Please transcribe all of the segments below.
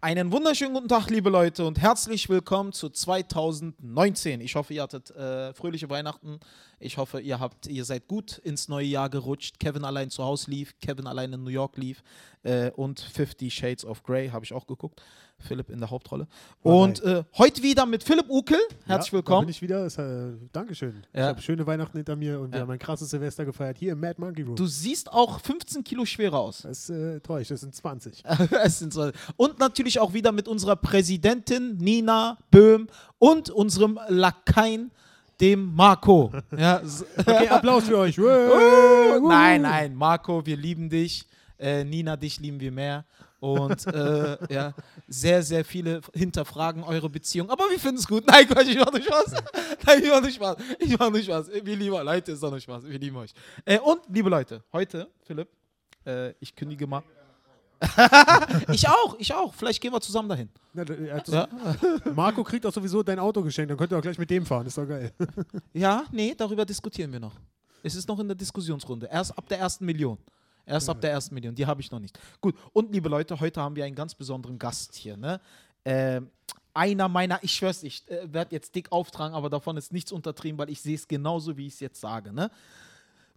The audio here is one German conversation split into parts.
Einen wunderschönen guten Tag, liebe Leute, und herzlich willkommen zu 2019. Ich hoffe, ihr hattet äh, fröhliche Weihnachten. Ich hoffe, ihr habt, ihr seid gut ins neue Jahr gerutscht. Kevin allein zu Hause lief, Kevin allein in New York lief äh, und 50 Shades of Grey habe ich auch geguckt. Philipp in der Hauptrolle. Und äh, heute wieder mit Philipp Ukel. Herzlich ja, willkommen. Da bin ich wieder. Ist, äh, Dankeschön. Ja. Ich habe schöne Weihnachten hinter mir und wir Ja. haben ein krasses Silvester gefeiert hier im Mad Monkey Room. Du siehst auch 15 Kilo schwerer aus. das ist äh, täuscht, das sind 20. Es sind so. Und natürlich auch wieder mit unserer Präsidentin Nina Böhm und unserem Lakaien, dem Marco. Ja, Okay, Applaus für euch. nein, nein, Marco, wir lieben dich. Äh, Nina, dich lieben wir mehr. Und äh, ja, sehr, sehr viele hinterfragen eure Beziehung. Aber wir finden es gut. Nein, Quatsch, ich mach nur Spaß. Nein, ich mach nur Spaß. Ich mach nur Spaß. Wir lieben. Leute, ist doch nur Spaß. Wir lieben euch. Äh, und, liebe Leute, heute, Philipp, äh, ich kündige mal. ich auch, ich auch. Vielleicht gehen wir zusammen dahin. Na, hat- Ja, Marco kriegt auch sowieso dein Auto geschenkt, dann könnt ihr auch gleich mit dem fahren. Ist doch geil. ja nee, darüber diskutieren wir noch. Es ist noch in der Diskussionsrunde. Erst ab der ersten Million. Erst ab der ersten Million. Die habe ich noch nicht. Gut. Und liebe Leute, heute haben wir einen ganz besonderen Gast hier. Ne? Ähm, einer meiner, ich schwör's, ich äh, werde jetzt dick auftragen, aber davon ist nichts untertrieben, weil ich sehe es genauso, wie ich es jetzt sage. Ne?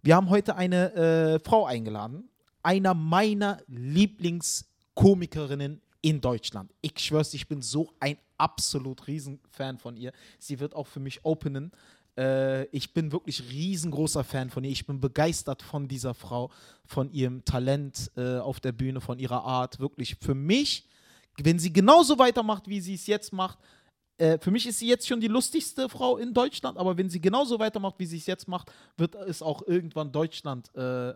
Wir haben heute eine äh, Frau eingeladen, einer meiner Lieblingskomikerinnen in Deutschland. Ich schwör's, ich bin so ein absolut Riesenfan von ihr. Sie wird auch für mich openen. Äh, ich bin wirklich riesengroßer Fan von ihr. Ich bin begeistert von dieser Frau, von ihrem Talent äh, auf der Bühne, von ihrer Art. Wirklich für mich, wenn sie genauso weitermacht, wie sie es jetzt macht, äh, für mich ist sie jetzt schon die lustigste Frau in Deutschland, aber wenn sie genauso weitermacht, wie sie es jetzt macht, wird es auch irgendwann Deutschland äh,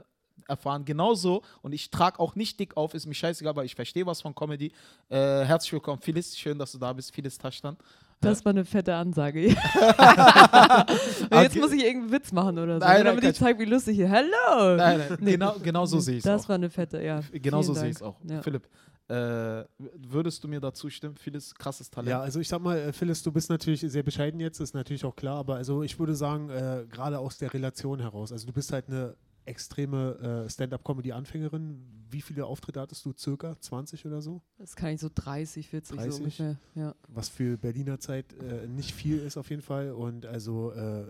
erfahren. Genauso, und ich trage auch nicht dick auf, ist mir scheißegal, aber ich verstehe was von Comedy. Äh, herzlich willkommen, Phyllis. Schön, dass du da bist. Phyllis Taschtan. Das war eine fette Ansage. Jetzt Okay. muss ich irgendeinen Witz machen oder so, Nein, nein, damit ich zeige, wie lustig hier. Hallo! Nein, nein, Nee. genau, genau so sehe ich es Das auch. war eine fette, ja. Genau so sehe ich es auch. Ja. Philipp, äh, würdest du mir dazu stimmen? Phyllis, krasses Talent. Ja, also ich sag mal, äh, Phyllis, du bist natürlich sehr bescheiden jetzt, ist natürlich auch klar, aber also ich würde sagen, äh, gerade aus der Relation heraus, also du bist halt eine extreme äh, Stand-up-Comedy-Anfängerin. Wie viele Auftritte hattest du? Circa 20 oder so? Das kann ich so 30, 40 30? so ungefähr. Ja. was für Berliner Zeit äh, nicht viel ist auf jeden Fall. Und also äh,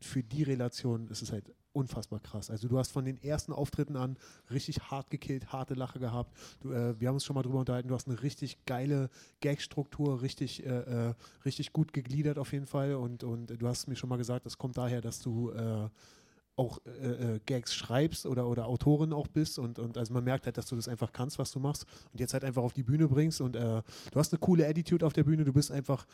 für die Relation ist es halt unfassbar krass. Also du hast von den ersten Auftritten an richtig hart gekillt, harte Lache gehabt. Du, äh, wir haben uns schon mal drüber unterhalten, du hast eine richtig geile Gagstruktur, richtig, äh, äh, richtig gut gegliedert auf jeden Fall. Und, und du hast mir schon mal gesagt, das kommt daher, dass du äh, auch äh, äh, Gags schreibst oder, oder Autorin auch bist und, und also man merkt halt, dass du das einfach kannst, was du machst und jetzt halt einfach auf die Bühne bringst und äh, du hast eine coole Attitude auf der Bühne, du bist einfach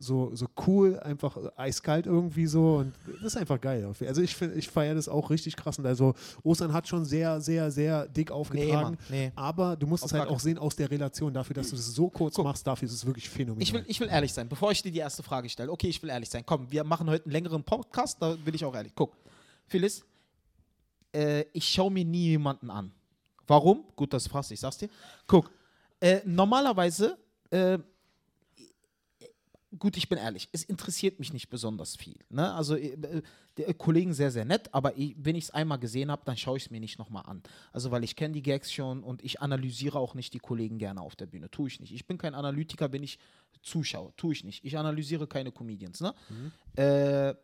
so, so cool, einfach eiskalt irgendwie so und das ist einfach geil. Also ich, ich feiere das auch richtig krass und also Ostern hat schon sehr, sehr, sehr dick nee, aufgetragen, Mann, nee. aber du musst Auf es halt auch sehen aus der Relation, dafür, dass du das so kurz Guck. machst, dafür ist es wirklich phänomenal. Ich will, ich will ehrlich sein, bevor ich dir die erste Frage stelle. Okay, ich will ehrlich sein. Komm, wir machen heute einen längeren Podcast, da will ich auch ehrlich. Guck, Phyllis, äh, ich schaue mir nie jemanden an. Warum? Gut, dass du fragst, ich sag's dir. Guck, äh, normalerweise, äh, gut, ich bin ehrlich, es interessiert mich nicht besonders viel. Ne? Also, äh, äh, die Kollegen sehr, sehr nett, aber ich, wenn ich es einmal gesehen habe, dann schaue ich es mir nicht nochmal an. Also, weil ich kenne die Gags schon und ich analysiere auch nicht die Kollegen gerne auf der Bühne. Tue ich nicht. Ich bin kein Analytiker, wenn ich zuschaue. Tue ich nicht. Ich analysiere keine Comedians. Ne? Äh,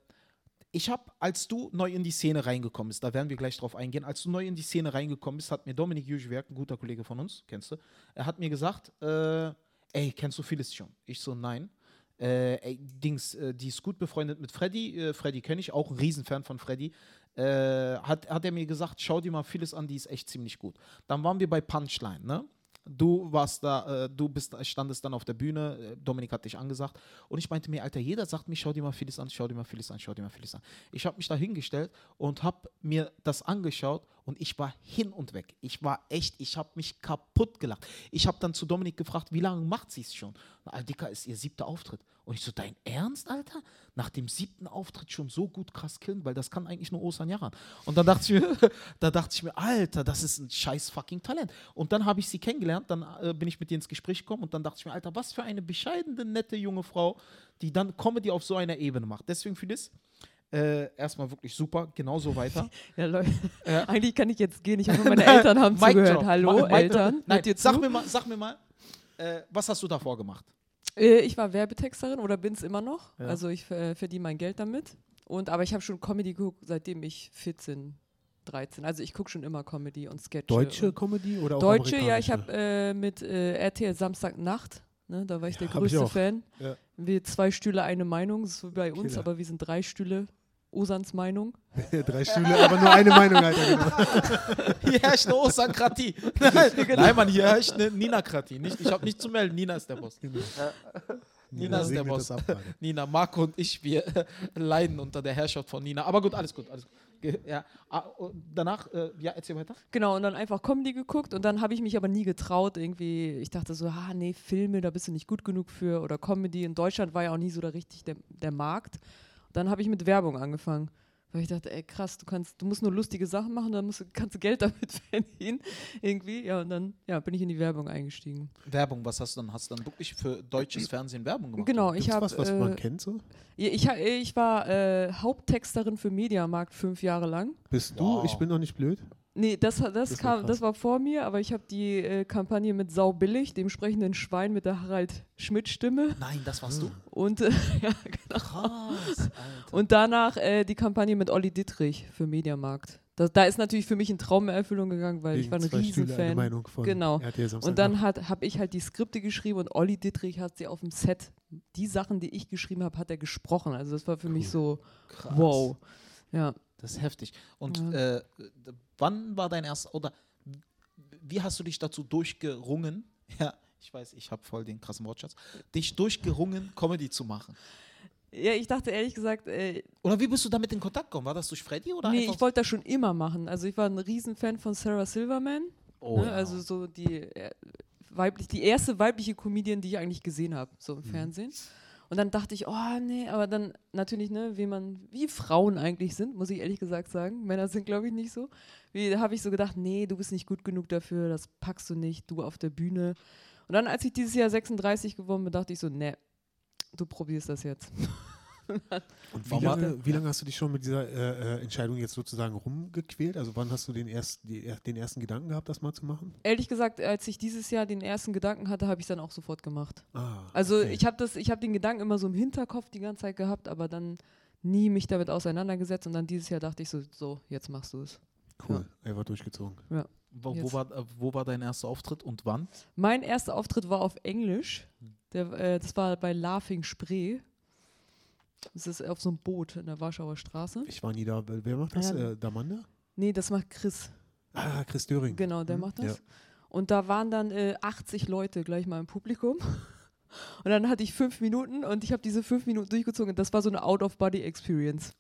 ich habe, als du neu in die Szene reingekommen bist, da werden wir gleich drauf eingehen, als du neu in die Szene reingekommen bist, hat mir Dominik Juschwerk, ein guter Kollege von uns, kennst du, er hat mir gesagt, äh, ey, kennst du Phyllis schon? Ich so, nein. Äh, ey, Dings, äh, die ist gut befreundet mit Freddy. Äh, Freddy kenne ich, auch ein Riesenfan von Freddy. Äh, hat, hat er mir gesagt, schau dir mal Phyllis an, die ist echt ziemlich gut. Dann waren wir bei Punchline, ne? Du warst da, äh, du bist, standest dann auf der Bühne, äh, Dominik hat dich angesagt und ich meinte mir, Alter, jeder sagt mir, schau dir mal Phyllis an, schau dir mal Phyllis an, schau dir mal Phyllis an. Ich habe mich da hingestellt und habe mir das angeschaut und ich war hin und weg. Ich war echt, ich habe mich kaputt gelacht. Ich habe dann zu Dominik gefragt, wie lange macht sie es schon? Na, Aldika ist ihr siebter Auftritt. Und ich so, dein Ernst, Alter? Nach dem siebten Auftritt schon so gut krass killen, weil das kann eigentlich nur Osan Yaran. Und dann dachte ich mir, da dachte ich mir, Alter, das ist ein scheiß fucking Talent. Und dann habe ich sie kennengelernt, dann äh, bin ich mit ihr ins Gespräch gekommen und dann dachte ich mir, Alter, was für eine bescheidene, nette junge Frau, die dann Comedy auf so einer Ebene macht. Deswegen, Phyllis, äh, erstmal wirklich super, genauso weiter. Ja, Leute, Ja. eigentlich kann ich jetzt gehen. Ich hoffe, meine Eltern haben zugehört. drop. Hallo, drop. Eltern. Nein, ihr sag mir mal, sag mir mal, Äh, was hast du davor gemacht? Äh, ich war Werbetexterin oder bin es immer noch. Ja. Also ich äh, verdiene mein Geld damit. Und, aber ich habe schon Comedy geguckt, seitdem ich 14, 13. Also ich gucke schon immer Comedy und Sketche. Deutsche und Comedy oder auch Deutsche, ja, ich habe äh, mit äh, RTL Samstagnacht, ne, da war ich Ja, der ich größte auch. Fan. Ja. Wir zwei Stühle, eine Meinung, so wie bei uns, Killer. aber wir sind drei Stühle. Osans Meinung. Drei Stühle, aber nur eine Meinung, Alter. Genau. Hier herrscht eine Osankratie. Nein, Nein, Mann, hier herrscht eine Nina-Kratie. Nicht, ich habe nichts zu melden. Nina ist der Boss. Nina ist der Boss. ab. Nina, Marco und ich, wir leiden unter der Herrschaft von Nina. Aber gut, alles gut. Alles gut. Ja, ah, und danach, äh, ja, erzähl weiter. Genau, und dann einfach Comedy geguckt und dann habe ich mich aber nie getraut, irgendwie, ich dachte so, ah nee, Filme, da bist du nicht gut genug für oder Comedy. In Deutschland war ja auch nie so der richtig der, der Markt. Dann habe ich mit Werbung angefangen. Weil ich dachte, ey krass, du kannst, du musst nur lustige Sachen machen, dann musst du, kannst du Geld damit verdienen. Irgendwie. Ja, und dann ja, bin ich in die Werbung eingestiegen. Werbung, was hast du dann? Hast du dann wirklich für deutsches Fernsehen Werbung gemacht? Genau, ich habe. was, was äh, man kennt so? ja, ich, ha- ich war äh, Haupttexterin für Mediamarkt fünf Jahre lang. Bist du? Wow. Ich bin noch nicht blöd. Nee, das, das, Das war kam, krass. das war vor mir, aber ich habe die äh, Kampagne mit Sau billig, dem sprechenden Schwein mit der Harald Schmidt-Stimme. Nein, das warst du. Und, äh, ja, Krass, Alter. und danach äh, die Kampagne mit Olli Dittrich für Mediamarkt. Das, da ist natürlich für mich ein Traum in Erfüllung gegangen, weil ich Wegen war ein Riesenfan. Genau. Und dann habe ich halt die Skripte geschrieben und Olli Dittrich hat sie auf dem Set, die Sachen, die ich geschrieben habe, hat er gesprochen. Also das war für mich so, Krass. wow. Ja. Das ist heftig. Und Ja. äh, wann war dein erster, oder wie hast du dich dazu durchgerungen? Ja, ich weiß, ich habe voll den krassen Wortschatz. Dich durchgerungen, Comedy zu machen. Ja, ich dachte ehrlich gesagt, äh, Oder wie bist du damit in Kontakt gekommen? War das durch Freddy oder nee, ich wollte das schon immer machen. Also ich war ein Riesenfan von Sarah Silverman. oh, ne? ja. Also so die äh, weiblich, die erste weibliche Comedian, die ich eigentlich gesehen habe, so im Mhm. Fernsehen. Und dann dachte ich, oh nee, aber dann natürlich, ne, wie man, wie Frauen eigentlich sind, muss ich ehrlich gesagt sagen. Männer sind, glaube ich, nicht so. Wie habe ich so gedacht, nee, du bist nicht gut genug dafür, das packst du nicht, du auf der Bühne. Und dann, als ich dieses Jahr 36 geworden bin, dachte ich so, nee, du probierst das jetzt. Und wie lange, wie lange hast du dich schon mit dieser äh, äh, Entscheidung jetzt sozusagen rumgequält? Also wann hast du den, erst, die, den ersten Gedanken gehabt, das mal zu machen? Ehrlich gesagt, als ich dieses Jahr den ersten Gedanken hatte, habe ich es dann auch sofort gemacht. Ah, Also okay. ich habe das, ich habe den Gedanken immer so im Hinterkopf die ganze Zeit gehabt, aber dann nie mich damit auseinandergesetzt und dann dieses Jahr dachte ich so, so, jetzt machst du es. Cool, er war durchgezogen. wo, wo, jetzt. war, äh, wo war dein erster Auftritt und wann? Mein erster Auftritt war auf Englisch. Der, äh, das war bei Laughing Spree. Das ist auf so einem Boot in der Warschauer Straße. Ich war nie da. Wer macht das? Ja. Äh, Damanda? Nee, das macht Chris. Ah, Chris Döring. Genau, der Hm, macht das. ja. Und da waren dann äh, 80 Leute gleich mal im Publikum. Und dann hatte ich fünf Minuten und ich habe diese fünf Minuten durchgezogen. Und das war so eine Out-of-Body-Experience.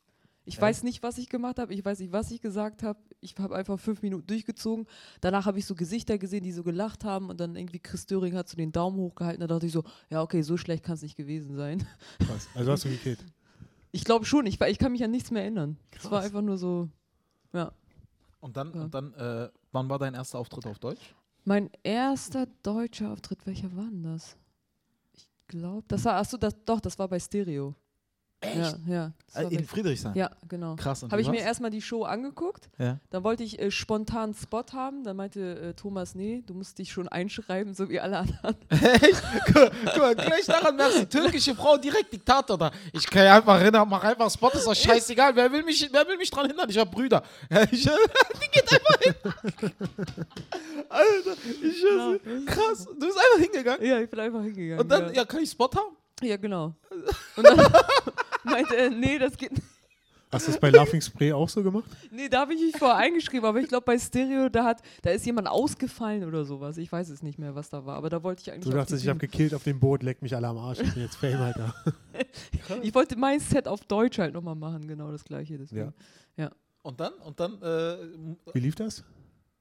Ich Ja. weiß nicht, was ich gemacht habe. Ich weiß nicht, was ich gesagt habe. Ich habe einfach fünf Minuten durchgezogen. Danach habe ich so Gesichter gesehen, die so gelacht haben. Und dann irgendwie Chris Döring hat so den Daumen hochgehalten. Da dachte ich so, ja, okay, so schlecht kann es nicht gewesen sein. Krass. Also hast du gekillt. Ich glaube schon. Ich, ich kann mich an nichts mehr erinnern. Es war einfach nur so, ja. Und dann, Ja. und dann äh, wann war dein erster Auftritt auf Deutsch? Mein erster deutscher Auftritt, welcher war denn das? Ich glaube, das war, achso, das, doch, das war bei Stereo. Ja, ja. war Äh, in Friedrichshain? ja, genau. Krass. Habe ich mir erstmal die Show angeguckt. Ja. Dann wollte ich äh, spontan einen Spot haben. Dann meinte äh, Thomas, nee, du musst dich schon einschreiben, so wie alle anderen. Echt? Guck, mal, gleich daran merkst du, türkische Frau direkt Diktator da. Ich kann ja einfach rein, mach einfach Spot, ist doch scheißegal. Wer will mich, wer will mich dran hindern? Ich hab Brüder. Ja, ich, die geht einfach hin. Alter, ich schwör's dir. Krass. Du bist einfach hingegangen. Ja, ich bin einfach hingegangen. Und dann, ja. ja, kann ich Spot haben? ja, genau. Und dann meinte er, nee, das geht nicht. Hast du das bei Laughing Spray auch so gemacht? Nee, da habe ich mich vorher eingeschrieben, aber ich glaube bei Stereo, da hat, da ist jemand ausgefallen oder sowas. Ich weiß es nicht mehr, was da war, aber da wollte ich eigentlich. Du dachtest, ich habe gekillt auf dem Boot, leck mich alle am Arsch. Ich bin jetzt Fame, Alter. Ich wollte mein Set auf Deutsch halt nochmal machen, genau das gleiche. Deswegen. Und dann, und dann, äh, Wie lief das?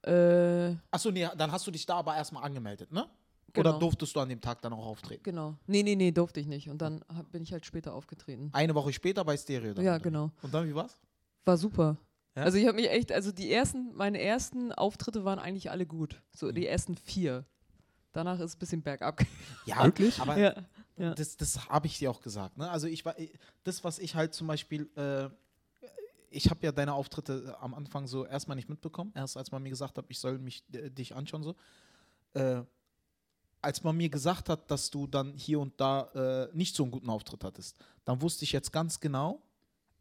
Äh, achso, nee, dann hast du dich da aber erstmal angemeldet, ne? Genau. Oder durftest du an dem Tag dann auch auftreten? genau. Nee, nee, nee, durfte ich nicht. Und dann hab, bin ich halt später aufgetreten. Eine Woche später bei Stereo. dann Ja, wie? genau. Und dann, wie war's? War super. Ja? Also ich habe mich echt, also die ersten, meine ersten Auftritte waren eigentlich alle gut. So Mhm. die ersten vier. Danach ist es ein bisschen bergab. Ja, Wirklich? Aber ja. Ja. das, das habe ich dir auch gesagt. Ne? Also ich war, das, was ich halt zum Beispiel, äh, ich habe ja deine Auftritte am Anfang so erstmal nicht mitbekommen, erst als man mir gesagt hat, ich soll mich äh, dich anschauen so. Äh, als man mir gesagt hat, dass du dann hier und da äh, nicht so einen guten Auftritt hattest, dann wusste ich jetzt ganz genau,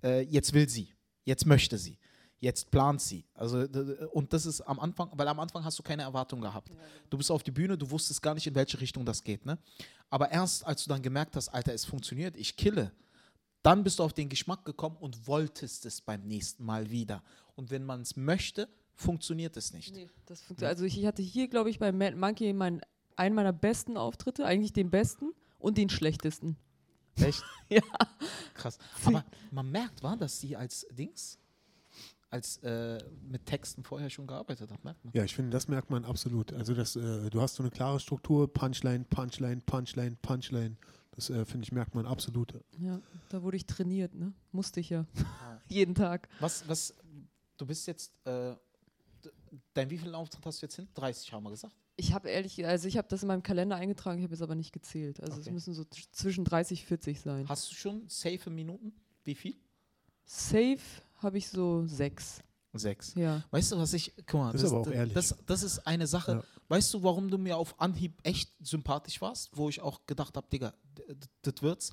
äh, jetzt will sie, jetzt möchte sie, jetzt plant sie. Also und das ist am Anfang, weil am Anfang hast du keine Erwartung gehabt. Du bist auf die Bühne, du wusstest gar nicht, in welche Richtung das geht. Ne? Aber erst als du dann gemerkt hast, Alter, es funktioniert, ich kille, dann bist du auf den Geschmack gekommen und wolltest es beim nächsten Mal wieder. Und wenn man es möchte, funktioniert es nicht. Nee, das funktioniert. Also ich, ich hatte hier, glaube ich, bei Mad Monkey mein, einen meiner besten Auftritte, eigentlich den besten und den schlechtesten. Echt? Ja. Krass. Aber man merkt, war, dass sie als Dings, als äh, mit Texten vorher schon gearbeitet hat, merkt man. Ja, ich finde, das merkt man absolut. Also das, äh, du hast so eine klare Struktur, Punchline, Punchline, Punchline, Punchline. Das äh, finde ich, merkt man absolut. Ja, da wurde ich trainiert, ne? Musste ich ja. Jeden Tag. Was, was, du bist jetzt, äh, dein wieviel Auftritt hast du jetzt hin? 30 haben wir gesagt. Ich habe ehrlich, also ich habe das in meinem Kalender eingetragen, ich habe es aber nicht gezählt. Also es Okay. müssen so zwischen 30, 40 sein. Hast du schon safe Minuten? Wie viel? Safe habe ich so sechs. Sechs. Ja. Weißt du, was ich, guck mal, Das ist aber auch ehrlich. Das, das ist eine Sache. Ja. Weißt du, warum du mir auf Anhieb echt sympathisch warst? Wo ich auch gedacht habe, Digga, das wird's.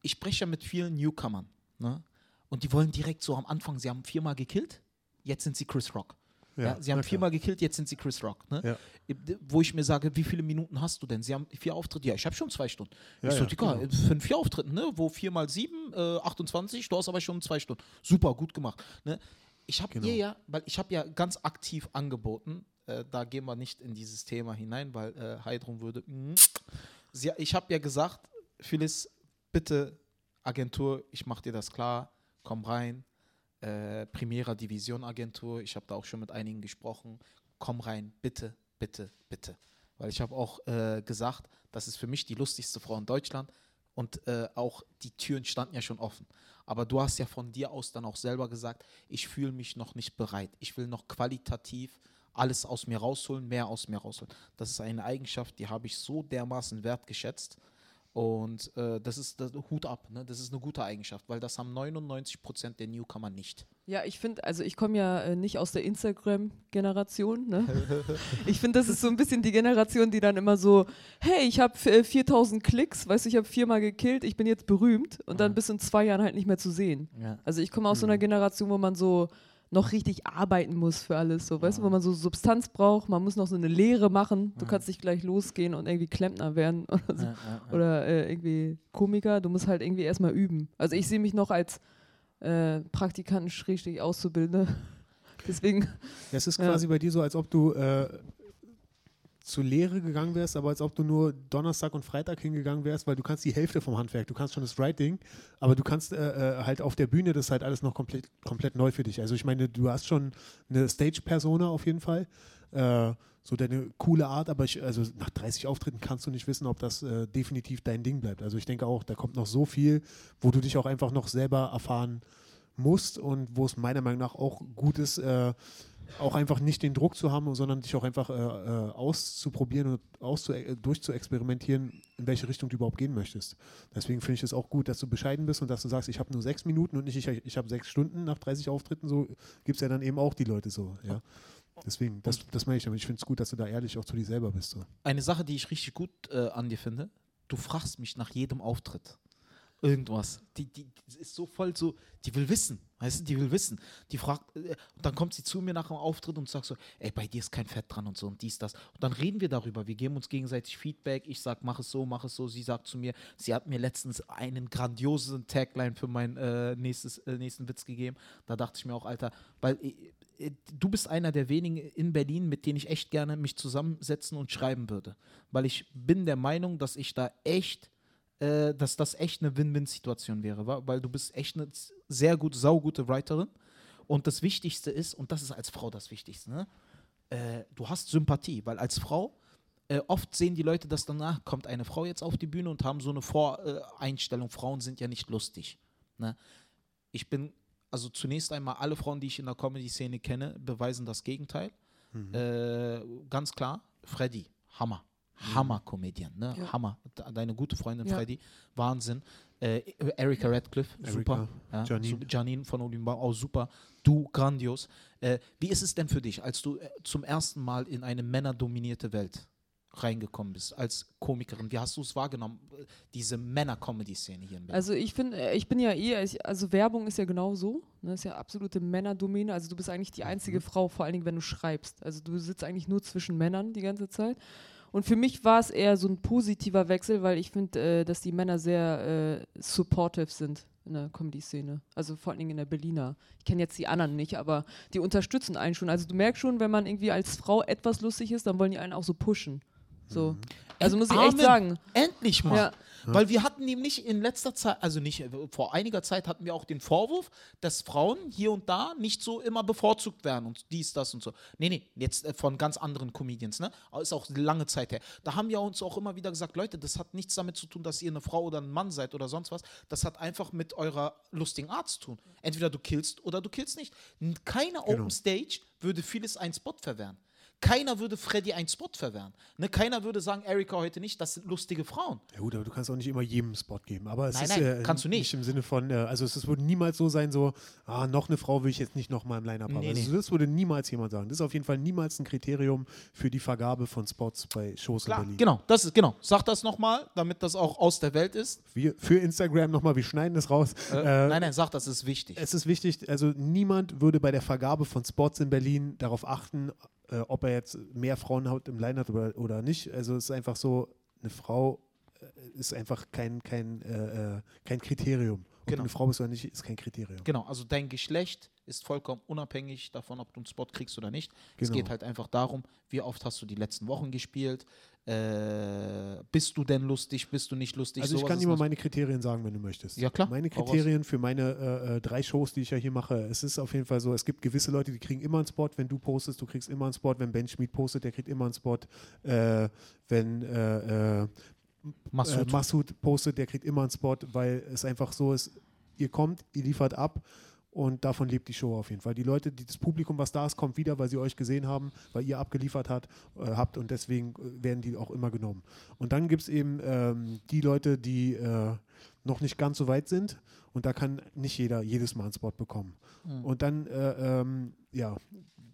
Ich spreche ja mit vielen Newcomern. Ne? Und die wollen direkt so am Anfang, sie haben viermal gekillt, jetzt sind sie Chris Rock. Ja, sie haben viermal gekillt, jetzt sind sie Chris Rock. Ne? Ja. Wo ich mir sage, wie viele Minuten hast du denn? Sie haben vier Auftritte. Ja, ich habe schon zwei Stunden. Ich so, Digga, genau. für vier Auftritten, ne? wo vier mal sieben, äh, 28, du hast aber schon zwei Stunden. Super, gut gemacht. Ne? Ich habe Genau. ihr ja, weil ich habe ja ganz aktiv angeboten, äh, da gehen wir nicht in dieses Thema hinein, weil äh, Heidrun würde. mm. Sie, ich habe ja gesagt, Phyllis, bitte Agentur, ich mache dir das klar, komm rein. Äh, Primera Division Agentur, ich habe da auch schon mit einigen gesprochen. Komm rein, bitte, bitte, bitte. Weil ich habe auch äh, gesagt, das ist für mich die lustigste Frau in Deutschland und äh, auch die Türen standen ja schon offen. Aber du hast ja von dir aus dann auch selber gesagt, ich fühle mich noch nicht bereit. Ich will noch qualitativ alles aus mir rausholen, mehr aus mir rausholen. Das ist eine Eigenschaft, die habe ich so dermaßen wertgeschätzt. Und äh, das ist das, Hut ab, ne? das ist eine gute Eigenschaft, weil das haben 99% der Newcomer nicht. Ja, ich finde, also ich komme ja äh, nicht aus der Instagram-Generation. Ne? ich finde, das ist so ein bisschen die Generation, die dann immer so, hey, ich habe äh, 4000 Klicks, weißt du, ich habe viermal gekillt, ich bin jetzt berühmt und dann Mhm. bist du in zwei Jahren halt nicht mehr zu sehen. Ja. Also ich komme aus so einer Generation, wo man so noch richtig arbeiten muss für alles, so, weißt du, wo Ja. man so Substanz braucht, man muss noch so eine Lehre machen, du kannst nicht gleich losgehen und irgendwie Klempner werden oder so oder äh, irgendwie Komiker, du musst halt irgendwie erstmal üben. Also ich sehe mich noch als äh, Praktikanten schrägstrich Auszubildende. Deswegen, Es ist quasi bei dir so, als ob du äh, zur Lehre gegangen wärst, aber als ob du nur Donnerstag und Freitag hingegangen wärst, weil du kannst die Hälfte vom Handwerk, du kannst schon das Writing, aber du kannst äh, äh, halt auf der Bühne, das halt alles noch komplett, komplett neu für dich. Also ich meine, du hast schon eine Stage-Persona auf jeden Fall, äh, so deine coole Art, aber ich, also nach 30 Auftritten kannst du nicht wissen, ob das äh, definitiv dein Ding bleibt. Also ich denke auch, da kommt noch so viel, wo du dich auch einfach noch selber erfahren musst und wo es meiner Meinung nach auch gut ist, äh, auch einfach nicht den Druck zu haben, sondern dich auch einfach äh, äh, auszuprobieren und auszu äh, durchzuexperimentieren, in welche Richtung du überhaupt gehen möchtest. Deswegen finde ich es auch gut, dass du bescheiden bist und dass du sagst, ich habe nur sechs Minuten und nicht ich, ich habe sechs Stunden nach 30 Auftritten. So gibt es ja dann eben auch die Leute so. Ja. Deswegen, das, das meine ich damit. Ich finde es gut, dass du da ehrlich auch zu dir selber bist. So. Eine Sache, die ich richtig gut äh, an dir finde, du fragst mich nach jedem Auftritt. Irgendwas. Die, die, die ist so voll so, die will wissen, weißt du, die will wissen. Die fragt, äh, und dann kommt sie zu mir nach dem Auftritt und sagt so, ey, bei dir ist kein Fett dran und so und dies, das. Und dann reden wir darüber, wir geben uns gegenseitig Feedback. Ich sag, mach es so, mach es so. Sie sagt zu mir, sie hat mir letztens einen grandiosen Tagline für meinen äh, nächstes, äh, nächsten Witz gegeben. Da dachte ich mir auch, Alter, weil äh, äh, du bist einer der wenigen in Berlin, mit denen ich echt gerne mich zusammensetzen und schreiben würde. Weil ich bin der Meinung, dass ich da echt, äh, dass das echt eine Win-Win-Situation wäre, weil du bist echt eine sehr gut, saugute Writerin. Und das Wichtigste ist, und das ist als Frau das Wichtigste, ne? äh, du hast Sympathie, weil als Frau äh, oft sehen die Leute, dass danach kommt eine Frau jetzt auf die Bühne und haben so eine Voreinstellung, Frauen sind ja nicht lustig. Ne? Ich bin, also zunächst einmal, alle Frauen, die ich in der Comedy-Szene kenne, beweisen das Gegenteil. Äh, ganz klar, Freddy, Hammer. Hammer-Comedian, ne? Ja. Hammer. De- Deine gute Freundin Ja. Freddy, Wahnsinn. Äh, Erika Radcliffe, super. Ja, Janine. Janine von Olimba, auch super. Du, grandios. Äh, wie ist es denn für dich, als du äh, zum ersten Mal in eine männerdominierte Welt reingekommen bist als Komikerin? Wie hast du es wahrgenommen, äh, diese Männer-Comedy-Szene hier in Berlin? Also ich finde, ich bin ja eh, ich- also Werbung ist ja genau so, ne, ist ja absolute Männerdomäne. Also du bist eigentlich die einzige Mhm. Frau, vor allen Dingen, wenn du schreibst. Also du sitzt eigentlich nur zwischen Männern die ganze Zeit. Und für mich war es eher so ein positiver Wechsel, weil ich finde, äh, dass die Männer sehr äh, supportive sind in der Comedy-Szene. Also vor allen Dingen in der Berliner. Ich kenne jetzt die anderen nicht, aber die unterstützen einen schon. Also du merkst schon, wenn man irgendwie als Frau etwas lustig ist, dann wollen die einen auch so pushen. So. Also muss ich echt Entarmen. sagen. Endlich mal. Ja. Weil wir hatten nämlich in letzter Zeit, also nicht, äh, vor einiger Zeit hatten wir auch den Vorwurf, dass Frauen hier und da nicht so immer bevorzugt werden und dies, das und so. Nee, nee, jetzt äh, von ganz anderen Comedians, ne? Ist auch lange Zeit her. Da haben wir uns auch immer wieder gesagt, Leute, das hat nichts damit zu tun, dass ihr eine Frau oder ein Mann seid oder sonst was. Das hat einfach mit eurer lustigen Art zu tun. Entweder du killst oder du killst nicht. Keine Open Stage würde vieles einen Spot verwehren. Keiner würde Freddy einen Spot verwehren. Ne? Keiner würde sagen, Erika heute nicht, das sind lustige Frauen. Ja gut, aber du kannst auch nicht immer jedem Spot geben. Aber es Nein, ist nein, äh, kannst du nicht. nicht im Sinne von, äh, also es, es würde niemals so sein, so, ah, noch eine Frau will ich jetzt nicht nochmal im Line-Up haben. Nee, also nee. das würde niemals jemand sagen. Das ist auf jeden Fall niemals ein Kriterium für die Vergabe von Spots bei Shows Klar, in Berlin. genau, das ist genau. Sag das nochmal, damit das auch aus der Welt ist. Wir, für Instagram nochmal, wir schneiden das raus. Äh, Äh, nein, nein, sag das ist wichtig. Es ist wichtig, also niemand würde bei der Vergabe von Spots in Berlin darauf achten, äh, ob er jetzt mehr Frauen hat im Line hat oder, oder nicht. Also es ist einfach so, eine Frau äh, ist einfach kein, kein, äh, äh, kein Kriterium. Ob Genau. du eine Frau bist oder nicht, ist kein Kriterium. Genau, also dein Geschlecht ist vollkommen unabhängig davon, ob du einen Spot kriegst oder nicht. Es Genau. geht halt einfach darum, wie oft hast du die letzten Wochen gespielt? Äh, bist du denn lustig? Bist du nicht lustig? Also ich kann dir mal meine Kriterien sagen, wenn du möchtest. Ja, klar. Meine. Kriterien für meine äh, äh, drei Shows, die ich ja hier mache, es ist auf jeden Fall so, es gibt gewisse Leute, die kriegen immer einen Spot, wenn du postest, du kriegst immer einen Spot, wenn Ben Schmid postet, der kriegt immer einen Spot, äh, wenn äh. Äh, Massoud postet, der kriegt immer einen Spot, weil es einfach so ist, ihr kommt, ihr liefert ab und davon lebt die Show auf jeden Fall. Die Leute, die, das Publikum, was da ist, kommt wieder, weil sie euch gesehen haben, weil ihr abgeliefert hat, äh, habt und deswegen äh, werden die auch immer genommen. Und dann gibt es eben ähm, die Leute, die äh, noch nicht ganz so weit sind und da kann nicht jeder jedes Mal einen Spot bekommen. Und dann, äh, ähm, ja,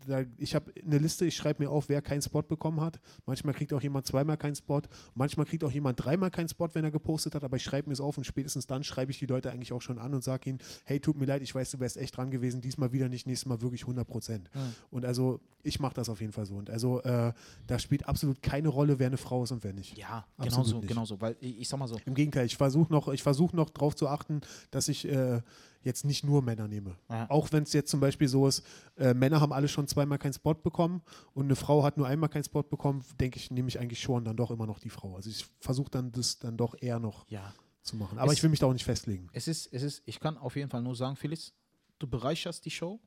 da, ich habe eine Liste, ich schreibe mir auf, wer keinen Spot bekommen hat. Manchmal kriegt auch jemand zweimal keinen Spot. Manchmal kriegt auch jemand dreimal keinen Spot, wenn er gepostet hat, aber ich schreibe mir es auf und spätestens dann schreibe ich die Leute eigentlich auch schon an und sage ihnen, hey, tut mir leid, ich weiß, du wärst echt dran gewesen, diesmal wieder nicht, nächstes Mal wirklich 100 Prozent. Und also, ich mache das auf jeden Fall so. Und also, äh, da spielt absolut keine Rolle, wer eine Frau ist und wer nicht. ja, genau so, genau so. Weil ich, ich sag mal so, Im Gegenteil, ich versuche noch, ich versuch noch darauf zu achten, dass ich äh, jetzt nicht nur Männer nehme. Ja. Auch wenn es jetzt zum Beispiel so ist, äh, Männer haben alle schon zweimal keinen Spot bekommen und eine Frau hat nur einmal keinen Spot bekommen, denke ich, nehme ich eigentlich schon dann doch immer noch die Frau. Also ich versuche dann das dann doch eher noch ja. zu machen. Aber Es- ich will mich da auch nicht festlegen. Es ist, es ist, ich kann auf jeden Fall nur sagen, Felix, du bereicherst die Show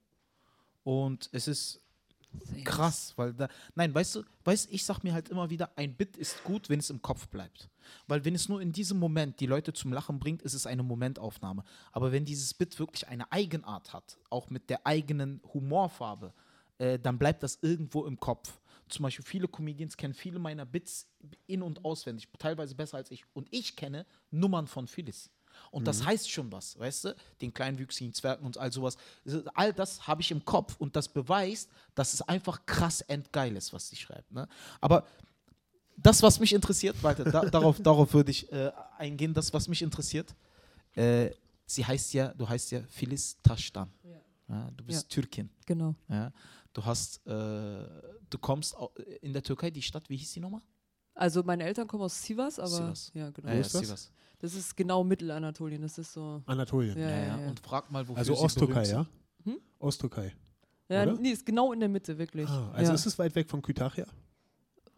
und es ist krass, weil da, nein, weißt du, weißt, ich sag mir halt immer wieder, ein Bit ist gut, wenn es im Kopf bleibt. Weil wenn es nur in diesem Moment die Leute zum Lachen bringt, ist es eine Momentaufnahme. Aber wenn dieses Bit wirklich eine Eigenart hat, auch mit der eigenen Humorfarbe, äh, dann bleibt das irgendwo im Kopf. Zum Beispiel viele Comedians kennen viele meiner Bits in- und auswendig, teilweise besser als ich. Und ich kenne Nummern von Phyllis. Und das heißt schon was, weißt du? Den kleinwüchsigen Zwergen und all sowas. All das habe ich im Kopf und das beweist, dass es einfach krass endgeil ist, was sie schreibt. Ne? Aber das, was mich interessiert, Walter, da, darauf, darauf würde ich äh, eingehen, das, was mich interessiert. Äh, sie heißt ja, du heißt ja Filiz Taştan. Ja, du bist Türkin. Genau. Ja. Du hast, äh, du kommst in der Türkei, die Stadt, wie hieß die nochmal? Also meine Eltern kommen aus Sivas, aber Sivas. ja, genau. Ja, ja, ist das? Sivas. Das ist genau Mittelanatolien. Das ist so. Anatolien. Ja, Ja, ja. Und frag mal, wofür Also sie Osttürkei, berühmt ja? sind. Hm? Osttürkei. Ja, Oder? nee, ist genau in der Mitte, wirklich. Ah, also ja. ist es weit weg von Kütahya?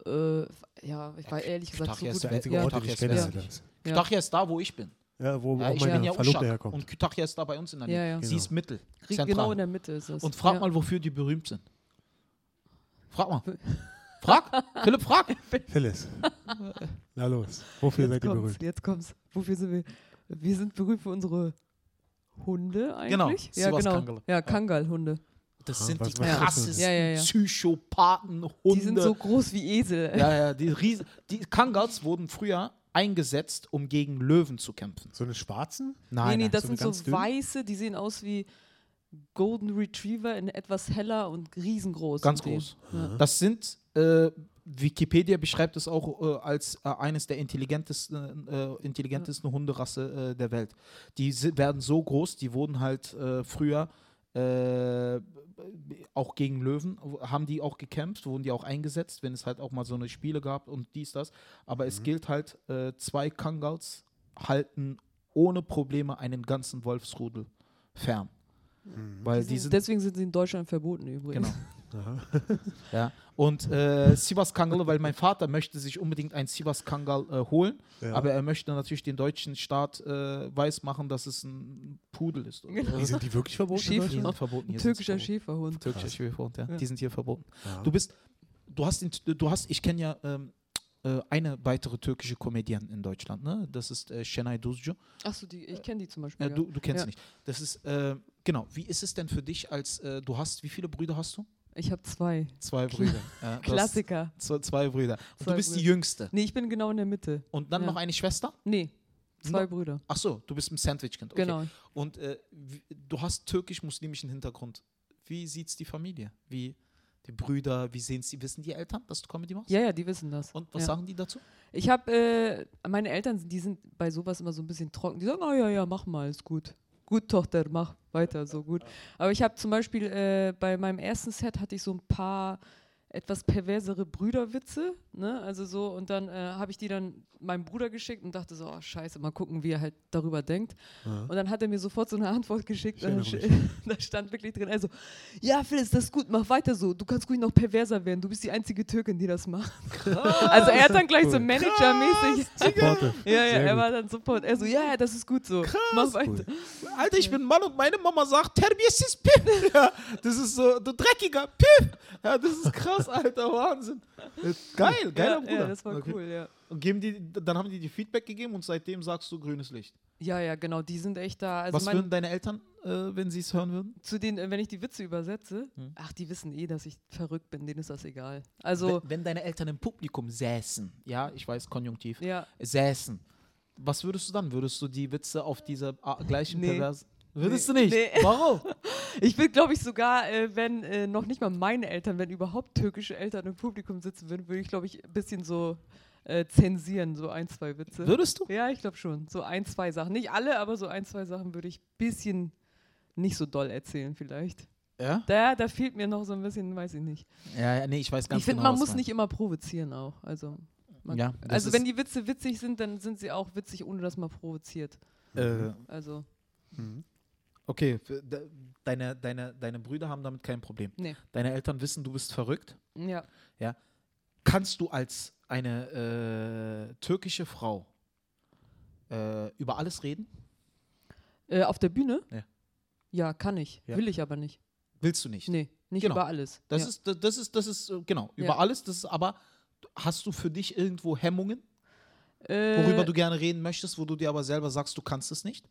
Äh, ja, ich war ehrlich gesagt so Kütahya ist. Der einzige ja. Ort, den ich kenne. Kütahya Ja, ist. Kütahya da, wo ich bin. ja wo Ja, auch ich meine ja Verlobte herkommt. und Kütahya ist da bei uns in der Nähe. Ja, ja. Sie Genau. ist Mittel, Ri- zentral. Genau in der Mitte ist es. Und frag ja. mal, wofür die berühmt sind. Frag mal. frag, Philipp, frag. Phyllis. Na los, wofür Jetzt seid ihr berühmt? jetzt kommt's. Wofür sind wir? Wir sind berühmt für unsere Hunde Genau, eigentlich. ja, Sivas genau. Kangal. Ja, Kangal-Hunde. Das Aha, sind was- die was krassesten? Ja, ja, ja. Psychopathen, Hunde. Die sind so groß wie Esel. ja, ja, die, Riesen, die Kangals wurden früher eingesetzt, um gegen Löwen zu kämpfen. So eine schwarzen? nee, nee, das so sind so dünn? weiße, die sehen aus wie Golden Retriever in etwas heller und riesengroß. Ganz groß. Ja. Das sind, äh, Wikipedia beschreibt es auch äh, als äh, eines der intelligentesten, äh, intelligentesten Hunderasse äh, der Welt. Die werden so groß, die wurden halt äh, früher auch gegen Löwen, haben die auch gekämpft, wurden die auch eingesetzt, wenn es halt auch mal so eine Spiele gab und dies, das. Aber es gilt halt, zwei Kangals halten ohne Probleme einen ganzen Wolfsrudel fern. Weil die sind Deswegen sind sie in Deutschland verboten übrigens. Genau. Aha. Ja. Und äh, Sivas Kangal, weil mein Vater möchte sich unbedingt ein Sivas Kangal äh, holen, Ja. aber er möchte natürlich den deutschen Staat äh, weismachen, dass es ein Pudel ist. Oder Genau. Sind die wirklich verboten? in Schäfer. Die sind verboten. Hier türkischer verboten. Schäferhund. Türkischer Krass. Schäferhund, ja. Ja. Die sind hier verboten. Ja. Du bist, du hast, du hast, ich kenne ja ähm, äh, eine weitere türkische Comedian in Deutschland, ne? Das ist äh, Şenay Duzcu. Achso, die, ich kenne die zum Beispiel. Äh, ja. du, du kennst Ja. sie nicht. Das ist, äh, genau, wie ist es denn für dich als, äh, du hast, wie viele Brüder hast du? Ich habe zwei. Zwei Brüder. Ja, Klassiker. Zwei, zwei Brüder. Und Zwei du bist die Brüder. Jüngste. Nee, ich bin genau in der Mitte. Und dann Ja. noch eine Schwester? Nee, zwei No- Brüder. Ach so, du bist ein Sandwich-Kind. Okay. Genau. Und äh, du hast türkisch-muslimischen Hintergrund. Wie sieht's die Familie? Wie die Brüder, wie sehen sie, wissen die Eltern, dass du Comedy machst? Ja, ja, die wissen das. Und was ja. sagen die dazu? Ich habe, äh, meine Eltern, die sind bei sowas immer so ein bisschen trocken. Die sagen, oh ja, ja, mach mal, ist gut. Gut, Tochter, mach weiter, so gut. Aber ich habe zum Beispiel äh, bei meinem ersten Set hatte ich so ein paar etwas perversere Brüderwitze, ne? Also so, und dann äh, habe ich die dann meinem Bruder geschickt und dachte so, oh scheiße, mal gucken, wie er halt darüber denkt. Ja. Und dann hat er mir sofort so eine Antwort geschickt. Da stand wirklich drin, also, ja, Phyllis, das ist gut, mach weiter so. Du kannst ruhig noch perverser werden. Du bist die einzige Türkin, die das macht. also er hat dann gleich so Cool. Managermäßig. Supportive. Ja, ja, er war dann sofort. Er so, ja, ja, das ist gut so. Mach weiter. Cool. Alter, ich bin Mann und meine Mama sagt, Terbiyesiz Pip. Ja, das ist so, du dreckiger Pip. Ja, das ist krass, Alter, Wahnsinn. Äh, Geil, geiler ja, Bruder. ja, das war Okay. cool, ja. Und geben die, dann haben die dir Feedback gegeben und seitdem sagst du grünes Licht. Ja, ja, genau, die sind echt da. Also Was mein, würden deine Eltern, äh, wenn sie es hören würden? zu denen, äh, wenn ich die Witze übersetze, Hm. ach, die wissen eh, dass ich verrückt bin, denen ist das egal. Also, wenn, wenn deine Eltern im Publikum säßen, ja, ich weiß, konjunktiv, ja, säßen, was würdest du dann? Würdest du die Witze auf diese ah, gleichen Nee. Pervers... Würdest Nee. du nicht? Nee. Warum? ich will, glaube ich, sogar, äh, wenn äh, noch nicht mal meine Eltern, wenn überhaupt türkische Eltern im Publikum sitzen würden, würde ich, glaube ich, ein bisschen so äh, zensieren, so ein, zwei Witze. Würdest du? Ja, ich glaube schon. So ein, zwei Sachen. Nicht alle, aber so ein, zwei Sachen würde ich ein bisschen nicht so doll erzählen, vielleicht. Ja? Da, da fehlt mir noch so ein bisschen, weiß ich nicht. Ja, ja nee, ich weiß ganz ich finde, genau, man was muss du nicht immer provozieren auch. Also, man, Ja, also wenn die Witze witzig sind, dann sind sie auch witzig, ohne dass man provoziert. Äh, Also, Mhm. Okay, de, deine, deine, deine Brüder haben damit kein Problem. nee. Deine Eltern wissen, du bist verrückt. Ja. Kannst du als eine äh, türkische Frau äh, über alles reden? Äh, auf der Bühne? Ja. Ja, kann ich. Ja. Will ich aber nicht. Willst du nicht? Nee, nicht Genau. über alles. Das ja. ist, das- das ist, das ist, äh, genau, über Ja. alles, das ist aber, hast du für dich irgendwo Hemmungen, äh, worüber du gerne reden möchtest, wo du dir aber selber sagst, du kannst es nicht?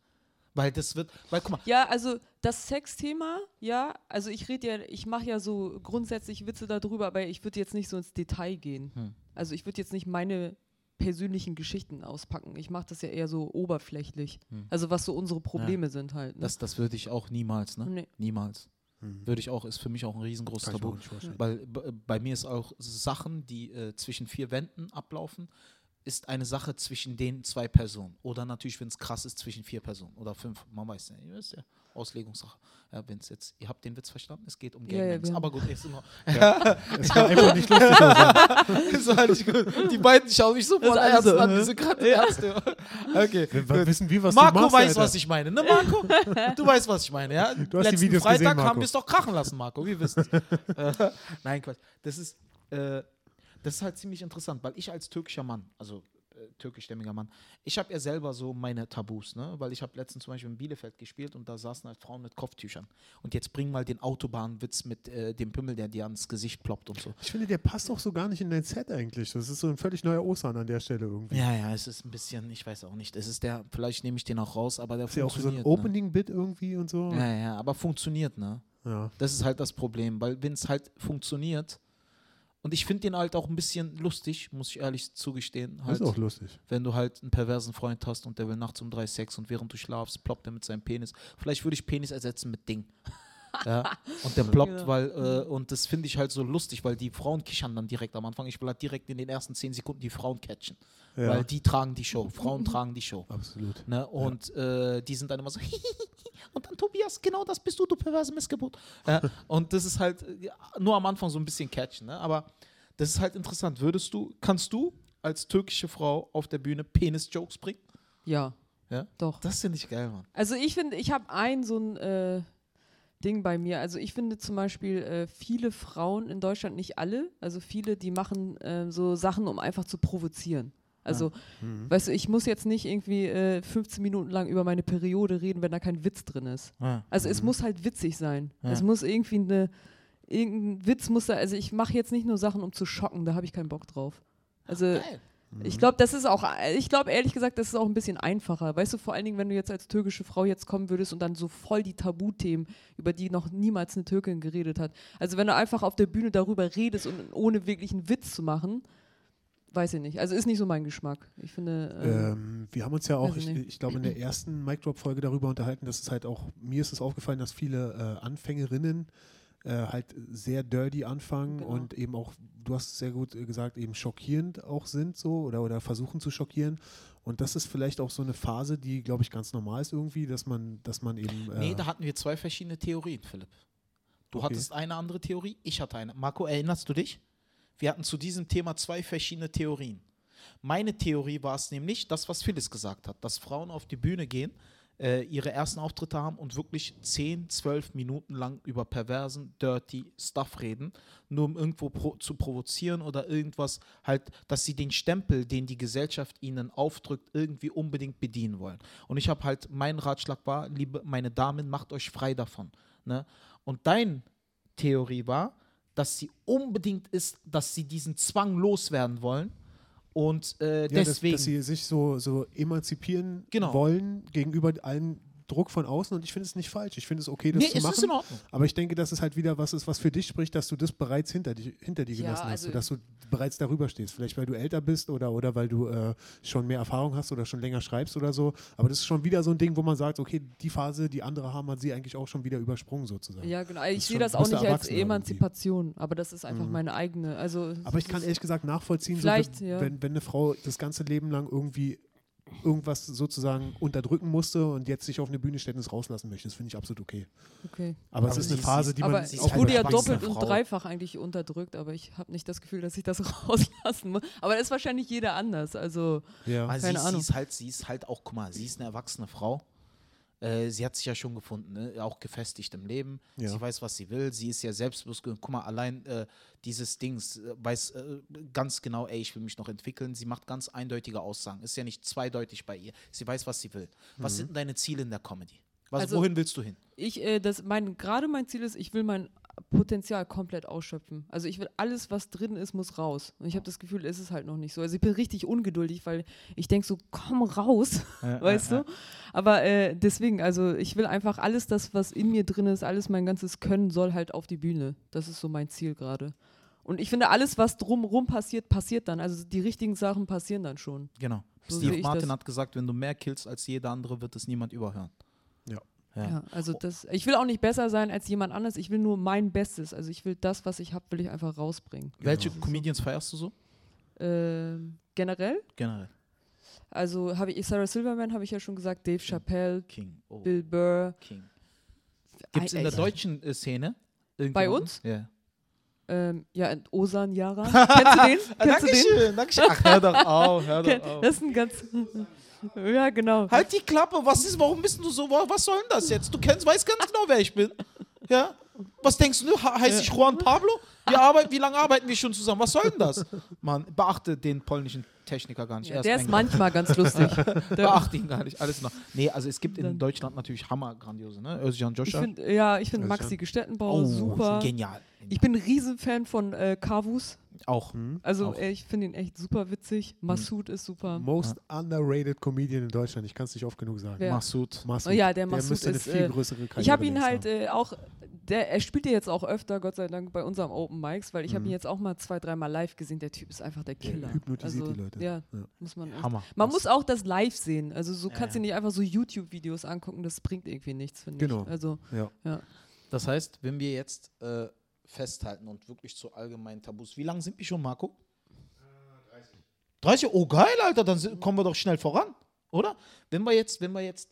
Weil das wird, weil guck mal, Ja, also das Sexthema, ja, also ich rede ja, ich mache ja so grundsätzlich Witze darüber, aber ich würde jetzt nicht so ins Detail gehen. Hm. Also ich würde jetzt nicht meine persönlichen Geschichten auspacken. Ich mache das ja eher so oberflächlich. Hm. Also was so unsere Probleme sind halt. Ne? das, das würde ich auch niemals, ne? nee. Niemals. Mhm. Würde ich auch, ist für mich auch ein riesengroßes Kann Tabu. Weil bei mir ist auch Sachen, die äh, zwischen vier Wänden ablaufen, ist eine Sache zwischen den zwei Personen. Oder natürlich, wenn es krass ist, zwischen vier Personen oder fünf. Man weiß ja, ihr wisst ja, Auslegungssache. Ja, wenn's jetzt, ihr habt den Witz verstanden, es geht um Ja, ja, Gangbangs. wir haben- Aber gut, ist immer. Es war einfach nicht lustig. oder ist halt nicht gut. Die beiden schauen mich so voll ist alles ernst so, an. Die sind gerade ernst. ja. Okay. Wir wissen wir, was Marco du machst, weiß, Alter. was ich meine, ne Marco? Du weißt, was ich meine, ja? Du hast die Letzten Videos Freitag gesehen, haben Marco. wir es doch krachen lassen, Marco, wir wissen äh, Nein, Quatsch. Das ist, äh, das ist halt ziemlich interessant, weil ich als türkischer Mann, also äh, türkischstämmiger Mann, ich habe ja selber so meine Tabus, ne? Weil ich habe letztens zum Beispiel in Bielefeld gespielt und da saßen halt Frauen mit Kopftüchern. Und jetzt bring mal den Autobahnwitz mit äh, dem Pimmel, der dir ans Gesicht ploppt und so. Ich finde, der passt auch so gar nicht in dein Set eigentlich. Das ist so ein völlig neuer Osan an der Stelle irgendwie. Ja, ja, es ist ein bisschen, ich weiß auch nicht. Es ist der, vielleicht nehme ich den auch raus, aber der Ist ja auch so ein funktioniert. ne? Opening-Bit irgendwie und so. Ja, ja, aber funktioniert, ne? Ja. Das ist halt das Problem, weil wenn es halt funktioniert, und ich finde den halt auch ein bisschen lustig, muss ich ehrlich zugestehen, halt, ist auch lustig. wenn du halt einen perversen Freund hast und der will nachts um drei Sex und während du schlafst, ploppt er mit seinem Penis. Vielleicht würde ich Penis ersetzen mit Ding. ja, und der ploppt, Genau. weil, äh, und das finde ich halt so lustig, weil die Frauen kichern dann direkt am Anfang. Ich will halt direkt in den ersten zehn Sekunden die Frauen catchen. Ja. Weil die tragen die Show. Frauen tragen die Show. Absolut. Ne? Und äh, die sind dann immer so, und dann Tobias, genau das bist du, du perverse Missgeburt. Ja, und das ist halt ja, nur am Anfang so ein bisschen catchen, ne? aber das ist halt interessant. Würdest du, kannst du als türkische Frau auf der Bühne Penis-Jokes bringen? Ja, Ja? doch. Das finde ich geil, Mann. Also ich finde, ich habe ein so ein äh, Ding bei mir. Also ich finde zum Beispiel äh, viele Frauen in Deutschland, nicht alle, also viele, die machen äh, so Sachen, um einfach zu provozieren. Also, weißt du, ich muss jetzt nicht irgendwie äh, 15 Minuten lang über meine Periode reden, wenn da kein Witz drin ist. Ja. Also es muss halt witzig sein. Ja. Es muss irgendwie eine, irgendein Witz muss da, also ich mache jetzt nicht nur Sachen, um zu schocken, da habe ich keinen Bock drauf. Also Geil. ich glaube, das ist auch, ich glaube ehrlich gesagt, das ist auch ein bisschen einfacher. Weißt du, vor allen Dingen, wenn du jetzt als türkische Frau jetzt kommen würdest und dann so voll die Tabuthemen, über die noch niemals eine Türkin geredet hat. Also wenn du einfach auf der Bühne darüber redest und ohne wirklich einen Witz zu machen, weiß ich nicht. Also ist nicht so mein Geschmack. Ich finde, äh, Ähm, wir haben uns ja auch, ich ich, glaube, in der ersten Mic Drop-Folge darüber unterhalten, dass es halt auch, mir ist es aufgefallen, dass viele äh, Anfängerinnen äh, halt sehr dirty anfangen Genau. und eben auch, du hast es sehr gut gesagt, eben schockierend auch sind so oder, oder versuchen zu schockieren. Und das ist vielleicht auch so eine Phase, die, glaube ich, ganz normal ist irgendwie, dass man, dass man eben. Äh, Nee, da hatten wir zwei verschiedene Theorien, Philipp. Du Okay. hattest eine andere Theorie, ich hatte eine. Marco, erinnerst du dich? Wir hatten zu diesem Thema zwei verschiedene Theorien. Meine Theorie war es nämlich, das, was Phyllis gesagt hat, dass Frauen auf die Bühne gehen, äh, ihre ersten Auftritte haben und wirklich 10, 12 Minuten lang über perversen, dirty Stuff reden, nur um irgendwo pro zu provozieren oder irgendwas halt, dass sie den Stempel, den die Gesellschaft ihnen aufdrückt, irgendwie unbedingt bedienen wollen. Und ich habe halt, mein Ratschlag war, liebe meine Damen, macht euch frei davon. Ne? Und dein Theorie war, dass sie unbedingt ist, dass sie diesen Zwang loswerden wollen und äh, ja, deswegen. Dass, dass sie sich so, so emanzipieren Genau. wollen gegenüber allem Druck von außen und ich finde es nicht falsch. Ich finde es okay, das nee, zu es machen. ist in Ordnung. Aber ich denke, dass es halt wieder was ist, was für dich spricht, dass du das bereits hinter, dich, hinter dir Ja, gelassen hast, also- so dass du bereits darüber stehst. Vielleicht, weil du älter bist oder, oder weil du äh, schon mehr Erfahrung hast oder schon länger schreibst oder so. Aber das ist schon wieder so ein Ding, wo man sagt, okay, die Phase, die andere haben, hat sie eigentlich auch schon wieder übersprungen sozusagen. ja genau. ist Ich sehe das auch nicht als Emanzipation, aber das ist einfach Mhm. meine eigene. Also Aber ich kann ist- ehrlich gesagt nachvollziehen, so, wenn, ja. wenn, wenn eine Frau das ganze Leben lang irgendwie irgendwas sozusagen unterdrücken musste und jetzt sich auf eine Bühne stellt und es rauslassen möchte. Das finde ich absolut okay. okay. Aber, Aber es ist eine Phase, die aber man ich halt wurde ja eine erwachsene doppelt und dreifach eigentlich unterdrückt, aber ich habe nicht das Gefühl, dass ich das rauslassen muss. Aber das ist wahrscheinlich jeder anders. Also ja. Weil Keine sie, Ahnung. sie ist halt, sie ist halt auch, guck mal, sie ist eine erwachsene Frau. Äh, sie hat sich ja schon gefunden, ne? auch gefestigt im Leben. Ja. Sie weiß, was sie will. Sie ist ja selbstbewusst. Guck mal, allein äh, dieses Dings äh, weiß äh, ganz genau, ey, ich will mich noch entwickeln. Sie macht ganz eindeutige Aussagen. Ist ja nicht zweideutig bei ihr. Sie weiß, was sie will. Was sind deine Ziele in der Comedy? Was, Also- wohin willst du hin? ich, äh, das mein, gerade mein Ziel ist, ich will mein Potenzial komplett ausschöpfen. Also ich will alles, was drin ist, muss raus. Und ich habe das Gefühl, es ist halt noch nicht so. Also ich bin richtig ungeduldig, weil ich denke so, komm raus, weißt du? Aber äh, deswegen, also ich will einfach alles das, was in mir drin ist, alles mein ganzes Können soll halt auf die Bühne. Das ist so mein Ziel gerade. Und ich finde, alles, was drumherum passiert, passiert dann. Also die richtigen Sachen passieren dann schon. Genau. So Steve Martin hat gesagt, wenn du mehr killst als jeder andere, wird es niemand überhören. Ja. Ja. Also das, ich will auch nicht besser sein als jemand anderes. Ich will nur mein Bestes. Also ich will das, was ich habe, will ich einfach rausbringen. Welche Genau. Comedians feierst du so? Ähm, generell, Generell. also habe ich Sarah Silverman, habe ich ja schon gesagt, Dave Chappelle. Oh, Bill Burr. Gibt es in der deutschen äh, Szene? Bei uns? Ja. Ähm, ja, Osan Yara. Kennst du den? Kennst du den? Dankeschön, Dankeschön. Ach, hör doch auf, hör doch auf. Das ist ein ganz. ja, genau. Halt die Klappe, was ist, warum bist du so, wa- was soll denn das jetzt? Du kennst, weißt ganz genau, wer ich bin. Ja? Was denkst du, heißt ich Juan Pablo? Wir arbeiten, wie lange arbeiten wir schon zusammen? Was soll denn das? Mann, beachte den polnischen Techniker gar nicht. Ja, Er der ist Engländer. manchmal ganz lustig. Beachte ihn gar nicht, alles noch. Nee, also es gibt in Dann- Deutschland natürlich hammergrandiose, ne? Özcan ich Joshua. find, ja, ich finde Maxi schon. Gestettenbauer super. Oh, genial. Ich bin ein Riesenfan von äh, Kavus. Auch. Also Auch. ich finde ihn echt super witzig. Massoud ist super. Most underrated Comedian in Deutschland. Ich kann es nicht oft genug sagen. Wer? Massoud. Massoud. Oh ja, der Massoud müsste eine ist, viel äh, größere Karriere Ich habe ihn halt äh, auch, der, er spielt ja jetzt auch öfter, Gott sei Dank, bei unserem Open Mics, weil ich habe Mhm. ihn jetzt auch mal zwei, dreimal live gesehen. Der Typ ist einfach der Der Killer. hypnotisiert also, die Leute. Ja, Ja. muss man. Hammer. Man Das- muss auch das live sehen. Also so Ja, kannst du ja. nicht einfach so YouTube-Videos angucken, das bringt irgendwie nichts, finde Genau. ich. Also, Ja. ja. Das heißt, wenn wir jetzt äh, festhalten und wirklich zu allgemeinen Tabus. Wie lange sind wir schon, Marco? 30. 30? Oh, geil, Alter, dann sind, kommen wir doch schnell voran, oder? Wenn wir jetzt, wenn wir jetzt,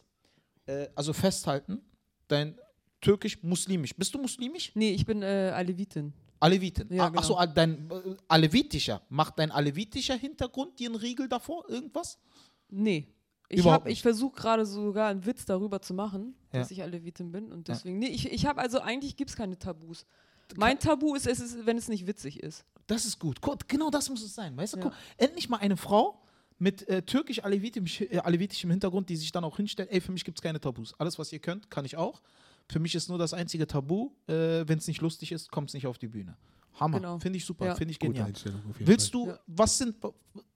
äh, also festhalten, dein türkisch-muslimisch. Bist du muslimisch? Nee, ich bin äh, Alevitin. Alevitin. Ja, Ah, Achso, genau. dein äh, alevitischer. Macht dein alevitischer Hintergrund dir einen Riegel davor? Irgendwas? Nee. Ich, hab- ich versuche gerade sogar einen Witz darüber zu machen, Ja. dass ich Alevitin bin. Und Ja. deswegen, nee, ich, ich habe also eigentlich gibt es keine Tabus. Mein Tabu ist, es ist, wenn es nicht witzig ist. Das ist gut. Genau das muss es sein. Weißt du, Ja. guck, endlich mal eine Frau mit äh, türkisch-alevitischem äh, alevitischem Hintergrund, die sich dann auch hinstellt, ey, für mich gibt es keine Tabus. Alles, was ihr könnt, kann ich auch. Für mich ist nur das einzige Tabu, äh, wenn es nicht lustig ist, kommt es nicht auf die Bühne. Hammer. Genau. Finde ich super, Ja. finde ich Gute genial. Einstellung auf jeden Willst Fall. du, Ja. was sind,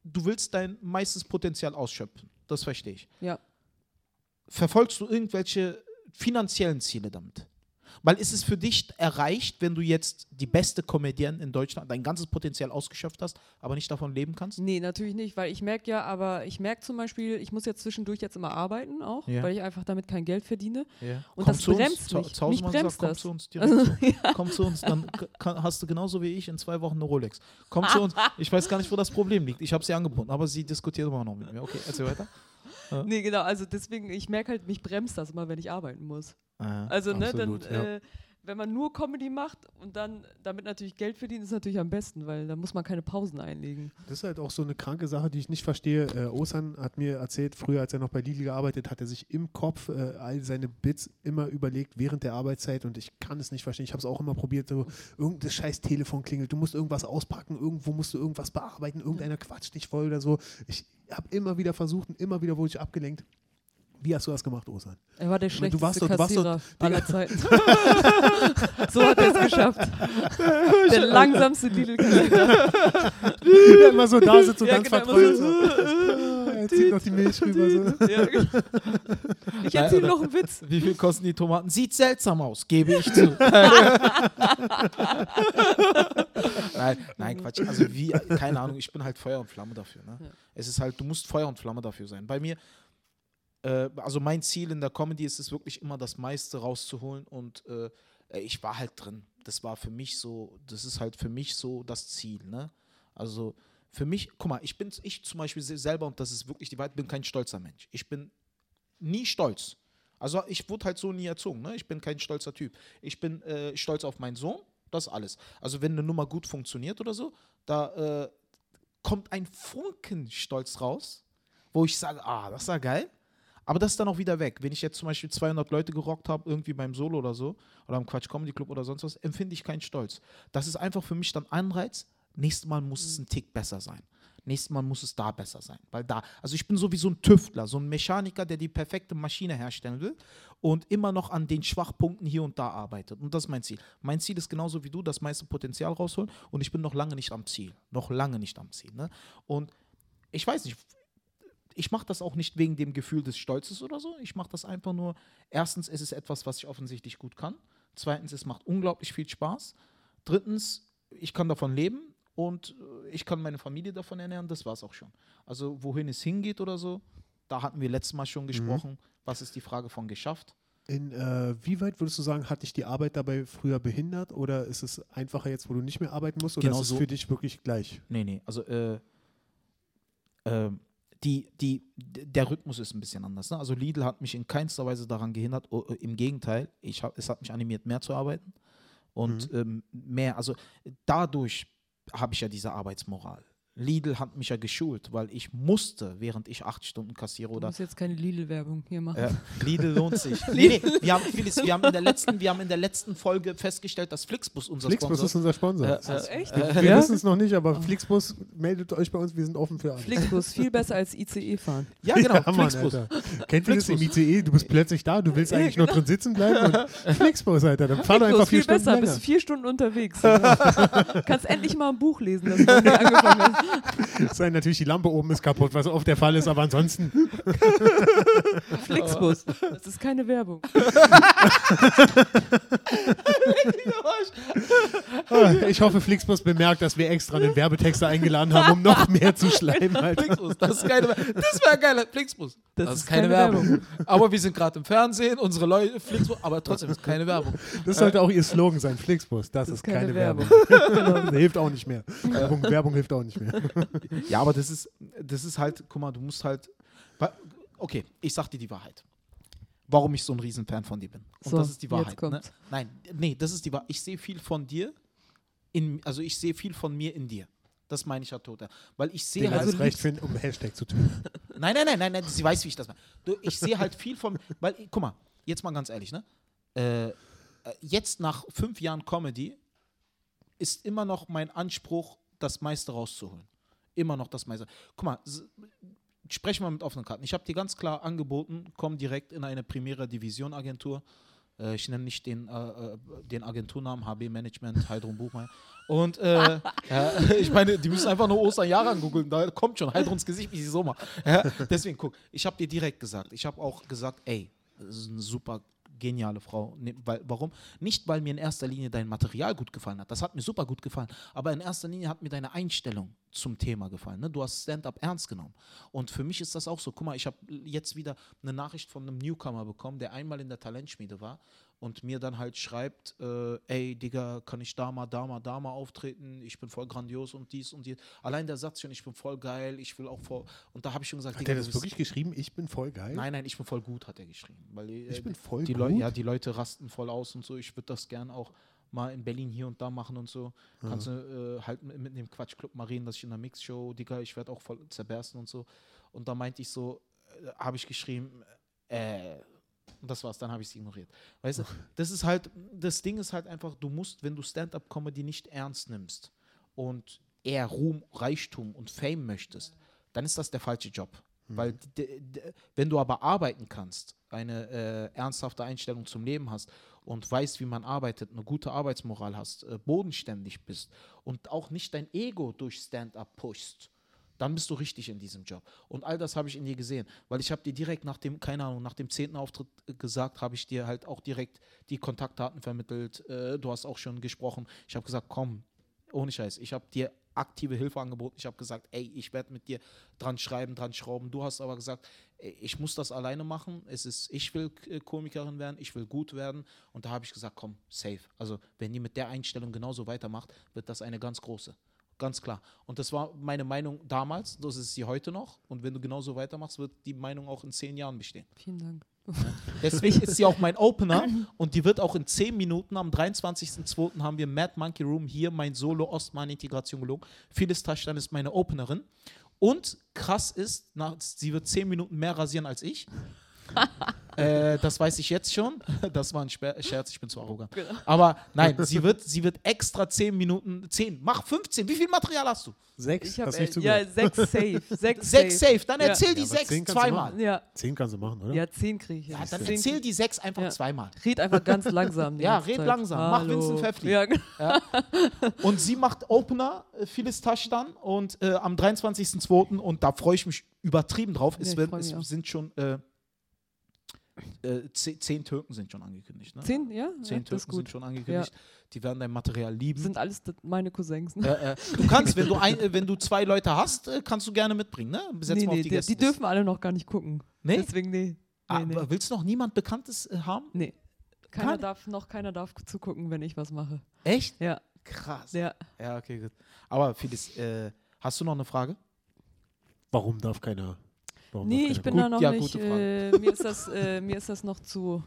du willst dein meistes Potenzial ausschöpfen. Das verstehe ich. Ja. Verfolgst du irgendwelche finanziellen Ziele damit? Weil ist es für dich erreicht, wenn du jetzt die beste Comedienne in Deutschland, dein ganzes Potenzial ausgeschöpft hast, aber nicht davon leben kannst? Nee, natürlich nicht, weil ich merke ja, aber ich merke zum Beispiel, ich muss jetzt zwischendurch jetzt immer arbeiten auch, Ja. weil ich einfach damit kein Geld verdiene. Ja. Und Komm das uns. bremst Zu- mich. zu Mich bremst komm das. zu uns direkt Also, zu. Komm zu uns, dann kann, hast du genauso wie ich in zwei Wochen eine Rolex. Komm zu uns. Ich weiß gar nicht, wo das Problem liegt. Ich habe sie angeboten, aber sie diskutiert immer noch mit mir. Okay, erzähl weiter. nee, genau, also deswegen, ich merke halt, mich bremst das immer, wenn ich arbeiten muss. Also, ne, dann, absolut, ja. äh, wenn man nur Comedy macht und dann damit natürlich Geld verdient, ist natürlich am besten, weil da muss man keine Pausen einlegen. Das ist halt auch so eine kranke Sache, die ich nicht verstehe. Äh, Osan hat mir erzählt, früher, als er noch bei Lidl gearbeitet hat, er sich im Kopf äh, all seine Bits immer überlegt während der Arbeitszeit und ich kann es nicht verstehen. Ich habe es auch immer probiert, so irgendein scheiß Telefon klingelt, du musst irgendwas auspacken, irgendwo musst du irgendwas bearbeiten, irgendeiner quatscht dich voll oder so. Ich habe immer wieder versucht und immer wieder wurde ich abgelenkt. Wie hast du das gemacht, Osan? Er war der schlechteste du warst doch- du warst doch- Kassierer aller Zeiten. so hat er es geschafft. Der langsamste Lidl-Kassierer. Der immer so da sitzt und Ja, ganz genau, verträumt. immer So. er zieht noch die Milch rüber. So. Ja, genau. ich erzähle noch einen Witz. Wie viel kosten die Tomaten? Sieht seltsam aus, gebe ich zu. nein, nein, Quatsch. Also wie, keine Ahnung, ich bin halt Feuer und Flamme dafür. Ne? Ja. Es ist halt, du musst Feuer und Flamme dafür sein. Bei mir, äh, also mein Ziel in der Comedy ist es wirklich immer das meiste rauszuholen und äh, ich war halt drin. Das war für mich so, das ist halt für mich so das Ziel. Ne? Also für mich, guck mal, ich bin, ich zum Beispiel se- selber, und das ist wirklich die Wahrheit, bin kein stolzer Mensch. Ich bin nie stolz. Also ich wurde halt so nie erzogen. Ne? Ich bin kein stolzer Typ. Ich bin äh, stolz auf meinen Sohn, das alles. Also wenn eine Nummer gut funktioniert oder so, da äh, kommt ein Funken Stolz raus, wo ich sage, ah, das war geil. Aber das ist dann auch wieder weg. Wenn ich jetzt zum Beispiel 200 Leute gerockt habe, irgendwie beim Solo oder so, oder am Quatsch Comedy Club oder sonst was, empfinde ich keinen Stolz. Das ist einfach für mich dann Anreiz. Nächstes Mal muss es ein Tick besser sein. Nächstes Mal muss es da besser sein. Weil da, also ich bin so wie so ein Tüftler, so ein Mechaniker, der die perfekte Maschine herstellen will und immer noch an den Schwachpunkten hier und da arbeitet. Und das ist mein Ziel. Mein Ziel ist genauso wie du, das meiste Potenzial rausholen und ich bin noch lange nicht am Ziel. Noch lange nicht am Ziel. Ne? Und ich weiß nicht, ich mache das auch nicht wegen dem Gefühl des Stolzes oder so. Ich mache das einfach nur, erstens, es ist etwas, was ich offensichtlich gut kann. Zweitens, es macht unglaublich viel Spaß. Drittens, ich kann davon leben und äh, ich kann meine Familie davon ernähren. Das war es auch schon. Also wohin es hingeht oder so, da hatten wir letztes Mal schon gesprochen. Was ist die Frage von geschafft? In, äh, wie weit würdest du sagen, hat dich die Arbeit dabei früher behindert oder ist es einfacher jetzt, wo du nicht mehr arbeiten musst oder Genau ist es so. für dich wirklich gleich? Nee, nee, also äh, ähm, die, die, der Rhythmus ist ein bisschen anders. Ne? Also Lidl hat mich in keinster Weise daran gehindert. Oh, Im Gegenteil, ich hab, es hat mich animiert, mehr zu arbeiten. Und ähm, mehr, also dadurch habe ich ja diese Arbeitsmoral. Lidl hat mich ja geschult, weil ich musste, während ich acht Stunden kassiere Du oder musst jetzt keine Lidl-Werbung hier machen. äh, Lidl lohnt sich. nee, nee, wir haben, Phyllis, wir, haben in der letzten, wir haben in der letzten Folge festgestellt, dass Flixbus unser Flixbus Sponsor ist unser Sponsor. Äh, Also echt? wir ja? wissen es noch nicht, aber Flixbus meldet euch bei uns, wir sind offen für alles. Flixbus, viel besser als ICE fahren. Ja, genau, Ja, Mann, Flixbus. Alter. Kennt ihr das im Flixbus. ICE? Du bist plötzlich da, du willst eigentlich nur drin sitzen bleiben und Flixbus, Alter. Dann fahr doch einfach Flixbus, vier viel Stunden besser, länger. bist du vier Stunden unterwegs. Genau. Kannst endlich mal ein Buch lesen, das du noch nie angefangen hast. Sein natürlich die Lampe oben ist kaputt, was oft der Fall ist, aber ansonsten Flixbus, das ist keine Werbung. Ich hoffe, Flixbus bemerkt, dass wir extra einen Werbetexter eingeladen haben, um noch mehr zu schleimen, Alter. Flixbus, das ist keine Werbung. Das wäre geil, Flixbus. Das, ist keine, Werbung. Aber wir sind gerade im Fernsehen, unsere Leute, Flixbus, aber trotzdem ist keine Werbung. Das sollte auch ihr Slogan sein, Flixbus. Das, ist keine, Werbung. Genau. hilft auch nicht mehr. Werbung, Werbung hilft auch nicht mehr. Ja, aber das ist, das ist halt, guck mal, du musst halt. Okay, ich sag dir die Wahrheit. Warum ich so ein Riesenfan von dir bin. Und So, das ist die Wahrheit. Ne? Nein, nee, das ist die Wahrheit. Ich sehe viel von dir, in, also ich sehe viel von mir in dir. Das meine ich ja tot. Weil ich sehe halt. das reicht für, um Hashtag zu tun. Nein, nein, nein, nein, nein, sie weiß, wie ich das meine. Du, ich sehe halt viel von, weil, guck mal, jetzt mal ganz ehrlich, ne? Äh, äh, jetzt nach fünf Jahren Comedy ist immer noch mein Anspruch, das meiste rauszuholen. Immer noch das meiste. Guck mal, sprechen wir mit offenen Karten. Ich habe dir ganz klar angeboten, komm direkt in eine Primera Division Agentur. Äh, ich nenne nicht den, äh, äh, den Agenturnamen, HB Management, Heidrun Buchmeier. Und äh, ich meine, die müssen einfach nur Ostern Jahrgang googeln, da kommt schon Heidruns Gesicht, wie sie so macht. Ja, deswegen, guck, ich habe dir direkt gesagt, ich habe auch gesagt, ey, das ist eine super geniale Frau. Ne, weil, warum? Nicht, weil mir in erster Linie dein Material gut gefallen hat, das hat mir super gut gefallen, aber in erster Linie hat mir deine Einstellung zum Thema gefallen. Ne? Du hast Stand-up ernst genommen. Und für mich ist das auch so. Guck mal, ich habe jetzt wieder eine Nachricht von einem Newcomer bekommen, der einmal in der Talentschmiede war und mir dann halt schreibt, äh, ey Digga, kann ich da mal, da mal, da mal auftreten? Ich bin voll grandios und dies und dies. Allein der Satz schon, ich bin voll geil, ich will auch voll. Und da habe ich schon gesagt, Hat der du das wirklich geschrieben? Ich bin voll geil. Nein, nein, ich bin voll gut, hat er geschrieben. Weil, äh, Ich bin voll die gut? Leute, ja, die Leute rasten voll aus und so. Ich würde das gern auch mal in Berlin hier und da machen und so. Kannst du äh, halt mit, mit dem Quatschclub mal reden, dass ich in der Mixshow, Digga, ich werde auch voll zerbersten und so. Und da meinte ich so, äh, habe ich geschrieben, äh, und das war's, dann habe ich es ignoriert. Weißt du, das ist halt, das Ding ist halt einfach, du musst, wenn du Stand-Up-Comedy nicht ernst nimmst und eher Ruhm, Reichtum und Fame möchtest, dann ist das der falsche Job. Weil d- d- wenn du aber arbeiten kannst, eine äh, ernsthafte Einstellung zum Leben hast und weißt, wie man arbeitet, eine gute Arbeitsmoral hast, äh, bodenständig bist und auch nicht dein Ego durch Stand-up pushst, dann bist du richtig in diesem Job. Und all das habe ich in dir gesehen, weil ich habe dir direkt nach dem, keine Ahnung, nach dem zehnten Auftritt äh, gesagt, habe ich dir halt auch direkt die Kontaktdaten vermittelt. Äh, du hast auch schon gesprochen. Ich habe gesagt, komm, ohne Scheiß, ich habe dir aktive Hilfe angeboten. Ich habe gesagt, ey, ich werde mit dir dran schreiben, dran schrauben. Du hast aber gesagt, ich muss das alleine machen. Es ist, ich will äh, Komikerin werden, ich will gut werden. Und da habe ich gesagt, komm, safe. Also, wenn die mit der Einstellung genauso weitermacht, wird das eine ganz große. Ganz klar. Und das war meine Meinung damals, das ist sie heute noch. Und wenn du genauso weitermachst, wird die Meinung auch in zehn Jahren bestehen. Vielen Dank. Deswegen ist sie auch mein Opener und die wird auch in 10 Minuten am 23.02. haben wir Mad Monkey Room hier, mein Solo Ostmann-Integration gelogen. Phyllis Taschtan ist meine Openerin. Und krass ist, na, sie wird 10 Minuten mehr rasieren als ich. äh, das weiß ich jetzt schon. Das war ein Scherz, ich bin zu arrogant. Aber nein, sie wird, sie wird extra 10 Minuten, 10, mach 15. Wie viel Material hast du? Sechs? Ich habe Hast nicht ja sechs safe. Sechs, Sechs safe. safe. Dann Ja. erzähl Ja, die aber sechs 10 kannst du zweimal. machen. Ja, Zehn kannst du machen, oder? ja, zehn kriege ich. Ja, hin. dann Zehn erzähl die sechs einfach Ja. zweimal. Red einfach ganz langsam. Ja, red Zeit. langsam. Mach Hallo. Vincent Pfeffli. Ja, genau. Und sie macht Opener, äh, Phyllis Taschtan, und äh, am 23.02. und da freue ich mich übertrieben drauf. Ja, es wird, es sind schon äh, äh, zehn, zehn Türken sind schon angekündigt. Ne? Zehn, ja? Zehn ja, das ist Türken sind schon angekündigt. Die werden dein Material lieben. Sind alles meine Cousins. Ne? äh, äh, du kannst, wenn du, ein, äh, wenn du zwei Leute hast, äh, kannst du gerne mitbringen. Ne? Nee, mal auf nee, die die, die dürfen alle noch gar nicht gucken. Nee? Deswegen, nee. Nee, Ah, nee. aber Willst du noch niemand Bekanntes äh, haben? nee. Keiner Keine- darf, noch keiner darf zugucken, wenn ich was mache. Echt? Ja, Krass. ja. Ja, okay, gut. Aber äh, hast du noch eine Frage? Warum darf keiner? Warum Nee, ich bin Gut, da noch ja, nicht. gute Frage. Äh, mir, ist das, äh, mir ist das noch zu.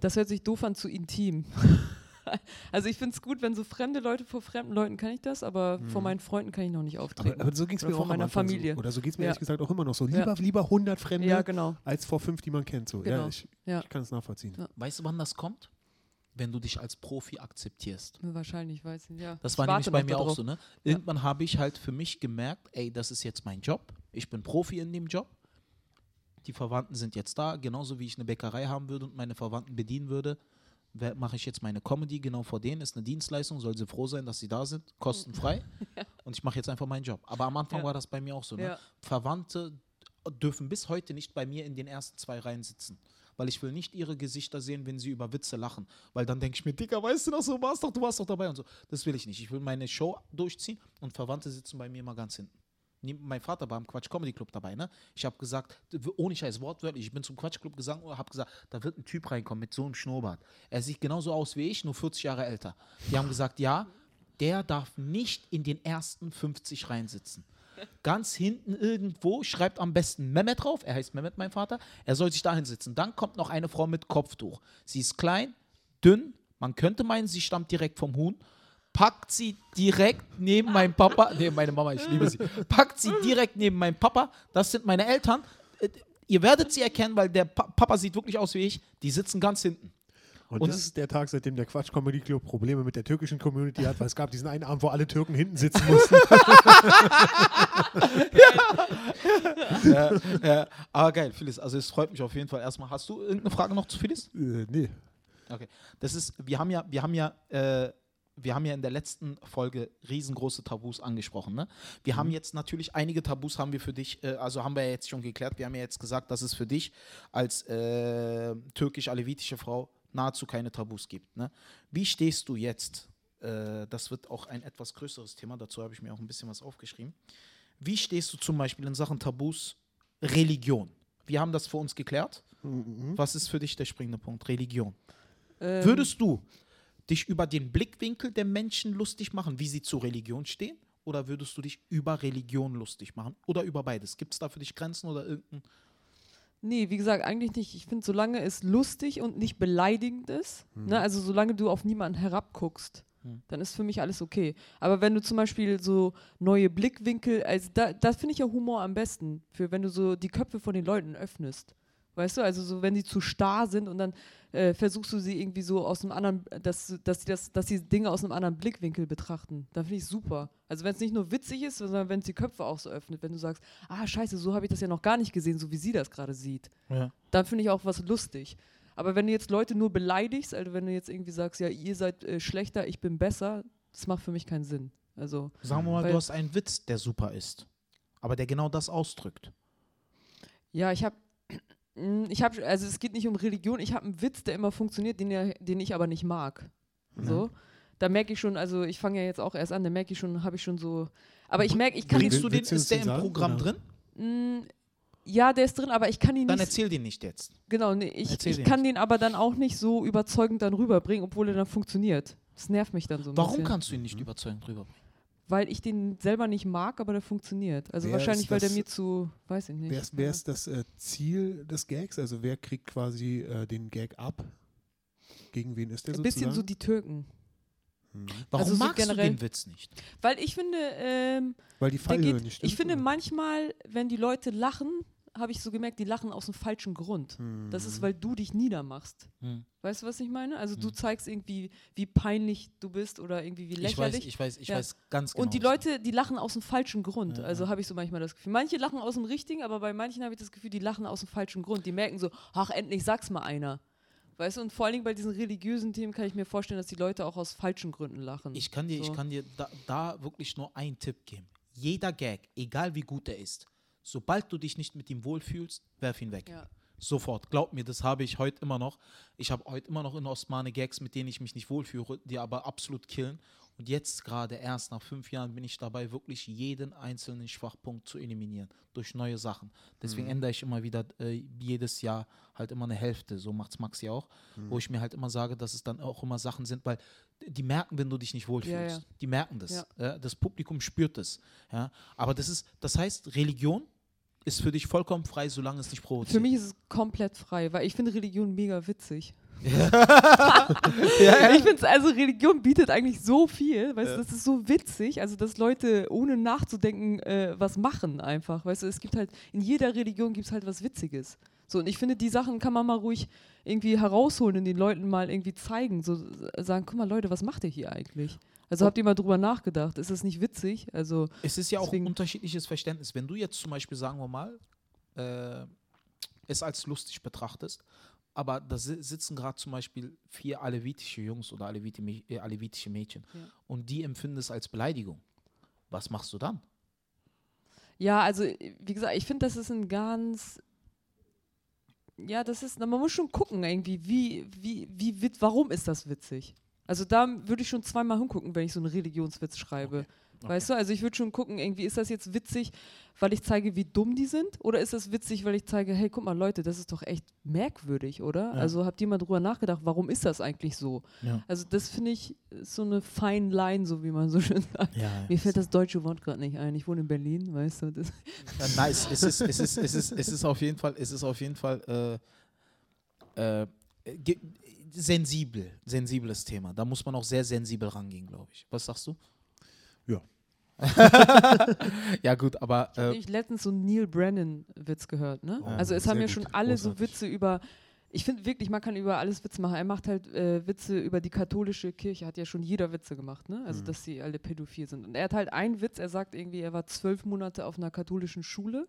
Das hört sich doof an, zu intim. also ich finde es gut, wenn so fremde Leute vor fremden Leuten kann ich das, aber vor meinen Freunden kann ich noch nicht auftreten. Aber, aber so ging es mir von auch meiner Familie. So. Oder so geht es mir Ja. ehrlich gesagt auch immer noch so. Ja. Lieber, lieber 100 Fremde ja, genau. als vor fünf, die man kennt. So. Ja, Genau. ich, Ja. ich kann es nachvollziehen. Ja. Weißt du, wann das kommt? Wenn du dich als Profi akzeptierst. Wahrscheinlich, weiß ich. Ja. Das Ich war nämlich bei mir auch so, ne? Irgendwann habe ich halt für mich gemerkt, ey, das ist jetzt mein Job. Ich bin Profi in dem Job. Die Verwandten sind jetzt da, genauso wie ich eine Bäckerei haben würde und meine Verwandten bedienen würde, mache ich jetzt meine Comedy genau vor denen. Ist eine Dienstleistung, soll sie froh sein, dass sie da sind, kostenfrei. Und ich mache jetzt einfach meinen Job. Aber am Anfang Ja. war das bei mir auch so. Ne? Ja. Verwandte dürfen bis heute nicht bei mir in den ersten zwei Reihen sitzen. Weil ich will nicht ihre Gesichter sehen, wenn sie über Witze lachen. Weil dann denke ich mir, Dicker, weißt du noch, so warst doch, du warst doch dabei und so. Das will ich nicht. Ich will meine Show durchziehen und Verwandte sitzen bei mir immer ganz hinten. Mein Vater war im Quatsch Comedy Club dabei, ne? Ich habe gesagt, ohne Scheiß, wortwörtlich, ich bin zum Quatsch Club gegangen und habe gesagt, da wird ein Typ reinkommen mit so einem Schnurrbart. Er sieht genauso aus wie ich, nur 40 Jahre älter. Die haben gesagt, ja, der darf nicht in den ersten 50 reinsitzen. Ganz hinten irgendwo schreibt am besten Mehmet drauf. Er heißt Mehmet, mein Vater. Er soll sich dahin sitzen. Dann kommt noch eine Frau mit Kopftuch. Sie ist klein, dünn. Man könnte meinen, sie stammt direkt vom Huhn. Packt sie direkt neben meinem Papa. Nee, meine Mama, ich liebe sie. Packt sie direkt neben meinem Papa. Das sind meine Eltern. Äh, Ihr werdet sie erkennen, weil der Pa- Papa sieht wirklich aus wie ich. Die sitzen ganz hinten. Und, Und- das ist der Tag, seitdem der Quatsch Comedy Club Probleme mit der türkischen Community hat, weil es gab diesen einen Abend, wo alle Türken hinten sitzen mussten. ja, ja, aber geil, Phyllis. Also es freut mich auf jeden Fall. Erstmal, hast du irgendeine Frage noch zu Phyllis? äh, nee. Okay. Das ist, wir haben ja, wir haben ja, äh, wir haben ja in der letzten Folge riesengroße Tabus angesprochen. Ne? Wir haben jetzt natürlich einige Tabus haben wir für dich, äh, also haben wir ja jetzt schon geklärt. Wir haben ja jetzt gesagt, dass es für dich als äh, türkisch-alevitische Frau nahezu keine Tabus gibt. Ne? Wie stehst du jetzt? Äh, das wird auch ein etwas größeres Thema. Dazu habe ich mir auch ein bisschen was aufgeschrieben. Wie stehst du zum Beispiel in Sachen Tabus Religion? Wir haben das für uns geklärt. Was ist für dich der springende Punkt? Religion. Ähm, Würdest du dich über den Blickwinkel der Menschen lustig machen, wie sie zur Religion stehen? Oder würdest du dich über Religion lustig machen? Oder über beides? Gibt es da für dich Grenzen oder irgendein. Nee, wie gesagt, eigentlich nicht. Ich finde, solange es lustig und nicht beleidigend ist, ne, also solange du auf niemanden herabguckst, Hm. dann ist für mich alles okay. Aber wenn du zum Beispiel so neue Blickwinkel, also da, das finde ich ja Humor am besten, für wenn du so die Köpfe von den Leuten öffnest. Weißt du, also so, wenn die zu starr sind und dann äh, versuchst du sie irgendwie so aus einem anderen, dass, dass, sie das, dass sie Dinge aus einem anderen Blickwinkel betrachten. Dann finde ich super. Also wenn es nicht nur witzig ist, sondern wenn es die Köpfe auch so öffnet, wenn du sagst, ah scheiße, so habe ich das ja noch gar nicht gesehen, so wie sie das gerade sieht Ja. dann finde ich auch was lustig. Aber wenn du jetzt Leute nur beleidigst, also wenn du jetzt irgendwie sagst, ja, ihr seid äh, schlechter, ich bin besser, das macht für mich keinen Sinn. Also, Sagen wir mal, du hast einen Witz, der super ist. Aber der genau das ausdrückt. ja, ich habe, ich habe, also es geht nicht um Religion, ich habe einen Witz, der immer funktioniert, den, den ich aber nicht mag. So. Da merke ich schon, also ich fange ja jetzt auch erst an, da merke ich schon, habe ich schon so, aber ich merke, ich kann Bringst ihn, du den, ist der den im sagen, Programm oder? drin? Mm, ja, der ist drin, aber ich kann ihn Dann nicht, erzähl den nicht jetzt. genau, nee, ich, Erzähl ich den kann den aber dann auch nicht so überzeugend dann rüberbringen, obwohl er dann funktioniert. Das nervt mich dann so ein Warum bisschen. kannst du ihn nicht überzeugend rüberbringen? Weil ich den selber nicht mag, aber der funktioniert. Also Wer wahrscheinlich, weil der mir zu, weiß ich nicht. Wer ist, wer ist das äh, Ziel des Gags? Also wer kriegt quasi äh, den Gag ab? Gegen wen ist der Ein sozusagen? bisschen so die Türken. Hm. Warum Also so magst generell- du den Witz nicht? Weil ich finde, ähm, Weil die Fallhöhe geht, nicht stimmt. ich finde oder? manchmal, wenn die Leute lachen, habe ich so gemerkt, die lachen aus dem falschen Grund. Hm. Das ist, weil du dich niedermachst. Hm. Weißt du, was ich meine? Also du Hm. zeigst irgendwie, wie peinlich du bist oder irgendwie wie Ich weiß, lächerlich. ich weiß, ich Ja. weiß ganz genau. und die was- Leute, die lachen aus dem falschen Grund. Ja, also ja. habe ich so manchmal das Gefühl. Manche lachen aus dem richtigen, aber bei manchen habe ich das Gefühl, die lachen aus dem falschen Grund. Die merken so, ach, endlich sag's mal einer. Weißt du, und vor allen Dingen bei diesen religiösen Themen kann ich mir vorstellen, dass die Leute auch aus falschen Gründen lachen. Ich kann dir, ich So. kann dir da, da wirklich nur einen Tipp geben. Jeder Gag, egal wie gut er ist, sobald du dich nicht mit ihm wohlfühlst, werf ihn weg. Ja. Sofort. Glaub mir, das habe ich heute immer noch. Ich habe heute immer noch in Osmane Gags, mit denen ich mich nicht wohlfühle, die aber absolut killen. Und jetzt gerade erst nach fünf Jahren bin ich dabei, wirklich jeden einzelnen Schwachpunkt zu eliminieren durch neue Sachen. Deswegen ändere ich immer wieder äh, jedes Jahr halt immer eine Hälfte. So macht's Maxi auch, wo ich mir halt immer sage, dass es dann auch immer Sachen sind, weil die merken, wenn du dich nicht wohlfühlst. Ja, ja. Die merken das. Ja. Ja, das Publikum spürt es. Ja. Aber das ist, das heißt, Religion ist für dich vollkommen frei, solange es nicht provoziert. Für mich ist es komplett frei, weil ich finde Religion mega witzig. ja, Ich finde also Religion bietet eigentlich so viel, weißt du, das ist so witzig, also dass Leute ohne nachzudenken äh, was machen einfach, weißt du, es gibt halt, in jeder Religion gibt es halt was Witziges. So, und ich finde, die Sachen kann man mal ruhig irgendwie herausholen und den Leuten mal irgendwie zeigen, so äh, sagen, guck mal Leute, was macht ihr hier eigentlich? Also habt ihr mal drüber nachgedacht, ist das nicht witzig? Also, Es ist ja auch Deswegen- unterschiedliches Verständnis. Wenn du jetzt zum Beispiel, sagen wir mal, äh, es als lustig betrachtest, aber da si- sitzen gerade zum Beispiel vier alevitische Jungs oder aleviti, äh, alevitische Mädchen Ja. und die empfinden es als Beleidigung. Was machst du dann? ja, also wie gesagt, ich finde, das ist ein ganz ja, das ist, na, man muss schon gucken irgendwie, wie, wie, wie, warum ist das witzig? Also da würde ich schon zweimal hingucken, wenn ich so einen Religionswitz schreibe. Weißt du, also ich würde schon gucken, irgendwie ist das jetzt witzig, weil ich zeige, wie dumm die sind? Oder ist das witzig, weil ich zeige, hey, guck mal, Leute, das ist doch echt merkwürdig, oder? Ja. Also habt ihr mal drüber nachgedacht, warum ist das eigentlich so? Ja. Also das finde ich so eine fine line, so wie man so schön sagt. Ja, Mir fällt das deutsche Wort gerade nicht ein. Ich wohne in Berlin, weißt du. Nice. Es ist, es ist, es ist, es ist auf jeden Fall, es ist auf jeden Fall äh, äh, sensibel, sensibles Thema. Da muss man auch sehr sensibel rangehen, glaube ich. Was sagst du? Ja. ja gut, aber habe äh, ich letztens so einen Neil Brennan-Witz gehört, ne? Oh, also es haben ja gut, schon alle so großartig. Witze über. Ich finde wirklich, man kann über alles Witze machen. Er macht halt äh, Witze über die katholische Kirche, hat ja schon jeder Witze gemacht, ne? Also Mhm. dass sie alle pädophil sind. Und er hat halt einen Witz, er sagt irgendwie, er war zwölf Monate auf einer katholischen Schule.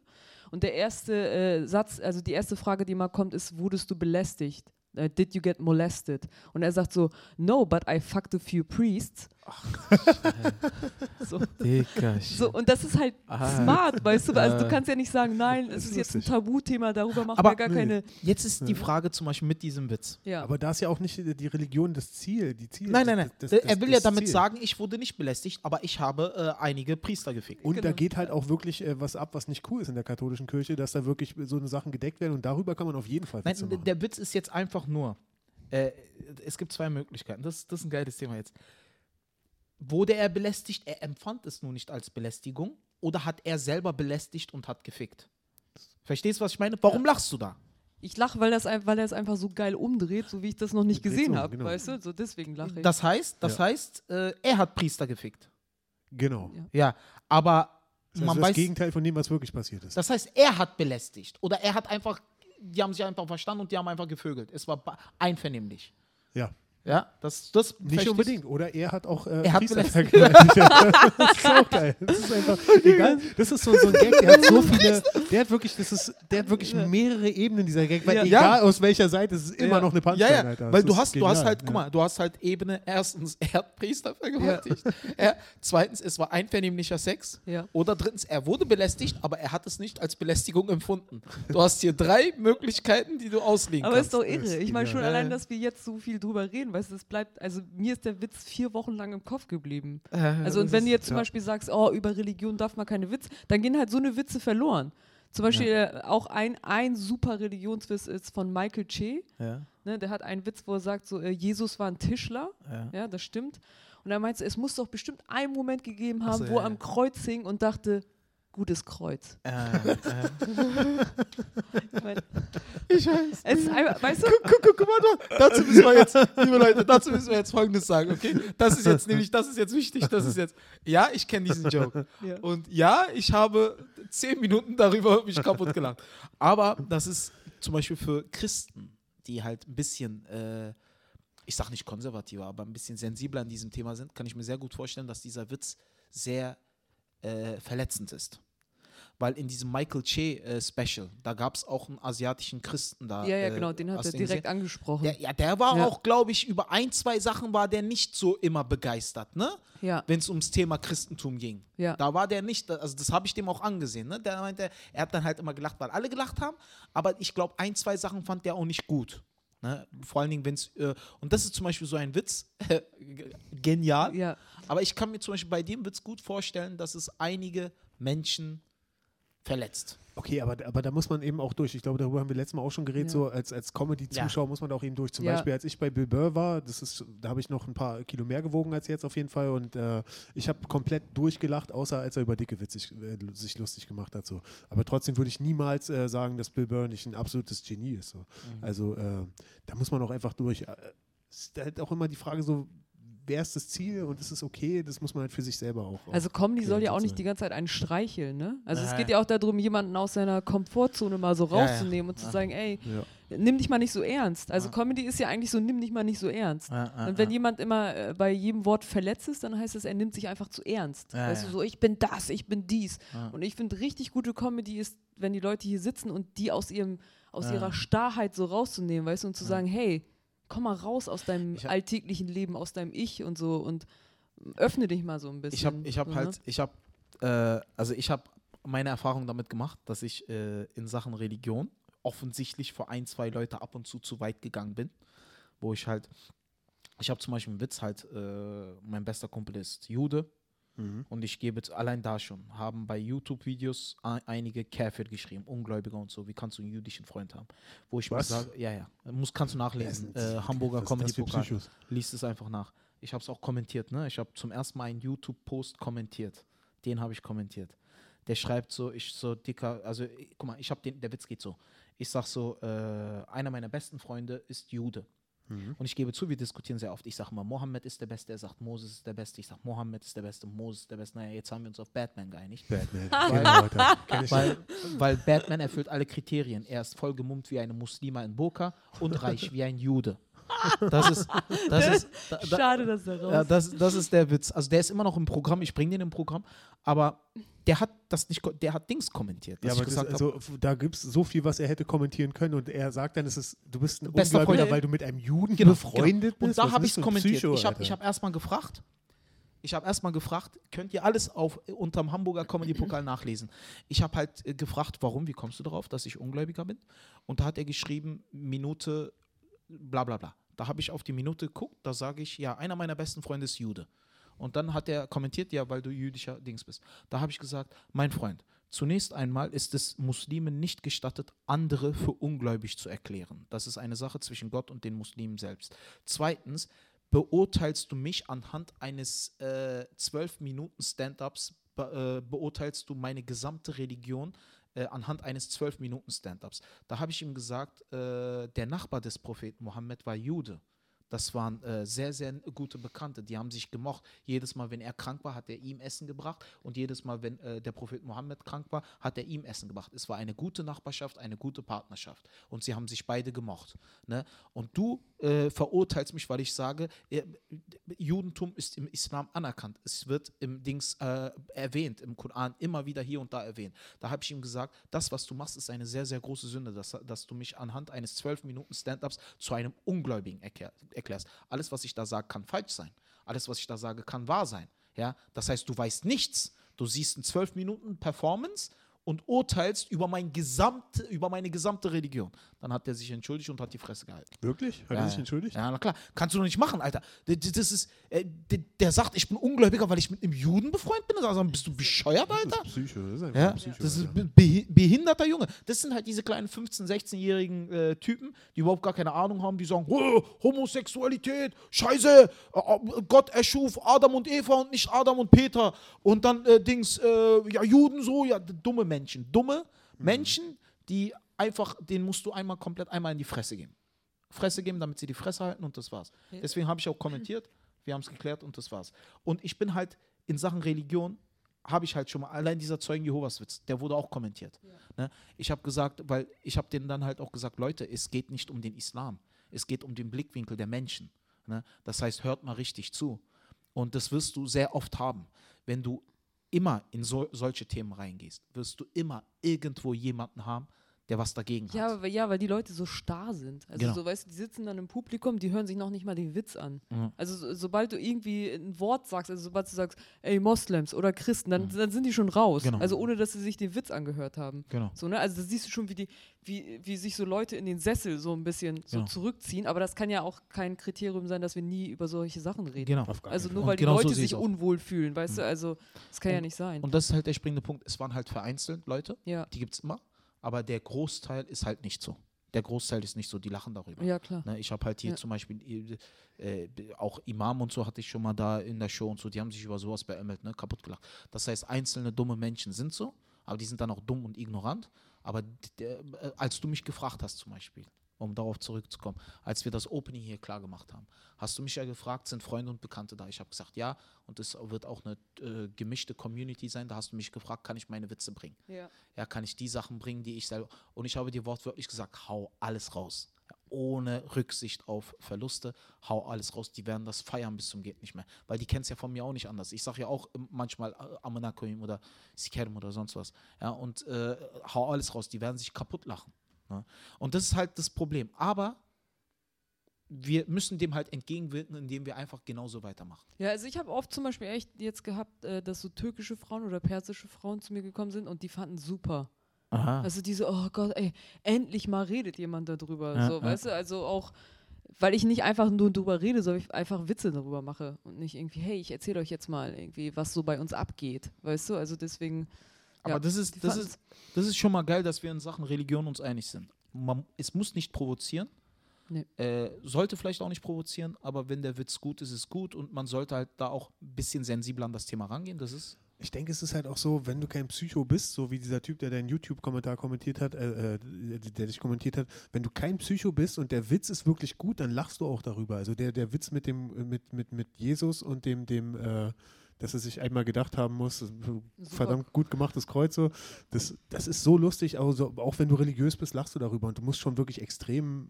Und der erste äh, Satz, also die erste Frage, die mal kommt, ist, wurdest du belästigt? Äh, did you get molested? Und er sagt so, no, but I fucked a few priests. so. Dicker, So, und das ist halt Ah. smart, weißt du? Also du Äh. kannst ja nicht sagen, nein, es ist ist jetzt ein. Tabuthema, darüber machen Aber- wir gar Nee. keine. Jetzt ist die Frage zum Beispiel mit diesem Witz. Ja. Aber da ist ja auch nicht die Religion das Ziel. Die Ziel Nein, nein, nein. das- er das- will das ja damit Ziel. sagen, ich wurde nicht belästigt, aber ich habe äh, einige Priester gefickt. Und da Genau. geht halt auch wirklich äh, was ab, was nicht cool ist in der katholischen Kirche, dass da wirklich so eine Sachen gedeckt werden und darüber kann man auf jeden Fall Witze Nein, machen. der Witz ist jetzt einfach nur, äh, es gibt zwei Möglichkeiten. Das, das ist ein geiles Thema jetzt. Wurde er belästigt? Er empfand es nur nicht als Belästigung oder hat er selber belästigt und hat gefickt? Verstehst du, was ich meine? Warum lachst du da? Ich lache, weil, das weil er es einfach so geil umdreht, so wie ich das noch nicht gesehen so, habe, genau. weißt du? So deswegen lache ich. Das heißt, das Ja. heißt, äh, er hat Priester gefickt. genau. Ja. Ja, aber Das, man ist das weiß, Gegenteil von dem, was wirklich passiert ist. das heißt, er hat belästigt oder er hat einfach, die haben sich einfach verstanden und die haben einfach gevögelt. Es war einvernehmlich. ja. Ja, das, das Nicht unbedingt. Oder er hat auch äh, Er hat Priester vergewaltigt. das ist auch geil. Das ist einfach egal. Das ist so, so ein Gag, der hat so viele, der hat wirklich, das ist, der hat wirklich mehrere Ebenen, dieser Gag, weil Ja. egal aus welcher Seite, es ist immer Ja. noch eine Punchline, Ja, ja, Alter. weil Das du hast, du hast genial, halt, ja. guck mal, du hast halt Ebene, erstens, er hat Priester vergewaltigt. Er, zweitens, es war einvernehmlicher Sex. Ja. Oder drittens, er wurde belästigt, aber er hat es nicht als Belästigung empfunden. Du hast hier drei Möglichkeiten, die du auslegen Aber ist kannst. doch Das ist irre. Ich meine schon genial. allein, dass wir jetzt so viel drüber reden, weißt du, das bleibt, also mir ist der Witz vier Wochen lang im Kopf geblieben. Also und wenn du jetzt zum ja. Beispiel sagst, oh, über Religion darf man keine Witze, dann gehen halt so eine Witze verloren. Zum Beispiel äh, auch ein, ein super Religionswitz ist von Michael Che. ja, Ne, der hat einen Witz, wo er sagt, so, äh, Jesus war ein Tischler. ja. Ja, das stimmt. Und er meinte, es muss doch bestimmt einen Moment gegeben haben, so, wo ja, er am ja. Kreuz hing und dachte, gutes Kreuz. Äh, äh. Ich mein, Ich weiß. es ist einfach, weißt du? Guck, guck, guck mal, da- dazu müssen wir jetzt, liebe Leute, dazu müssen wir jetzt Folgendes sagen, okay? Das ist jetzt nämlich, das ist jetzt wichtig, das ist jetzt, ja, ich kenne diesen Joke. Ja. Und ja, ich habe zehn Minuten darüber mich kaputt gelacht. Aber das ist zum Beispiel für Christen, die halt ein bisschen, äh, ich sag nicht konservativer, aber ein bisschen sensibler an diesem Thema sind, kann ich mir sehr gut vorstellen, dass dieser Witz sehr äh, verletzend ist. Weil in diesem Michael Che äh, Special, da gab es auch einen asiatischen Christen da. Ja, ja, äh, genau, den hat er direkt gesehen? angesprochen. Der, ja, der war Ja. auch, glaube ich, über ein, zwei Sachen war der nicht so immer begeistert, ne? ja, Wenn es ums Thema Christentum ging. ja. Da war der nicht, also das habe ich dem auch angesehen, ne? Der meinte, er hat dann halt immer gelacht, weil alle gelacht haben, aber ich glaube, ein, zwei Sachen fand der auch nicht gut. Ne? Vor allen Dingen, wenn es, äh, und das ist zum Beispiel so ein Witz, genial, ja. aber ich kann mir zum Beispiel bei dem Witz gut vorstellen, dass es einige Menschen verletzt. Okay, aber, aber da muss man eben auch durch. Ich glaube, darüber haben wir letztes Mal auch schon geredet. Ja. So als, als Comedy-Zuschauer muss man da auch eben durch. Zum Ja. Beispiel, als ich bei Bill Burr war, das ist, da habe ich noch ein paar Kilo mehr gewogen als jetzt auf jeden Fall. Und äh, ich habe komplett durchgelacht, außer als er über dicke Witze sich, äh, sich lustig gemacht hat. So. Aber trotzdem würde ich niemals äh, sagen, dass Bill Burr nicht ein absolutes Genie ist. So. Also äh, da muss man auch einfach durch. Äh, Es ist halt auch immer die Frage so, wer ist das Ziel und ist es okay? Das muss man halt für sich selber auch. Also Comedy soll ja auch nicht die ganze Zeit einen streicheln, ne? Also es Äh. geht ja auch darum, jemanden aus seiner Komfortzone mal so rauszunehmen und zu sagen, ey, Ja. nimm dich mal nicht so ernst. Also. Comedy ist ja eigentlich so, nimm dich mal nicht so ernst. Und wenn jemand immer äh, bei jedem Wort verletzt ist, dann heißt es, er nimmt sich einfach zu ernst. Weißt ja. du, so, ich bin das, ich bin dies. Und ich finde, richtig gute Comedy ist, wenn die Leute hier sitzen und die aus ihrem, aus ihrer Starrheit so rauszunehmen, weißt du, und zu sagen, hey, komm mal raus aus deinem hab- alltäglichen Leben, aus deinem Ich und so und öffne dich mal so ein bisschen. Ich habe ich hab so, halt, ne? ich habe, äh, also ich habe meine Erfahrung damit gemacht, dass ich äh, in Sachen Religion offensichtlich für ein, zwei Leute ab und zu zu weit gegangen bin, wo ich halt, ich habe zum Beispiel einen Witz halt, äh, mein bester Kumpel ist Jude und ich gebe jetzt allein da schon, haben bei YouTube-Videos ein- einige Käfer geschrieben, Ungläubige und so, wie kannst du einen jüdischen Freund haben? Wo ich Was? mir sage, ja, ja, muss, kannst du nachlesen, äh, Hamburger was ist das Comedy für Pokal, Psychos? liest es einfach nach. Ich habe es auch kommentiert, ne? Ich habe zum ersten Mal einen YouTube-Post kommentiert. Den habe ich kommentiert. Der schreibt so, ich so dicker, also ich- guck mal, ich habe den, der Witz geht so. Ich sag so, äh, einer meiner besten Freunde ist Jude. Und ich gebe zu, wir diskutieren sehr oft. Ich sage immer, Mohammed ist der Beste, er sagt, Moses ist der Beste. Ich sage, Mohammed ist der Beste, Moses ist der Beste. Naja, jetzt haben wir uns auf Batman geeinigt. Batman. genau, ich Weil, weil Batman erfüllt alle Kriterien. Er ist voll gemummt wie eine Muslima in Burka und reich wie ein Jude. Das ist, das ist, da, da, Schade, dass er raus ja, das, das ist der Witz. Also der ist immer noch im Programm, ich bringe den im Programm, aber der hat das nicht, der hat Dings kommentiert. Ja, aber ich das, also, da gibt es so viel, was er hätte kommentieren können und er sagt dann, es ist, du bist ein Bester Ungläubiger, Freund. weil du mit einem Juden Genau, befreundet Und bist. da Was habe ich es kommentiert. Psycho, ich habe hab erstmal gefragt, ich habe erstmal gefragt, könnt ihr alles auf unterm Hamburger Comedy Pokal nachlesen? Ich habe halt äh, gefragt, warum, wie kommst du darauf, dass ich Ungläubiger bin? Und da hat er geschrieben, Minute, bla bla bla. Da habe ich auf die Minute geguckt, da sage ich, ja, einer meiner besten Freunde ist Jude. Und dann hat er kommentiert, ja, weil du jüdischer Dings bist. Da habe ich gesagt, mein Freund, zunächst einmal ist es Muslimen nicht gestattet, andere für ungläubig zu erklären. Das ist eine Sache zwischen Gott und den Muslimen selbst. Zweitens, beurteilst du mich anhand eines äh, zwölf Minuten Stand-ups, be äh, beurteilst du meine gesamte Religion äh, anhand eines zwölf Minuten Stand-ups. Da habe ich ihm gesagt, äh, der Nachbar des Propheten Mohammed war Jude. Das waren äh, sehr, sehr gute Bekannte. Die haben sich gemocht. Jedes Mal, wenn er krank war, hat er ihm Essen gebracht. Und jedes Mal, wenn äh, der Prophet Mohammed krank war, hat er ihm Essen gebracht. Es war eine gute Nachbarschaft, eine gute Partnerschaft. Und sie haben sich beide gemocht. Ne? Und du äh, verurteilst mich, weil ich sage, äh, Judentum ist im Islam anerkannt. Es wird im Dings äh, erwähnt, im Koran immer wieder hier und da erwähnt. Da habe ich ihm gesagt, das, was du machst, ist eine sehr, sehr große Sünde, dass, dass du mich anhand eines zwölf Minuten Stand-ups zu einem Ungläubigen erklär, erklärst. Alles, was ich da sage, kann falsch sein. Alles, was ich da sage, kann wahr sein. Ja? Das heißt, du weißt nichts. Du siehst in zwölf Minuten Performance und urteilst über, mein gesamte, über meine gesamte Religion. Dann hat er sich entschuldigt und hat die Fresse gehalten. Wirklich? Hat er sich entschuldigt? Ja, na klar. Kannst du doch nicht machen, Alter. Das ist, äh, der sagt, ich bin Ungläubiger, weil ich mit einem Juden befreundet bin. Also, bist du bescheuert, Das Alter? ist Psycho. Das ist einfach Ja, ein Psycho. das ist be behi- behinderter Junge. Das sind halt diese kleinen 15-, 16-jährigen äh, Typen, die überhaupt gar keine Ahnung haben, die sagen, oh, Homosexualität, Scheiße, äh, äh, Gott erschuf Adam und Eva und nicht Adam und Peter. Und dann äh, Dings, äh, ja, Juden so, ja, dumme Menschen. Dumme Menschen, die einfach, denen musst du einmal komplett einmal in die Fresse geben. Fresse geben, damit sie die Fresse halten und das war's. Ja. Deswegen habe ich auch kommentiert, wir haben es geklärt und das war's. Und ich bin halt in Sachen Religion, habe ich halt schon mal, allein dieser Zeugen Jehovas Witz, der wurde auch kommentiert. Ne? Ich habe gesagt, weil ich habe denen dann halt auch gesagt, Leute, es geht nicht um den Islam, es geht um den Blickwinkel der Menschen. Ne? Das heißt, hört mal richtig zu. Und das wirst du sehr oft haben. Wenn du immer in so, solche Themen reingehst, wirst du immer irgendwo jemanden haben, der was dagegen Ja, hat. ja, weil die Leute so starr sind. Also Genau. so, weißt du, die sitzen dann im Publikum, die hören sich noch nicht mal den Witz an. Mhm. Also so, sobald du irgendwie ein Wort sagst, also sobald du sagst, ey, Moslems oder Christen, dann, dann sind die schon raus. Genau. Also ohne, dass sie sich den Witz angehört haben. Genau. So, ne? Also da siehst du schon, wie, die, wie, wie sich so Leute in den Sessel so ein bisschen so Genau. zurückziehen. Aber das kann ja auch kein Kriterium sein, dass wir nie über solche Sachen reden. Genau. Auf gar Also nur weil Und die genau so Leute ich's sich auch. unwohl fühlen, weißt du? Also das kann ja Und- nicht sein. Und das ist halt der springende Punkt. Es waren halt vereinzelt Leute, ja. die gibt es immer, aber der Großteil ist halt nicht so. Der Großteil ist nicht so, die lachen darüber. ja, klar. Ne, ich habe halt hier Ja. zum Beispiel äh, äh, auch Imam und so hatte ich schon mal da in der Show und so, die haben sich über sowas beämmelt, ne, kaputt gelacht. Das heißt, einzelne dumme Menschen sind so, aber die sind dann auch dumm und ignorant. Aber der, äh, als du mich gefragt hast zum Beispiel, um darauf zurückzukommen, als wir das Opening hier klar gemacht haben, hast du mich ja gefragt, sind Freunde und Bekannte da? Ich habe gesagt, ja, und es wird auch eine äh, gemischte Community sein. Da hast du mich gefragt, kann ich meine Witze bringen? Ja. ja, kann ich die Sachen bringen, die ich selber. Und ich habe dir wortwörtlich gesagt, hau alles raus. Ja, ohne Rücksicht auf Verluste, hau alles raus. Die werden das feiern bis zum geht nicht mehr. Weil die kennen es ja von mir auch nicht anders. Ich sage ja auch ähm, manchmal äh, Amanakoim oder Sikerm oder sonst was. Ja, und äh, hau alles raus. Die werden sich kaputt lachen. Ne? Und das ist halt das Problem. Aber wir müssen dem halt entgegenwirken, indem wir einfach genauso weitermachen. Ja, also ich habe oft zum Beispiel echt jetzt gehabt, äh, dass so türkische Frauen oder persische Frauen zu mir gekommen sind und die fanden super. Aha. Also diese, oh Gott, ey, endlich mal redet jemand darüber. Ja, so, ja. weißt du, also auch, weil ich nicht einfach nur drüber rede, sondern ich einfach Witze darüber mache und nicht irgendwie, hey, ich erzähle euch jetzt mal irgendwie, was so bei uns abgeht. Weißt du, also deswegen. Aber ja, das ist, das, ist, das ist schon mal geil, dass wir in Sachen Religion uns einig sind. Man, es muss nicht provozieren. Nee. Äh, sollte vielleicht auch nicht provozieren, aber wenn der Witz gut ist, ist gut und man sollte halt da auch ein bisschen sensibel an das Thema rangehen. Das ist. Ich denke, es ist halt auch so, wenn du kein Psycho bist, so wie dieser Typ, der deinen YouTube-Kommentar kommentiert hat, äh, äh, der dich kommentiert hat, wenn du kein Psycho bist und der Witz ist wirklich gut, dann lachst du auch darüber. Also der, der Witz mit dem, mit, mit, mit Jesus und dem, dem, äh, dass er sich einmal gedacht haben muss, verdammt gut gemachtes Kreuz, so, das, das ist so lustig, also auch wenn du religiös bist, lachst du darüber und du musst schon wirklich extrem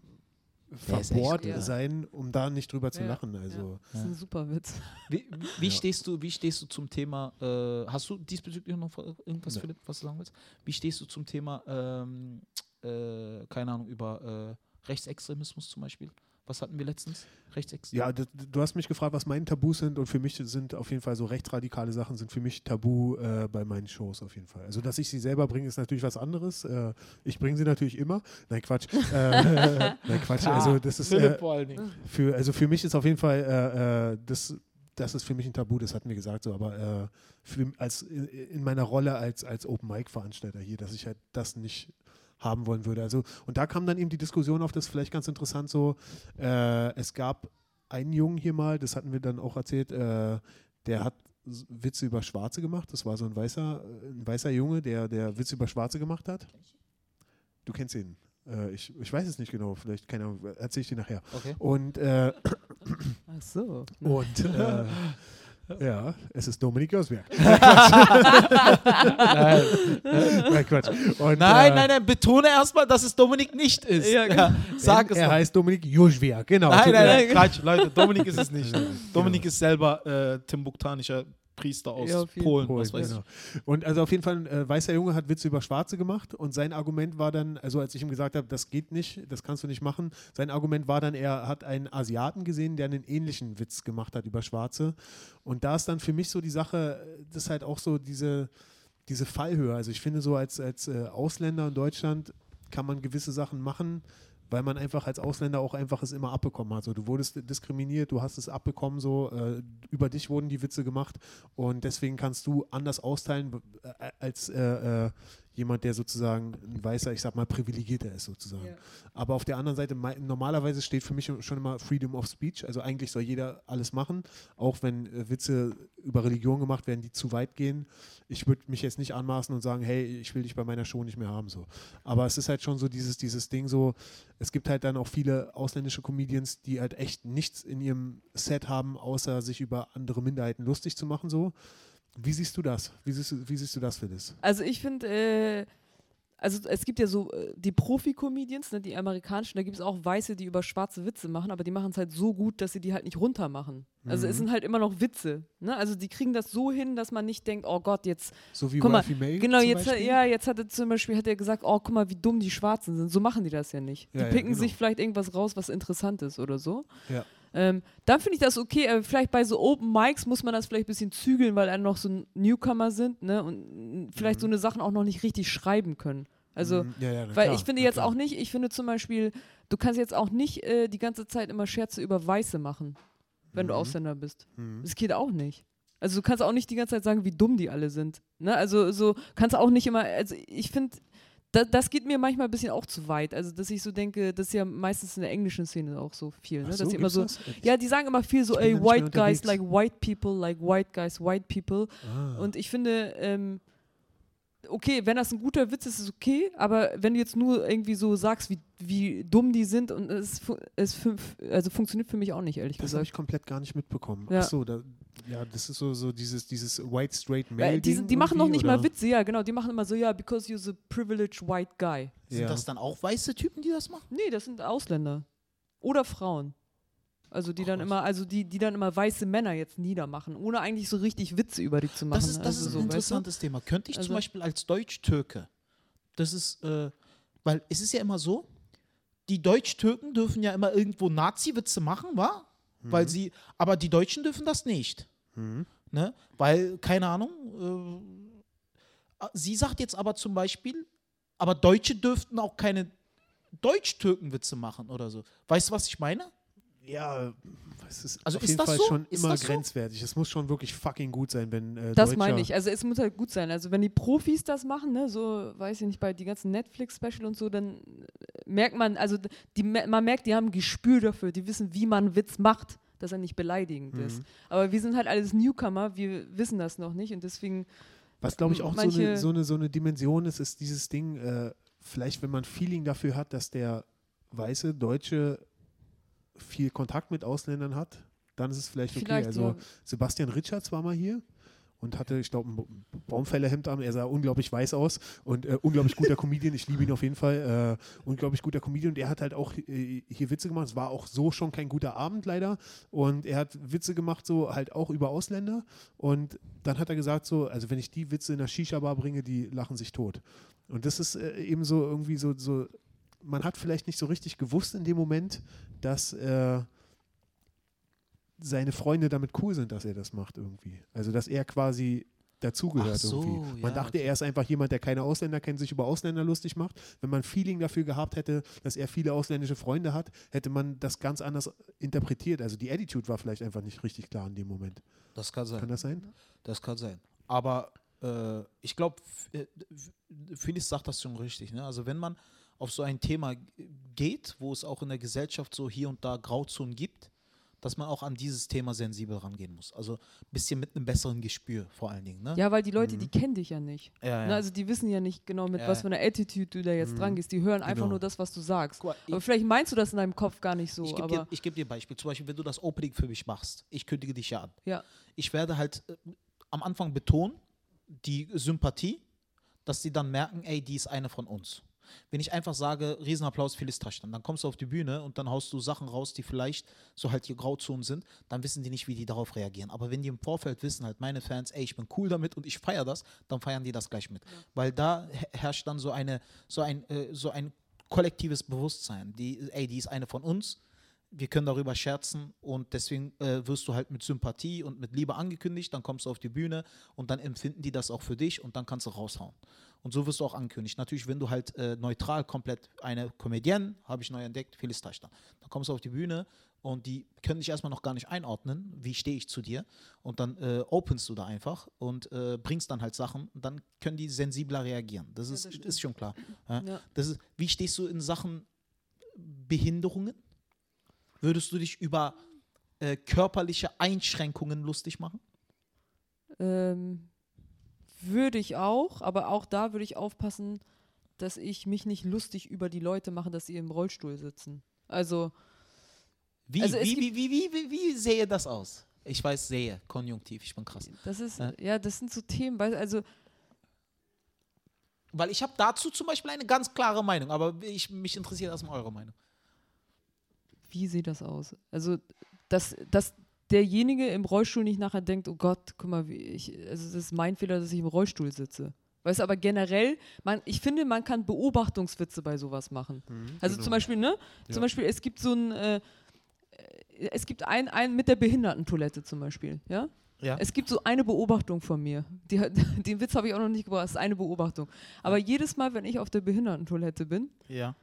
verbohrt ja. sein, um da nicht drüber zu Ja, lachen. Also. Das ist ein super Witz. Wie, wie, Ja. stehst du, wie stehst du zum Thema, äh, hast du diesbezüglich noch irgendwas. Philipp, was du sagen willst? Wie stehst du zum Thema, ähm, äh, keine Ahnung, über äh, Rechtsextremismus zum Beispiel? Was hatten wir letztens? Rechtsextremismus? Ja, du hast mich gefragt, was meine Tabus sind und für mich sind auf jeden Fall so rechtsradikale Sachen sind für mich Tabu äh, bei meinen Shows auf jeden Fall. Also, dass ich sie selber bringe, ist natürlich was anderes. Äh, ich bringe sie natürlich immer. Nein, Quatsch. Äh, nein, Quatsch. Also, das ist äh, für, also für mich ist auf jeden Fall äh, äh, das, das ist für mich ein Tabu, das hatten wir gesagt so, aber äh, für, als, in, in meiner Rolle als, als Open Mic Veranstalter hier, dass ich halt das nicht haben wollen würde. Also, und da kam dann eben die Diskussion auf, das ist vielleicht ganz interessant so, äh, es gab einen Jungen hier mal, das hatten wir dann auch erzählt, äh, der hat Witze über Schwarze gemacht. Das war so ein weißer, äh, ein weißer Junge, der, der Witze über Schwarze gemacht hat. Du kennst ihn. Äh, ich, ich weiß es nicht genau, vielleicht, keine Ahnung, erzähle ich dir nachher. Okay. Und, äh, Ach so. und äh, ja, es ist Dominik Gösberg. nein, Nein, Quatsch. Und, nein, äh, nein, nein, betone erstmal, dass es Dominik nicht ist. Ja, genau. Sag es er noch. heißt Dominik Joschwerk, genau. Nein, nein, nein. Quatsch, Leute, Dominik ist es nicht. Genau. Dominik ist selber äh, timbuktanischer Priester aus Ja, Polen, Polen, was weiß genau. Und also auf jeden Fall ein äh, weißer Junge hat Witze über Schwarze gemacht und sein Argument war dann, also als ich ihm gesagt habe, das geht nicht, das kannst du nicht machen, sein Argument war dann, er hat einen Asiaten gesehen, der einen ähnlichen Witz gemacht hat über Schwarze. Und da ist dann für mich so die Sache, äh, das ist halt auch so diese, diese Fallhöhe. Also ich finde so als, als äh, Ausländer in Deutschland kann man gewisse Sachen machen, weil man einfach als Ausländer auch einfach es immer abbekommen hat. So, du wurdest diskriminiert, du hast es abbekommen, so äh, über dich wurden die Witze gemacht und deswegen kannst du anders austeilen äh, als äh, äh, jemand, der sozusagen ein weißer, ich sag mal, privilegierter ist sozusagen. Ja. Aber auf der anderen Seite, normalerweise steht für mich schon immer Freedom of Speech. Also eigentlich soll jeder alles machen, auch wenn äh, Witze über Religion gemacht werden, die zu weit gehen. Ich würde mich jetzt nicht anmaßen und sagen, hey, ich will dich bei meiner Show nicht mehr haben. So. Aber es ist halt schon so dieses, dieses Ding so, es gibt halt dann auch viele ausländische Comedians, die halt echt nichts in ihrem Set haben, außer sich über andere Minderheiten lustig zu machen. So. Wie siehst du das? Wie siehst du, wie siehst du das, Phyllis? Also ich finde, äh, also es gibt ja so äh, die Profi-Comedians, ne, die amerikanischen, da gibt es auch Weiße, die über schwarze Witze machen, aber die machen es halt so gut, dass sie die halt nicht runter machen. Also es Mhm. sind halt immer noch Witze. Ne? Also die kriegen das so hin, dass man nicht denkt, oh Gott, jetzt, So wie Guck mal, May genau, jetzt, Beispiel? ja, jetzt hat er zum Beispiel, hat er gesagt, oh, guck mal, wie dumm die Schwarzen sind. So machen die das ja nicht. Die Ja, ja, picken genau. sich vielleicht irgendwas raus, was interessant ist oder so. Ja. Ähm, dann finde ich das okay. Äh, vielleicht bei so Open Mics muss man das vielleicht ein bisschen zügeln, weil dann noch so Newcomer sind ne? und mm, vielleicht so eine Sachen auch noch nicht richtig schreiben können. Also, Mhm. ja, ja, weil klar, ich finde jetzt klar. auch nicht, ich finde zum Beispiel, du kannst jetzt auch nicht äh, die ganze Zeit immer Scherze über Weiße machen, wenn du Mhm. Ausländer bist. Mhm. Das geht auch nicht. Also du kannst auch nicht die ganze Zeit sagen, wie dumm die alle sind. Ne? Also so kannst auch nicht immer, also ich finde, da, das geht mir manchmal ein bisschen auch zu weit. Also dass ich so denke, das ist ja meistens in der englischen Szene auch so viel. Ne? Ach dass immer so, das? ja, die sagen immer viel so, ey, white guys like white people, like white guys, white people. Ah. Und ich finde, ähm, okay, wenn das ein guter Witz ist, ist es okay, aber wenn du jetzt nur irgendwie so sagst, wie, wie dumm die sind und es, es also funktioniert für mich auch nicht, ehrlich Das habe gesagt. ich komplett gar nicht mitbekommen. Ja. Ach so, da, ja, das ist so, so dieses, dieses white straight male die, die machen noch nicht mal oder? Witze, ja, genau. Die machen immer so, ja, because you're a privileged white guy. Sind Ja. das dann auch weiße Typen, die das machen? Nee, das sind Ausländer. Oder Frauen. Also die dann Krass. immer, also die, die dann immer weiße Männer jetzt niedermachen, ohne eigentlich so richtig Witze über die zu machen. Das ist, das also ist so, ein weißt du? interessantes Thema. Könnte ich Also- zum Beispiel als Deutsch-Türke, das ist, äh, weil es ist ja immer so, die Deutsch-Türken dürfen ja immer irgendwo Nazi-Witze machen, wa? Weil sie, aber die Deutschen dürfen das nicht. Mhm. Ne? Weil, keine Ahnung, äh, sie sagt jetzt aber zum Beispiel, aber Deutsche dürften auch keine Deutsch-Türken-Witze machen oder so. Weißt du, was ich meine? Ja, es ist Also auf ist jeden das Fall so? schon Ist immer das so? grenzwertig. Es muss schon wirklich fucking gut sein, wenn äh, Das Deutscher- meine ich. Also es muss halt gut sein. Also wenn die Profis das machen, ne, so weiß ich nicht, bei die ganzen Netflix-Special und so, dann äh, merkt man, also die, man merkt, die haben ein Gespür dafür, die wissen, wie man einen Witz macht, dass er nicht beleidigend Mhm. ist. Aber wir sind halt alles Newcomer, wir wissen das noch nicht und deswegen Was glaube ich auch so, eine, so, eine, so eine Dimension ist, ist dieses Ding, äh, vielleicht wenn man Feeling dafür hat, dass der weiße Deutsche viel Kontakt mit Ausländern hat, dann ist es vielleicht okay. vielleicht also ja, Sebastian Richards war mal hier und hatte, ich glaube, ein Baumfällerhemd an. Er sah unglaublich weiß aus und äh, unglaublich guter Comedian. Ich liebe ihn auf jeden Fall. Äh, unglaublich guter Comedian. Und er hat halt auch äh, hier Witze gemacht. Es war auch so schon kein guter Abend leider. Und er hat Witze gemacht, so halt auch über Ausländer. Und dann hat er gesagt, so, also wenn ich die Witze in der Shisha-Bar bringe, die lachen sich tot. Und das ist äh, eben so irgendwie so, so, man hat vielleicht nicht so richtig gewusst in dem Moment, dass äh, seine Freunde damit cool sind, dass er das macht irgendwie. Also dass er quasi dazugehört so, irgendwie. Man ja, dachte, er ist einfach jemand, der keine Ausländer kennt, sich über Ausländer lustig macht. Wenn man Feeling dafür gehabt hätte, dass er viele ausländische Freunde hat, hätte man das ganz anders interpretiert. Also die Attitude war vielleicht einfach nicht richtig klar in dem Moment. Das kann sein. Kann das sein? Das kann sein. Aber äh, ich glaube, Felix sagt das schon richtig. Ne? Also wenn man auf so ein Thema geht, wo es auch in der Gesellschaft so hier und da Grauzonen gibt, dass man auch an dieses Thema sensibel rangehen muss. Also ein bisschen mit einem besseren Gespür vor allen Dingen. Ne? ja, weil die Leute, die kennen dich ja nicht. ja, Ne, also die wissen ja nicht genau, mit Ja, was ja. für einer Attitude du da jetzt dran gehst. Die hören einfach Genau. nur das, was du sagst. Guck Aber ich- vielleicht meinst du das in deinem Kopf gar nicht so. ich gebe aber dir, ich geb dir ein Beispiel. Zum Beispiel, wenn du das Opening für mich machst, ich kündige dich ja an. ja, Ich werde halt äh, am Anfang betonen, die Sympathie, dass sie dann merken, ey, die ist eine von uns. Wenn ich einfach sage, Riesenapplaus, Phyllis Taschtan, dann kommst du auf die Bühne und dann haust du Sachen raus, die vielleicht so halt hier Grauzonen sind, dann wissen die nicht, wie die darauf reagieren. Aber wenn die im Vorfeld wissen, halt meine Fans, ey, ich bin cool damit und ich feiere das, dann feiern die das gleich mit. Weil da he- herrscht dann so eine, so ein, äh, so ein kollektives Bewusstsein. Die, ey, die ist eine von uns, wir können darüber scherzen und deswegen äh, wirst du halt mit Sympathie und mit Liebe angekündigt, dann kommst du auf die Bühne und dann empfinden die das auch für dich und dann kannst du raushauen. Und so wirst du auch angekündigt. Natürlich, wenn du halt äh, neutral komplett eine Comedienne, habe ich neu entdeckt, Felix Taschtan. Dann kommst du auf die Bühne und die können dich erstmal noch gar nicht einordnen, wie stehe ich zu dir. Und dann äh, openst du da einfach und äh, bringst dann halt Sachen und dann können die sensibler reagieren. Das ist, das ist schon klar. Ja? ja. Das ist, wie stehst du in Sachen Behinderungen? Würdest du dich über äh, körperliche Einschränkungen lustig machen? Ähm, würde ich auch, aber auch da würde ich aufpassen, dass ich mich nicht lustig über die Leute mache, dass sie im Rollstuhl sitzen. Also, Wie, Also wie, wie, wie, wie, wie, wie sähe das aus? Ich weiß, sehe, Konjunktiv, ich bin krass. das ist, Ja. ja, das sind so Themen, weil, also, Weil ich habe dazu zum Beispiel eine ganz klare Meinung, aber ich, mich interessiert erstmal eure Meinung. wie sieht das aus? Also, dass, dass derjenige im Rollstuhl nicht nachher denkt, oh Gott, guck mal, wie ich, also das ist mein Fehler, dass ich im Rollstuhl sitze. Weißt du, aber generell, man, ich finde, man kann Beobachtungswitze bei sowas machen. Also genau. zum Beispiel, ne? Ja. Zum Beispiel, es gibt so ein, äh, äh, es gibt ein, ein mit der Behindertentoilette zum Beispiel, ja? Ja. Es gibt so eine Beobachtung von mir. Die, den Witz habe ich auch noch nicht gebracht, es ist eine Beobachtung. Aber jedes Mal, wenn ich auf der Behindertentoilette bin, ja.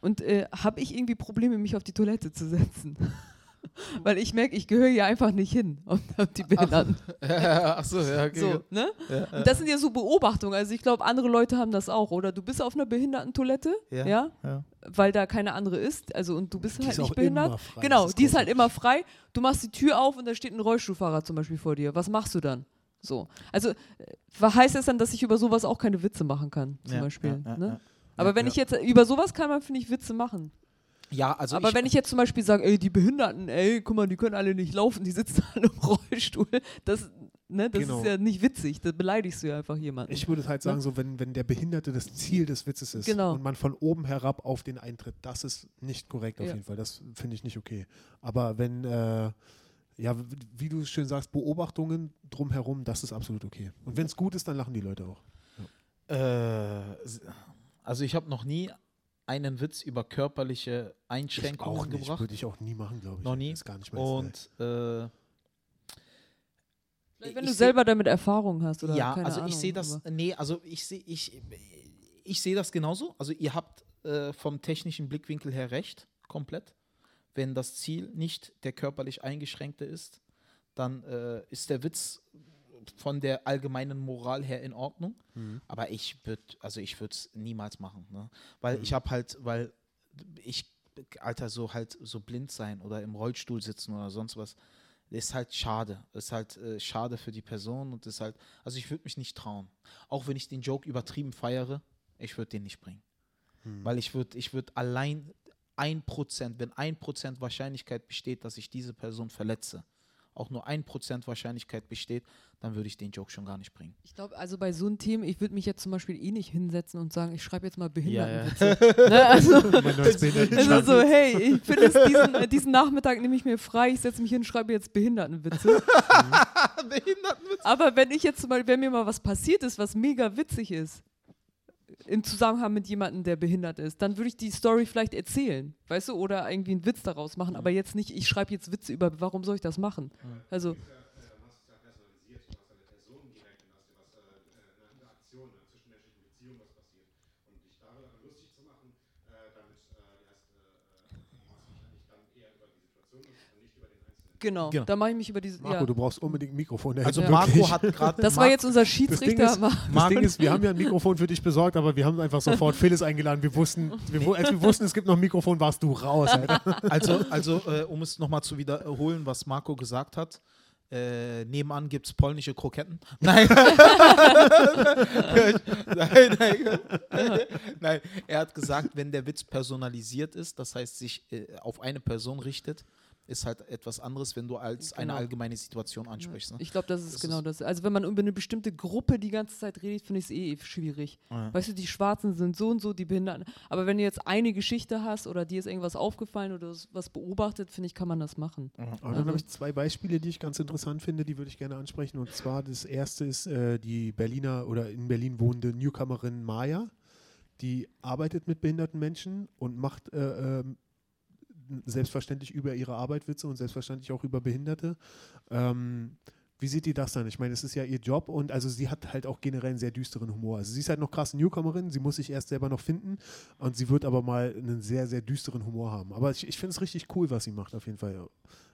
und äh, habe ich irgendwie Probleme, mich auf die Toilette zu setzen. Weil ich merke, ich gehöre hier einfach nicht hin auf, die Behinderten. Ach so, ja, okay. So, ne? Und das sind ja so Beobachtungen. Also ich glaube, andere Leute haben das auch. Oder du bist auf einer Behindertentoilette, Ja. ja, Ja. weil da keine andere ist. Also und du bist Die halt nicht behindert. Genau, die ist halt immer frei. Du machst die Tür auf und da steht ein Rollstuhlfahrer zum Beispiel vor dir. Was machst du dann? So. Also äh, was heißt das dann, dass ich über sowas auch keine Witze machen kann, zum Ja, Beispiel. ja, ja, ne? ja. Aber wenn ich jetzt über sowas kann man, finde ich, Witze machen. Ja, also aber ich, wenn ich jetzt zum Beispiel sage, ey, die Behinderten, ey, guck mal, die können alle nicht laufen, die sitzen alle im Rollstuhl, das, ne, das Genau. ist ja nicht witzig, da beleidigst du ja einfach jemanden. Ich würde halt sagen, so wenn, wenn der Behinderte das Ziel des Witzes ist Genau. und man von oben herab auf den eintritt, das ist nicht korrekt auf Ja. jeden Fall. Das finde ich nicht okay. Aber wenn, äh, ja, wie du schön sagst, Beobachtungen drumherum, das ist absolut okay. Und wenn es gut ist, dann lachen die Leute auch. äh, also ich habe noch nie einen Witz über körperliche Ich Einschränkungen auch nicht. gebracht. Würde ich auch nie machen, glaube ich. Noch nie. Ist gar nicht mein. Und äh, Vielleicht, wenn ich du selber damit Erfahrung hast oder ja, keine also Ahnung, ich sehe das, nee, also ich sehe, ich, ich sehe das genauso. Also ihr habt äh, vom technischen Blickwinkel her recht, komplett. Wenn das Ziel nicht der körperlich Eingeschränkte ist, dann äh, ist der Witz von der allgemeinen Moral her in Ordnung. Aber ich würde, also ich würde es niemals machen, ne? Weil ich habe halt, weil ich, Alter, so halt so blind sein oder im Rollstuhl sitzen oder sonst was, ist halt schade. Ist halt äh, schade für die Person und ist halt, also ich würde mich nicht trauen. Auch wenn ich den Joke übertrieben feiere, ich würde den nicht bringen. Weil ich würde, ich würde allein ein Prozent, wenn ein Prozent Wahrscheinlichkeit besteht, dass ich diese Person verletze, auch nur ein Prozent Wahrscheinlichkeit besteht, dann würde ich den Joke schon gar nicht bringen. Ich glaube, also bei so einem Thema, ich würde mich jetzt zum Beispiel eh nicht hinsetzen und sagen, ich schreibe jetzt mal ja. Behindertenwitze. Ne? Also, also so, hey, ich finde es diesen, äh, diesen Nachmittag nehme ich mir frei, ich setze mich hin und schreibe jetzt Behindertenwitze. Behindertenwitz. Aber wenn ich jetzt mal, wenn mir mal was passiert ist, was mega witzig ist, im Zusammenhang mit jemandem, der behindert ist, dann würde ich die Story vielleicht erzählen, weißt du, oder irgendwie einen Witz daraus machen, aber jetzt nicht, ich schreibe jetzt Witze über, warum soll ich das machen? Also, genau, Genau. da mache ich mich über diese, Marco, ja. du brauchst unbedingt ein Mikrofon. Also dahinter, Marco hat gerade. Das war jetzt unser Schiedsrichter. ist- aber- Das Ding ist, wir haben ja ein Mikrofon für dich besorgt, aber wir haben einfach sofort Phyllis eingeladen. Wir wussten, wir, als wir wussten, es gibt noch ein Mikrofon, warst du raus. Alter. Also, also äh, um es nochmal zu wiederholen, was Marco gesagt hat. Äh, nebenan gibt es polnische Kroketten. Nein. nein, nein. nein. Er hat gesagt, wenn der Witz personalisiert ist, das heißt sich äh, auf eine Person richtet, ist halt etwas anderes, wenn du als eine Genau. allgemeine Situation ansprichst. Ne? Ich glaube, das ist Das genau ist- das. Also wenn man über eine bestimmte Gruppe die ganze Zeit redet, finde ich es eh schwierig. Ja. Weißt du, die Schwarzen sind so und so, die Behinderten. Aber wenn du jetzt eine Geschichte hast oder dir ist irgendwas aufgefallen oder was beobachtet, finde ich, kann man das machen. Aber dann Also- habe ich zwei Beispiele, die ich ganz interessant finde, die würde ich gerne ansprechen. Und zwar das erste ist äh, die Berliner oder in Berlin wohnende Newcomerin Maya. Die arbeitet mit behinderten Menschen und macht äh, ähm, selbstverständlich über ihre Arbeit Witze und selbstverständlich auch über Behinderte. Ähm, wie sieht die das dann? Ich meine, es ist ja ihr Job und also sie hat halt auch generell einen sehr düsteren Humor. Also sie ist halt noch krasse Newcomerin, sie muss sich erst selber noch finden und sie wird aber mal einen sehr, sehr düsteren Humor haben. Aber ich, ich finde es richtig cool, was sie macht auf jeden Fall.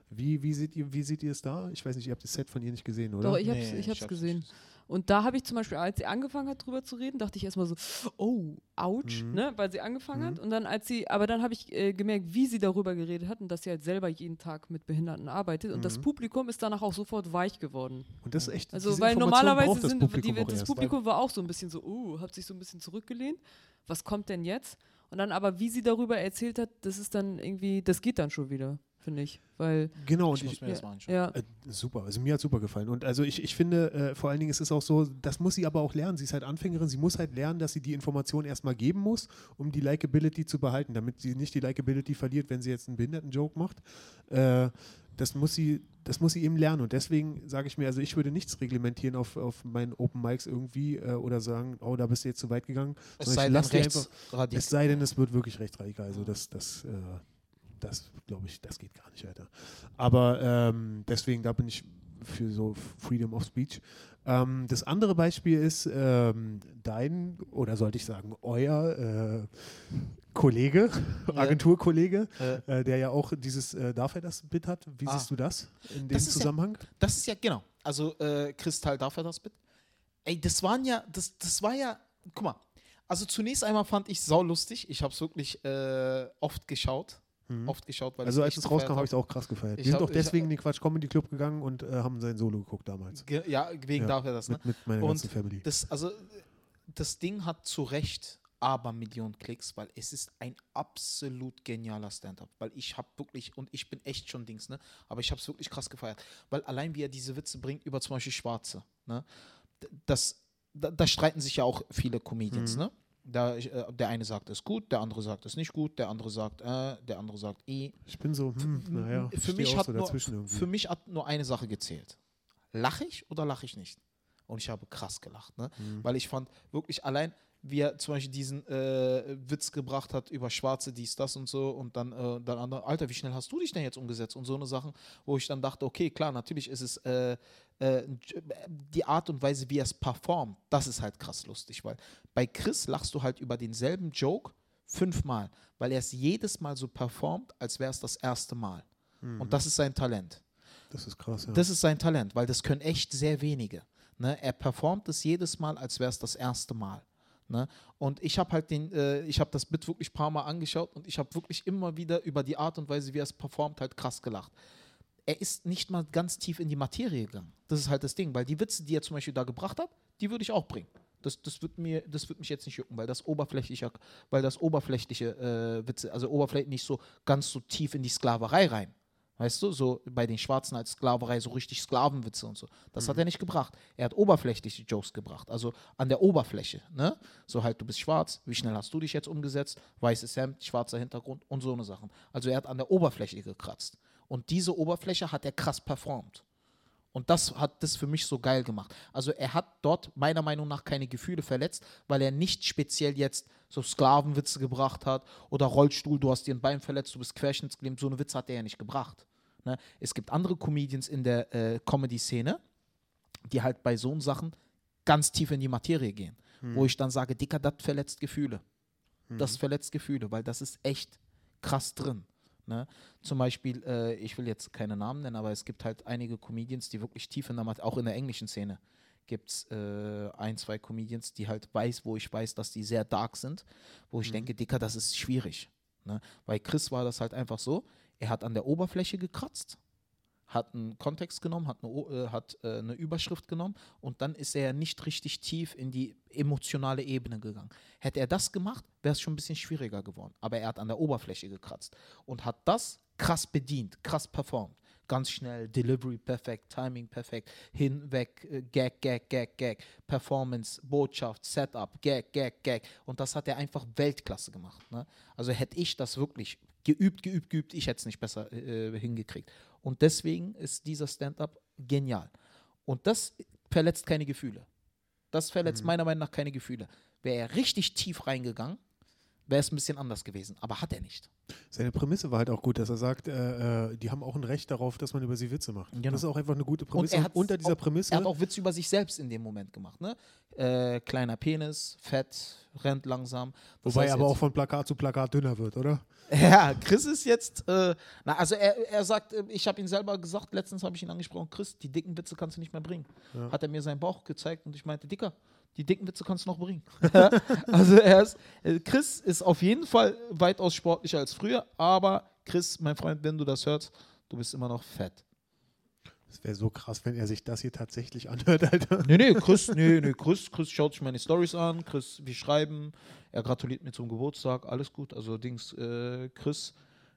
Wie, wie, seht ihr, wie seht ihr es da? Ich weiß nicht, ihr habt das Set von ihr nicht gesehen, oder? Doch, ich habe Nee, es ich ich hab's hab's gesehen. nicht Und da habe ich zum Beispiel, als sie angefangen hat, drüber zu reden, dachte ich erstmal so, oh, ouch, Mhm. ne? weil sie angefangen Mhm. hat. Und dann, als sie, aber dann habe ich äh, gemerkt, wie sie darüber geredet hat und dass sie halt selber jeden Tag mit Behinderten arbeitet. Und das Mhm.Ust ist danach auch sofort weich geworden. Und das ist echt. Also, weil normalerweise das sind Publikum die, das erst, Publikum war auch so ein bisschen so, uh, hat sich so ein bisschen zurückgelehnt. Was kommt denn jetzt? Und dann aber, wie sie darüber erzählt hat, das ist dann irgendwie, das geht dann schon wieder, finde ich. Weil, Weil, genau, und Ich muss ich, mir das mal anschauen. ja, Äh, super, also mir hat super gefallen. Und also ich, ich finde, äh, vor allen Dingen ist es auch so, das muss sie aber auch lernen. Sie ist halt Anfängerin, sie muss halt lernen, dass sie die Information erstmal geben muss, um die Likeability zu behalten, damit sie nicht die Likeability verliert, wenn sie jetzt einen Behinderten-Joke macht. Äh, das muss sie, das muss sie eben lernen. Und deswegen sage ich mir, also ich würde nichts reglementieren auf, auf meinen Open Mics irgendwie äh, oder sagen, oh, da bist du jetzt zu weit gegangen. Es sei ich denn, einfach, rechtsradikal. es sei denn, es wird wirklich recht radikal. Also das, das, äh, das glaube ich, das geht gar nicht, Alter. Aber ähm, deswegen, da bin ich für so Freedom of Speech. Ähm, das andere Beispiel ist ähm, dein, oder sollte ich sagen, euer äh, Kollege, Ja. Agenturkollege, Äh, äh, der ja auch dieses äh, Darf er das Bit hat. Wie Ah. siehst du das in dem Das ist ja- Zusammenhang? Das ist ja, genau. Also, äh, Kristall, darf er das bitte? Ey, das waren ja, das, das war ja, guck mal. Also zunächst einmal fand ich sau lustig. Ich habe es wirklich äh, oft geschaut. Oft geschaut, weil also als es rauskam, habe ich es auch krass gefeiert. Ich Wir sind hab- ich- deswegen in den Quatsch Comedy Club gegangen und äh, haben sein Solo geguckt damals. Ge- Ja, wegen Ja, darf er das, ne? Mit, mit meiner Und ganzen Family. Das, also, das Ding hat zu Recht aber Millionen Klicks, weil es ist ein absolut genialer Stand-up. Weil ich habe wirklich, und ich bin echt schon Dings, ne? Aber ich habe es wirklich krass gefeiert. Weil allein wie er diese Witze bringt über zum Beispiel Schwarze, ne? Das, da, da streiten sich ja auch viele Comedians, Mhm. ne? Da, äh, der eine sagt, es ist gut, der andere sagt, es ist nicht gut, der andere sagt, äh, der andere sagt, eh. Ich bin so, hm, naja, ich für, mich hat so nur, irgendwie. für mich hat nur eine Sache gezählt. Lache ich oder lache ich nicht? Und ich habe krass gelacht, ne? Mhm. Weil ich fand wirklich allein, wie er zum Beispiel diesen äh, Witz gebracht hat über Schwarze, dies, das und so und dann, äh, dann andere, Alter, wie schnell hast du dich denn jetzt umgesetzt und so eine Sachen, wo ich dann dachte, okay, klar, natürlich ist es äh, äh, die Art und Weise, wie er es performt, das ist halt krass lustig, weil bei Chris lachst du halt über denselben Joke fünfmal, weil er es jedes Mal so performt, als wäre es das erste Mal. Und das ist sein Talent. Das ist krass, ja. Das ist sein Talent, weil das können echt sehr wenige. Ne? Er performt es jedes Mal, als wäre es das erste Mal. Ne? Und ich habe halt den, äh, ich habe das Bit wirklich ein paar Mal angeschaut und ich habe wirklich immer wieder über die Art und Weise, wie er es performt, halt krass gelacht. Er ist nicht mal ganz tief in die Materie gegangen. Das ist halt das Ding, weil die Witze, die er zum Beispiel da gebracht hat, die würde ich auch bringen. Das, das wird mir, das wird mich jetzt nicht jucken, weil das oberflächliche, weil das oberflächliche äh, Witze, also oberflächlich nicht so ganz so tief in die Sklaverei rein. Weißt du, so bei den Schwarzen als Sklaverei, so richtig Sklavenwitze und so. Das hat er nicht gebracht. Er hat oberflächliche Jokes gebracht, also an der Oberfläche. Ne? So halt, du bist schwarz, wie schnell hast du dich jetzt umgesetzt? Weißes Hemd, schwarzer Hintergrund und so eine Sachen. Also er hat an der Oberfläche gekratzt. Und diese Oberfläche hat er krass performt. Und das hat das für mich so geil gemacht. Also er hat dort meiner Meinung nach keine Gefühle verletzt, weil er nicht speziell jetzt so Sklavenwitze gebracht hat oder Rollstuhl, du hast dir ein Bein verletzt, du bist querschnittsgelähmt. So eine Witze hat er ja nicht gebracht. Ne? Es gibt andere Comedians in der äh, Comedy-Szene, die halt bei so Sachen ganz tief in die Materie gehen. Wo ich dann sage, Dicker, das verletzt Gefühle. Das verletzt Gefühle, weil das ist echt krass drin. Ne? Zum Beispiel, äh, ich will jetzt keine Namen nennen, aber es gibt halt einige Comedians, die wirklich tief in der Materie, auch in der englischen Szene, gibt es äh, ein, zwei Comedians, die halt weiß, wo ich weiß, dass die sehr dark sind, wo ich denke, Dicker, das ist schwierig. Ne? Bei Chris war das halt einfach so, er hat an der Oberfläche gekratzt, hat einen Kontext genommen, hat eine, äh, hat, äh, eine Überschrift genommen und dann ist er nicht richtig tief in die emotionale Ebene gegangen. Hätte er das gemacht, wäre es schon ein bisschen schwieriger geworden. Aber er hat an der Oberfläche gekratzt und hat das krass bedient, krass performt. Ganz schnell, Delivery perfekt, Timing perfekt, hinweg, äh, Gag, Gag, Gag, Gag, Performance, Botschaft, Setup, Gag, Gag, Gag. Und das hat er einfach Weltklasse gemacht. Ne? Also hätte ich das wirklich geübt, geübt, geübt, ich hätte es nicht besser äh, hingekriegt. Und deswegen ist dieser Stand-up genial. Und das verletzt keine Gefühle. Das verletzt meiner Meinung nach keine Gefühle. Wäre er richtig tief reingegangen, wäre es ein bisschen anders gewesen. Aber hat er nicht. Seine Prämisse war halt auch gut, dass er sagt, äh, äh, die haben auch ein Recht darauf, dass man über sie Witze macht. Genau. Das ist auch einfach eine gute Prämisse. er Und hat unter dieser auch, Prämisse, Er hat auch Witze über sich selbst in dem Moment gemacht. Ne? Äh, kleiner Penis, fett, rennt langsam. Das wobei er aber auch von Plakat zu Plakat dünner wird, oder? Ja, Chris ist jetzt, äh, na, also er, er sagt, äh, ich habe ihn selber gesagt, letztens habe ich ihn angesprochen, Chris, die dicken Witze kannst du nicht mehr bringen. Hat er mir seinen Bauch gezeigt und ich meinte, Dicker, die dicken Witze kannst du noch bringen. also er ist, äh, Chris ist auf jeden Fall weitaus sportlicher als früher, aber Chris, mein Freund, wenn du das hörst, du bist immer noch fett. Es wäre so krass, wenn er sich das hier tatsächlich anhört, Alter. Nee, nee, Chris, nee, nee, Chris, Chris schaut sich meine Stories an, Chris, wir schreiben, er gratuliert mir zum Geburtstag, alles gut. Also Dings, äh, Chris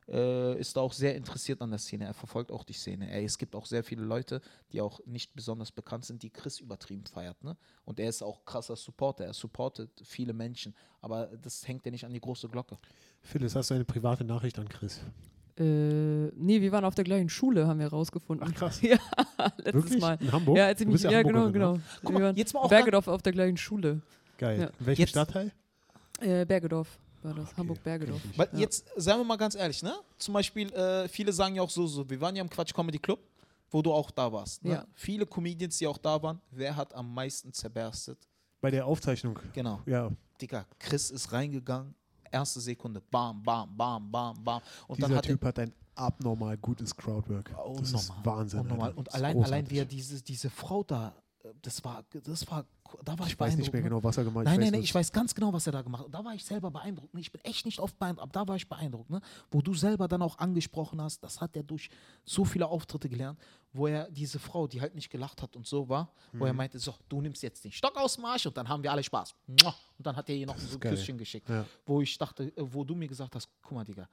äh, ist auch sehr interessiert an der Szene, er verfolgt auch die Szene. Ey, es gibt auch sehr viele Leute, die auch nicht besonders bekannt sind, die Chris übertrieben feiert, ne? Und er ist auch krasser Supporter, er supportet viele Menschen, aber das hängt ja nicht an die große Glocke. Phyllis, hast du eine private Nachricht an Chris? Äh, nee, wir waren auf der gleichen Schule, haben wir rausgefunden. Ach, krass. Ja, letztes Wirklich? Mal. In Hamburg? Ja, als ich Du mich, ja, Hamburgerin, genau, genau. Guck wir mal, waren jetzt mal auch Bergedorf auf der gleichen Schule. Geil. Ja. Jetzt- Stadtteil? Äh, Bergedorf war das, Okay, Hamburg-Bergedorf. Weil Ja. jetzt, sagen wir mal ganz ehrlich, ne? Zum Beispiel, äh, viele sagen ja auch so, so, wir waren ja im Quatsch Comedy Club, wo du auch da warst. Ne? Ja. Viele Comedians, die auch da waren, wer hat am meisten zerberstet? Bei der Aufzeichnung. Genau. Ja, Digga, Chris ist reingegangen, erste Sekunde, bam, bam, bam, bam, bam. Und dieser dann hat Typ hat ein abnormal gutes Crowdwork. er, das ist unnormal, Wahnsinn. Und ist allein, allein wie er diese, diese Frau da, das war, das war, da war ich, Ich weiß nicht mehr ne? genau, was er gemeint Nein, hat. nein, nein, ich weiß ganz genau, was er da gemacht hat. Da war ich selber beeindruckt. Ich bin echt nicht oft beeindruckt, aber da war ich beeindruckt. Ne? Wo du selber dann auch angesprochen hast, das hat er durch so viele Auftritte gelernt, wo er diese Frau, die halt nicht gelacht hat und so war, wo Mhm. er meinte, so, du nimmst jetzt den Stock aus dem Arsch und dann haben wir alle Spaß. Und dann hat er ihr noch so ein. Küsschen geschickt. Ja. Wo ich dachte, äh, wo du mir gesagt hast, guck mal, Digga,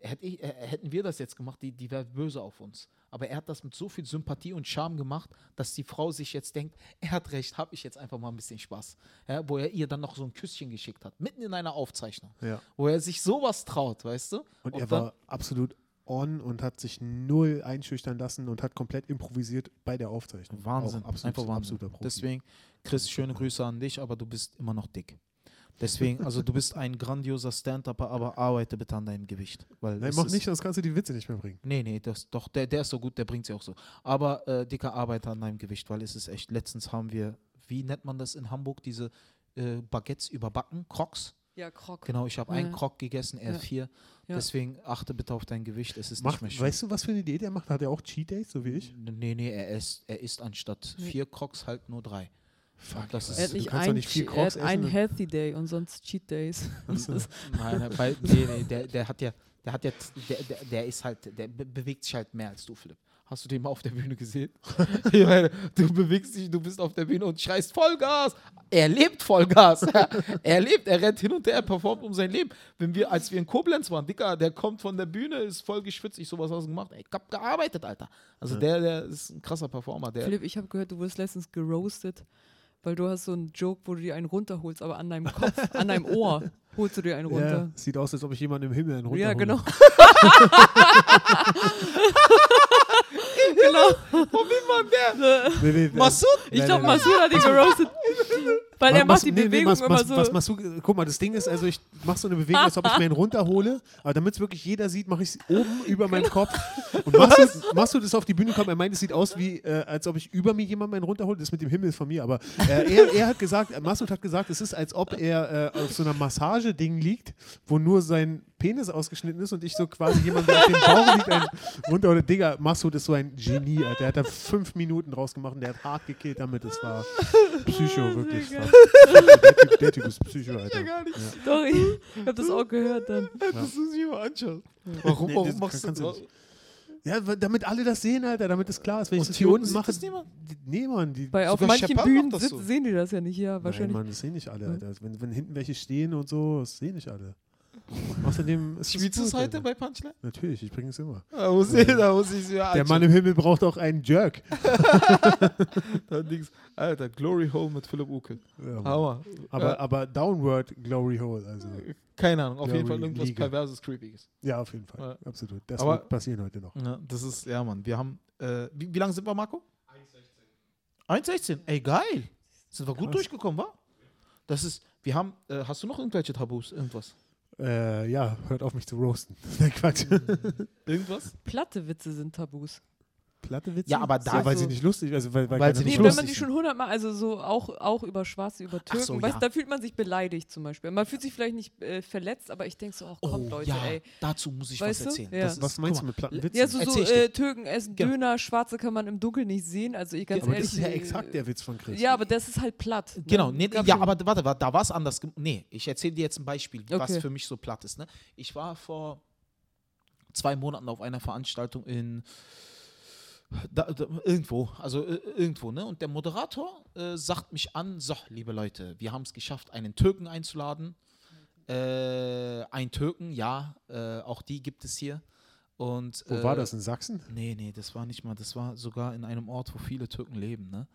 hätte ich, äh, hätten wir das jetzt gemacht, die, die wäre böse auf uns. Aber er hat das mit so viel Sympathie und Charme gemacht, dass die Frau sich jetzt denkt, er hat recht, habe ich jetzt einfach mal ein bisschen Spaß. Ja, wo er ihr dann noch so ein Küsschen geschickt hat, mitten in einer Aufzeichnung. Ja. Wo er sich sowas traut, weißt du? Und er dann- war absolut on und hat sich null einschüchtern lassen und hat komplett improvisiert bei der Aufzeichnung. Wahnsinn, Auch absolut, einfach Wahnsinn. absoluter Profi. Deswegen, Chris, schöne Grüße an dich, aber du bist immer noch dick. Deswegen, also du bist ein grandioser Stand-Upper, aber arbeite bitte an deinem Gewicht. Weil Nein, mach nicht, sonst kannst du die Witze nicht mehr bringen. Nee, nee, das, doch, der, der ist so gut, der bringt sie auch so. Aber äh, dicker Arbeiter an deinem Gewicht, weil es ist echt, letztens haben wir, wie nennt man das in Hamburg, diese äh, Baguettes überbacken, Crocs. Ja, Krog. Genau, ich habe Ja. einen Croc gegessen, er Ja. vier. Ja. Deswegen achte bitte auf dein Gewicht, es ist Macht, nicht mehr schön. weißt du, was für eine Diät er macht? Hat er auch Cheat Days, so wie ich? Nee, nee, er isst, er isst anstatt Nee. vier Crocs halt nur drei. Fuck, das was? Er hat ist- nicht du kannst doch ein, nicht viel Che- er Crocs hat einen. Healthy Day und sonst Cheat Days. Achso. Nein, nein, weil, nee, nee, der, der hat ja, der hat jetzt, der, der, der ist halt, der be bewegt sich halt mehr als du, Philipp. Hast du den mal auf der Bühne gesehen? ich meine, du bewegst dich, du bist auf der Bühne und schreist Vollgas. Er lebt Vollgas. er lebt, er rennt hin und her, er performt um sein Leben. Wenn wir, als wir in Koblenz waren, Dicker, der kommt von der Bühne, ist voll geschwitzt, ich sowas hast du gemacht. Ey, ich hab gearbeitet, Alter. Also der, der ist ein krasser Performer. Der, Philipp, ich habe gehört, du wurdest letztens geroastet, weil du hast so einen Joke, wo du dir einen runterholst, aber an deinem Kopf, an deinem Ohr holst du dir einen Ja, runter. sieht aus, als ob ich jemanden im Himmel einen Ja, runterhole. genau. genau. Der? Nee, nee, Massoud? Ich glaube. Masud hat dich geroastet. Weil er macht die Bewegung immer so. Was machst du? Guck mal, das Ding ist, also ich mache so eine Bewegung, als ob ich mir einen runterhole, aber damit es wirklich jeder sieht, mache ich es oben über meinem Genau. Kopf. Und Masud, ist auf die Bühne gekommen, er meint, es sieht aus wie, äh, als ob ich über mir jemanden einen runterhole. Das mit dem Himmel ist von mir, aber äh, er, er hat gesagt, äh, Masud hat gesagt, es ist, als ob er äh, auf so einer Massageding liegt, wo nur sein Penis ausgeschnitten ist und ich so quasi jemand, der auf dem Bauch liegt, einen runterhole. Digga, Masud ist so ein Genie, Alter. Der hat da fünf Minuten draus gemacht und der hat hart gekillt damit. Das war Psycho, wirklich. Das war der, typ, der Typ ist Psycho, Alter. gar nicht. Doch, ich habe das auch gehört dann. Das muss ich mal anschauen. Warum, Nee, warum das machst du du das? Ja, damit alle das sehen, Alter, damit es klar ist. Wenn ich Und das hier unten mache. das niemand? die- Nee, Mann, die. Weil auf manchen Shepard Bühnen sitzen, so. sehen die das ja nicht. Ja, Nein, wahrscheinlich. Mann, das sehen nicht alle, Alter. Wenn, wenn hinten welche stehen und so, das sehen nicht alle. Außerdem ist Spielst du es heute Alter. bei Punchline? Natürlich, ich bringe es immer. Da muss ich, da muss ich ja Der Mann im Himmel braucht auch einen Jerk. Alter, Glory Hole mit Philipp Uke. Ja. Hammer. aber, Ja, aber Downward Glory Hole, also. Keine Ahnung, auf jeden Glory Fall irgendwas Liga. Perverses, Creepiges. Ja, auf jeden Fall. Ja. Absolut. Das Aber- wird passieren heute noch. Ja, das ist, ja, Mann. Wir haben, äh, wie, wie lange sind wir, Marco? 1,16. 1,16. Ey, geil. Sind wir gut Krass. durchgekommen, wa? Das ist, wir haben, äh, hast du noch irgendwelche Tabus? Irgendwas? Äh, ja, hört auf mich zu roasten. Quatsch. Irgendwas? Platte Witze sind Tabus. Platte Witze? Ja, aber da- ja, weil so- sie nicht lustig, also weil, weil, Weil sie Nee, nicht wenn lustig man die sind. schon hundertmal, also so auch, auch über Schwarze, über Türken, so, weißt, ja. da fühlt man sich beleidigt zum Beispiel. Man fühlt sich vielleicht nicht äh, verletzt, aber ich denke so, ach komm Leute, Oh, ja, ey. dazu muss ich Weißt was erzählen. Ja. Das ist, Was meinst guck du mit Plattenwitzen? Ja, so, so äh, Türken essen Genau. Döner, Schwarze kann man im Dunkeln nicht sehen. Also ich ganz aber ehrlich. das ist ja äh, exakt der Witz von Chris. Ja, aber das ist halt platt. ne? Genau, nee, ja, aber warte, warte, da war es anders. Nee, ich erzähle dir jetzt ein Beispiel, was Okay. für mich so platt ist. Ne? Ich war vor zwei Monaten auf einer Veranstaltung in da, da, irgendwo, also äh, irgendwo, ne? Und der Moderator äh, sagt mich an: So, liebe Leute, wir haben es geschafft, einen Türken einzuladen. Äh, ein Türken, ja, äh, auch die gibt es hier. Und, Wo äh, war das? In Sachsen? Nee, nee, das war nicht mal, das war sogar in einem Ort, wo viele Türken leben, ne?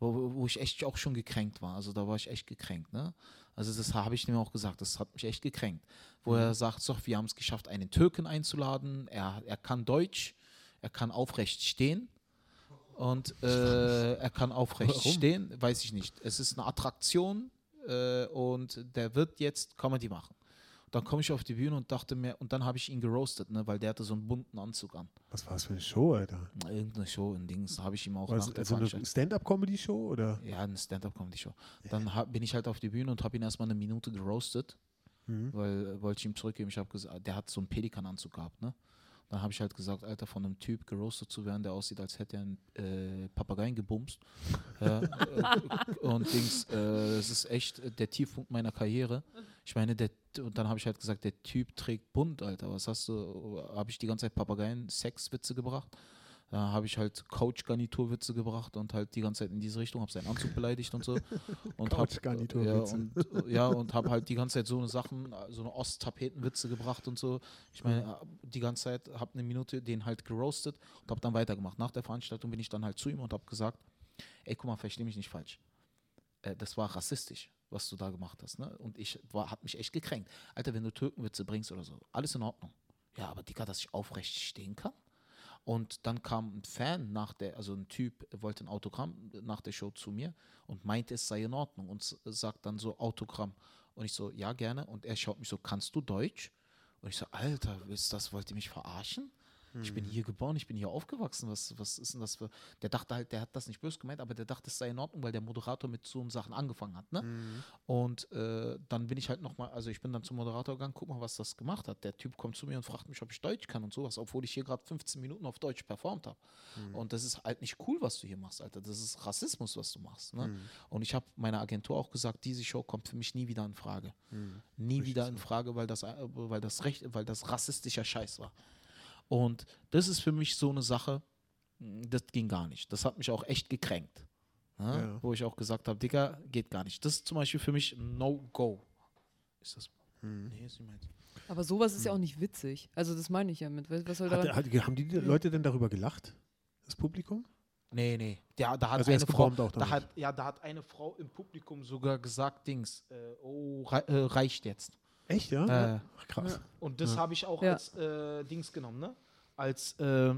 Wo, wo wo ich echt auch schon gekränkt war. Also da war ich echt gekränkt, ne? Also das habe ich ihm auch gesagt, das hat mich echt gekränkt. Wo er sagt, so, wir haben es geschafft, einen Türken einzuladen, er, er kann Deutsch, er kann aufrecht stehen und äh, er kann aufrecht Warum? stehen, weiß ich nicht. Es ist eine Attraktion äh, und der wird jetzt Comedy machen. Dann komme ich auf die Bühne und dachte mir, und dann habe ich ihn geroastet, ne, weil der hatte so einen bunten Anzug an. Was war das für eine Show, Alter? Irgendeine Show in Dings habe ich ihm auch der also eine. Stand-Up-Comedy-Show oder? Ja, eine Stand-Up-Comedy-Show. Dann hab, bin ich halt auf die Bühne und habe ihn erstmal eine Minute geroastet, Mhm. weil wollte ich ihm zurückgeben. Ich habe gesagt, der hat so einen Pelikananzug gehabt, ne? Dann habe ich halt gesagt, Alter, von einem Typ geroastet zu werden, der aussieht, als hätte er einen äh, Papageien gebumst. äh, und Dings, äh, es ist echt äh, der Tiefpunkt meiner Karriere. Ich meine, der, und dann habe ich halt gesagt, der Typ trägt bunt, Alter. Was hast du? Habe ich die ganze Zeit Papageien-Sexwitze gebracht? Da habe ich halt Coach-Garniturwitze gebracht und halt die ganze Zeit in diese Richtung, habe seinen Anzug beleidigt und so. Und hab, ja, Couch-Garniturwitze. und, ja, und habe halt die ganze Zeit so eine Sachen, so eine Ost-Tapetenwitze gebracht und so. Ich meine, die ganze Zeit habe eine Minute den halt geroastet und habe dann weitergemacht. Nach der Veranstaltung bin ich dann halt zu ihm und habe gesagt, ey, guck mal, versteh mich nicht falsch. Äh, das war rassistisch, was du da gemacht hast. Ne? Und ich war, hat mich echt gekränkt. Alter, wenn du Türkenwitze bringst oder so, alles in Ordnung. Ja, aber Dicker, dass ich aufrecht stehen kann? Und dann kam ein Fan nach der, also ein Typ wollte ein Autogramm nach der Show zu mir und meinte, es sei in Ordnung und sagt dann so Autogramm. Und ich so, ja, gerne. Und er schaut mich so, kannst du Deutsch? Und ich so, Alter, ist das, wollt ihr mich verarschen? Ich bin hier geboren, ich bin hier aufgewachsen. Was, was ist denn das für. Der dachte halt, der hat das nicht böse gemeint, aber der dachte, es sei in Ordnung, weil der Moderator mit so Sachen angefangen hat. Ne? Und äh, dann bin ich halt nochmal, also ich bin dann zum Moderator gegangen, guck mal, was das gemacht hat. Der Typ kommt zu mir und fragt mich, ob ich Deutsch kann und sowas, obwohl ich hier gerade 15 Minuten auf Deutsch performt habe. Und das ist halt nicht cool, was du hier machst, Alter. Das ist Rassismus, was du machst. Ne? Und ich habe meiner Agentur auch gesagt, diese Show kommt für mich nie wieder in Frage. Nie wieder in Frage, weil das, äh, weil das recht, weil das rassistischer Scheiß war. Und das ist für mich so eine Sache, mh, das ging gar nicht. Das hat mich auch echt gekränkt. Ne? Ja. Wo ich auch gesagt habe, Digga, geht gar nicht. Das ist zum Beispiel für mich ein No-Go. Ist das? Nee, ist nicht meins. Aber sowas ist ja auch nicht witzig. Also das meine ich ja mit. Was soll Hat, hat, haben die Leute denn darüber gelacht? Das Publikum? Nee, nee. Der, da hat Also er eine ist Frau, geformt auch da damit. hat, ja, da hat eine Frau im Publikum sogar gesagt, Dings, äh, oh, rei äh, reicht jetzt. Echt, ja? Äh, Ach, krass. Und das Ja. habe ich auch Ja. als äh, Dings genommen, ne? Als äh,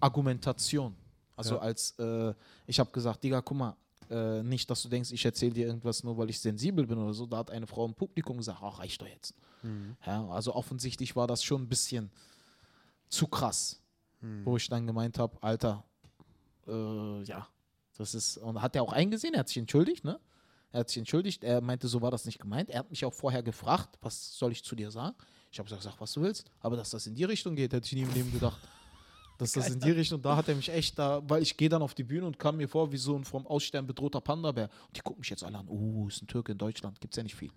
Argumentation. Also Ja. als, äh, ich habe gesagt, Digga, guck mal, äh, nicht, dass du denkst, ich erzähle dir irgendwas nur, weil ich sensibel bin oder so. Da hat eine Frau im Publikum gesagt, ach, reicht doch jetzt. Mhm. Ja, also offensichtlich war das schon ein bisschen zu krass, Mhm. wo ich dann gemeint habe, Alter, äh, ja, das ist, und hat er auch eingesehen, er hat sich entschuldigt, ne? Er hat sich entschuldigt, er meinte, so war das nicht gemeint. Er hat mich auch vorher gefragt, was soll ich zu dir sagen? Ich habe gesagt, sag, was du willst. Aber dass das in die Richtung geht, hätte ich nie im Leben gedacht. Dass das in die Richtung, da hat er mich echt da, weil ich gehe dann auf die Bühne und kam mir vor wie so ein vom Aussterben bedrohter Panda-Bär. Und die gucken mich jetzt alle an, oh, ist ein Türke in Deutschland, gibt es ja nicht viel.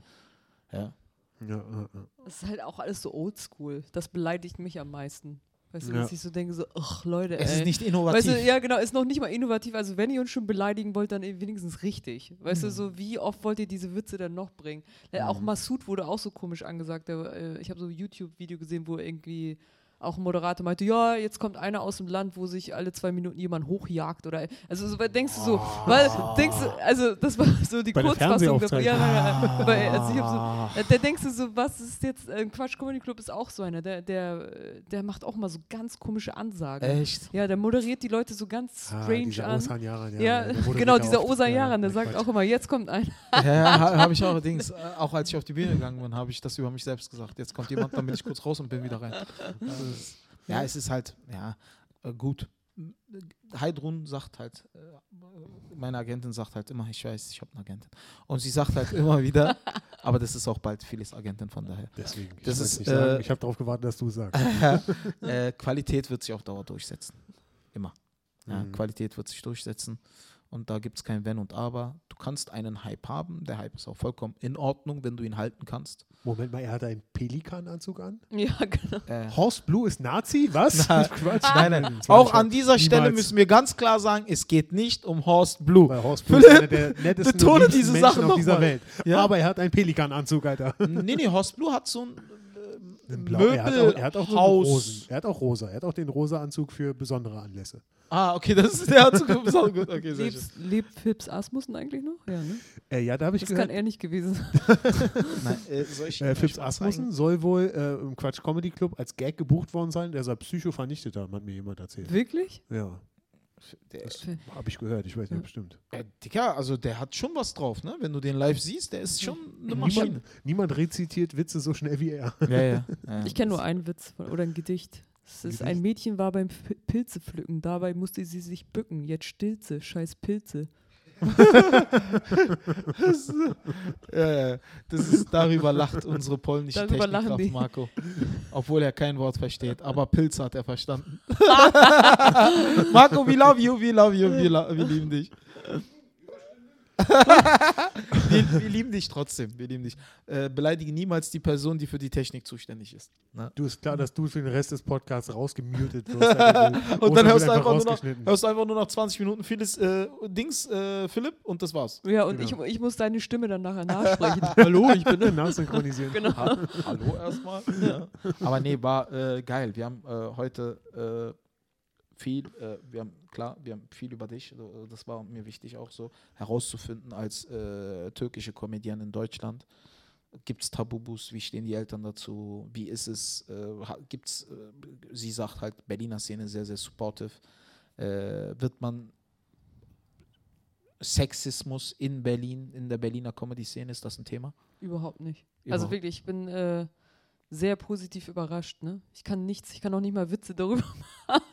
Ja. Ja, ja, ja. Das ist halt auch alles so oldschool. Das beleidigt mich am meisten. Weißt du, Ja. dass ich so denke, so, ach Leute, Es ey. ist nicht innovativ. Weißt du, ja, genau, ist noch nicht mal innovativ. Also, wenn ihr uns schon beleidigen wollt, dann wenigstens richtig. Weißt Mhm. du, so, wie oft wollt ihr diese Witze denn noch bringen? Äh, Auch Massoud wurde auch so komisch angesagt. Der, äh, ich habe so ein YouTube-Video gesehen, wo irgendwie auch ein Moderator meinte, ja, jetzt kommt einer aus dem Land, wo sich alle zwei Minuten jemand hochjagt oder also so denkst du so, weil denkst du, also das war so die Bei der Kurzfassung davon. Ja, ja, ja, weil, also ich hab so, äh, da denkst du so, was ist jetzt, äh, Quatsch Comedy Club ist auch so einer, der, der, der macht auch mal so ganz komische Ansagen. Echt? Ja, der moderiert die Leute so ganz Ah, strange dieser an. Osan Yaran, ja, Ja, genau, ja dieser. Osan Ja, Yaran, der ja, sagt Quatsch. auch immer, jetzt kommt ein. Ja, ha- habe ich auch allerdings, äh, auch als ich auf die Bühne gegangen bin, habe ich das über mich selbst gesagt. Jetzt kommt jemand, dann bin ich kurz raus und bin wieder rein. Das ist, ja, es ist halt, ja, äh, gut. Heidrun sagt halt, äh, meine Agentin sagt halt immer, ich weiß, ich habe eine Agentin. Und sie sagt halt immer wieder, aber das ist auch bald Phyllis Agentin, von daher. Deswegen. Ich, ist, äh, ich habe darauf gewartet, dass du es sagst. äh, Qualität wird sich auf Dauer durchsetzen. Immer. Ja, Mhm. Qualität wird sich durchsetzen. Und da gibt es kein Wenn und Aber. Du kannst einen Hype haben. Der Hype ist auch vollkommen in Ordnung, wenn du ihn halten kannst. Moment mal, er hat einen Pelikananzug an? Ja, genau. Äh, Horst Blue ist Nazi? Was? Nein. Quatsch. Nein, nein. Auch an dieser Stelle niemals. müssen wir ganz klar sagen, es geht nicht um Horst Blue. Weil Horst Blue Philipp, ist einer der nettesten betone diese Menschen Sachen auf noch dieser mal. Welt. Ja. Aber er hat einen Pelikananzug, Alter. nee, nee, Horst Blue hat so ein Blau- er, hat auch, er hat. Er hat auch rosa. Er hat auch den rosa Anzug für besondere Anlässe. Ah, okay, das ist der Anzug. besonders gut. Okay, sehr schön. Lebst, lebt Phipps Asmussen eigentlich noch? Ja, ne? Äh, ja, da habe ich Das kann gehört. er nicht gewesen sein. Nein, äh, Äh, Phipps Asmussen soll wohl äh, im Quatsch Comedy Club als Gag gebucht worden sein. Der soll Psycho vernichtet haben, hat mir jemand erzählt. Wirklich? Ja, das habe ich gehört. Ich weiß nicht, Ja. bestimmt. äh, Digga, also der hat schon was drauf, ne? Wenn du den live siehst, der ist schon eine Maschine. Niemand, niemand rezitiert Witze so schnell wie er. Ja, ja. ja. Ich kenne nur einen Witz von, oder ein Gedicht. Es ist, ein Mädchen war beim P Pilze pflücken, dabei musste sie sich bücken. Jetzt still sie, scheiß Pilze. Das, ja, ja. das ist, darüber lacht unsere polnische Darüber lachen Technikkraft die. Marco. Obwohl er kein Wort versteht. Aber Pilz hat er verstanden. Marco, we love you, we love you, wir, la- wir lieben dich. wir, wir lieben dich trotzdem, wir lieben dich. Äh, beleidige niemals die Person, die für die Technik zuständig ist. Ne? Du ist klar, dass du für den Rest des Podcasts rausgemutet wirst. Und dann hörst du, einfach nur noch, hörst du einfach nur noch 20 Minuten vieles äh, Dings, äh, Philipp, und das war's. Ja, und Genau. ich, ich muss deine Stimme dann nachher nachsprechen. Hallo, ich bin Nachsynchronisieren. genau. Ha Hallo erstmal. Ja. Aber nee, war äh, geil. Wir haben äh, heute äh, viel, äh, wir haben, klar, wir haben viel über dich, so, das war mir wichtig auch so, herauszufinden als äh, türkische Comedian in Deutschland. Gibt es Tabubus? Wie stehen die Eltern dazu? Wie ist es? Äh, gibt's, äh, sie sagt halt, Berliner Szene sehr, sehr supportive. Äh, wird man Sexismus in Berlin, in der Berliner Comedy-Szene? Ist das ein Thema? Überhaupt nicht. Überhaupt. Also wirklich, ich bin äh, sehr positiv überrascht. Ne? Ich kann nichts, ich kann auch nicht mal Witze darüber machen.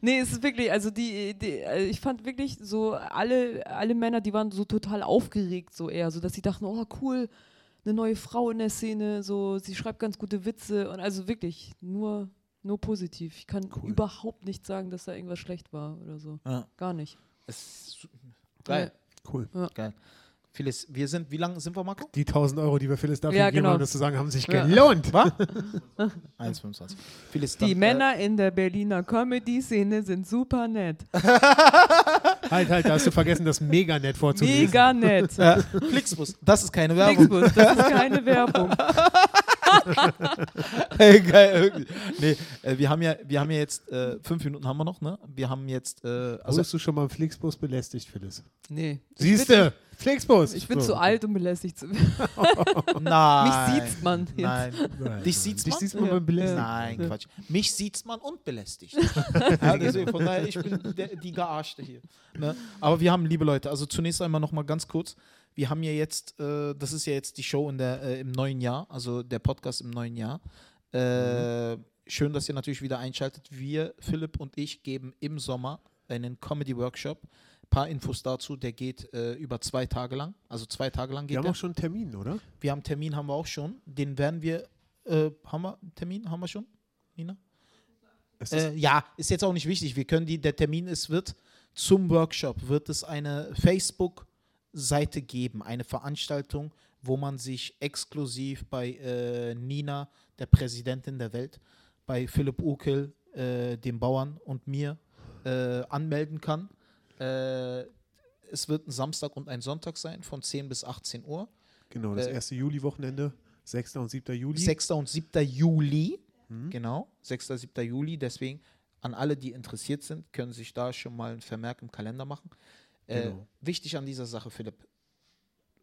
nee, es ist wirklich, also die, die äh, ich fand wirklich so alle, alle Männer, die waren so total aufgeregt, so eher, so dass sie dachten, oh cool, eine neue Frau in der Szene, so sie schreibt ganz gute Witze und also wirklich nur, nur positiv. Ich kann Cool. überhaupt nicht sagen, dass da irgendwas schlecht war oder so. Ja. Gar nicht. Es ist geil. Cool. Geil. Phyllis, wir sind, wie lange sind wir, Marco? Die 1000 Euro, die wir Phyllis dafür Ja, gegeben genau. haben, das zu sagen, haben sich gelohnt. Was? 1,25. Phyllis, Die dann, Männer in der Berliner Comedy-Szene sind super nett. Halt, halt, da hast du vergessen, das mega nett vorzulesen. Mega nett. Äh, Flixbus, das ist keine Werbung. Flixbus, das ist keine Werbung. Ey, geil. Nee, äh, wir haben ja, wir haben ja jetzt, äh, fünf Minuten haben wir noch, ne? Wir haben jetzt, äh, also, Wurdest du schon mal im Flixbus belästigt, Phyllis? Nee. Siehst du? Flixbus. Ich bin So. zu alt, um belästigt zu werden. nein. Mich sieht's man jetzt. Nein. Nein, Dich nein. sieht's Dich man? sieht man Ja. beim Belästigen. Nein, Quatsch. Mich sieht's man und belästigt. ja, deswegen, von daher, ich bin der, die Gearschte hier. Ne? Aber wir haben, liebe Leute, also zunächst einmal nochmal ganz kurz. Wir haben ja jetzt, äh, das ist ja jetzt die Show in der, äh, im neuen Jahr, also der Podcast im neuen Jahr. Äh, Schön, dass ihr natürlich wieder einschaltet. Wir, Philipp und ich, geben im Sommer einen Comedy-Workshop. Ein paar Infos dazu, der geht äh, über zwei Tage lang. Also zwei Tage lang geht Wir haben der. auch schon einen Termin, oder? Wir haben einen Termin, haben wir auch schon. Den werden wir, äh, haben wir einen Termin? Haben wir schon, Nina? Es ist- Äh, ja, ist jetzt auch nicht wichtig. Wir können die, der Termin ist, wird zum Workshop, wird es eine Facebook-Seite geben, eine Veranstaltung, wo man sich exklusiv bei äh, Nina, der Präsidentin der Welt, bei Philipp Ukel, äh, dem Bauern und mir äh, anmelden kann. Äh, es wird ein Samstag und ein Sonntag sein, von 10 bis 18 Uhr. genau, das äh, erste Juli-Wochenende, 6. und 7. Juli. 6. und 7. Juli. Mhm. Genau, 6. 7. Juli. Deswegen an alle, die interessiert sind, können sich da schon mal einen Vermerk im Kalender machen. Äh, Genau. Wichtig an dieser Sache, Philipp.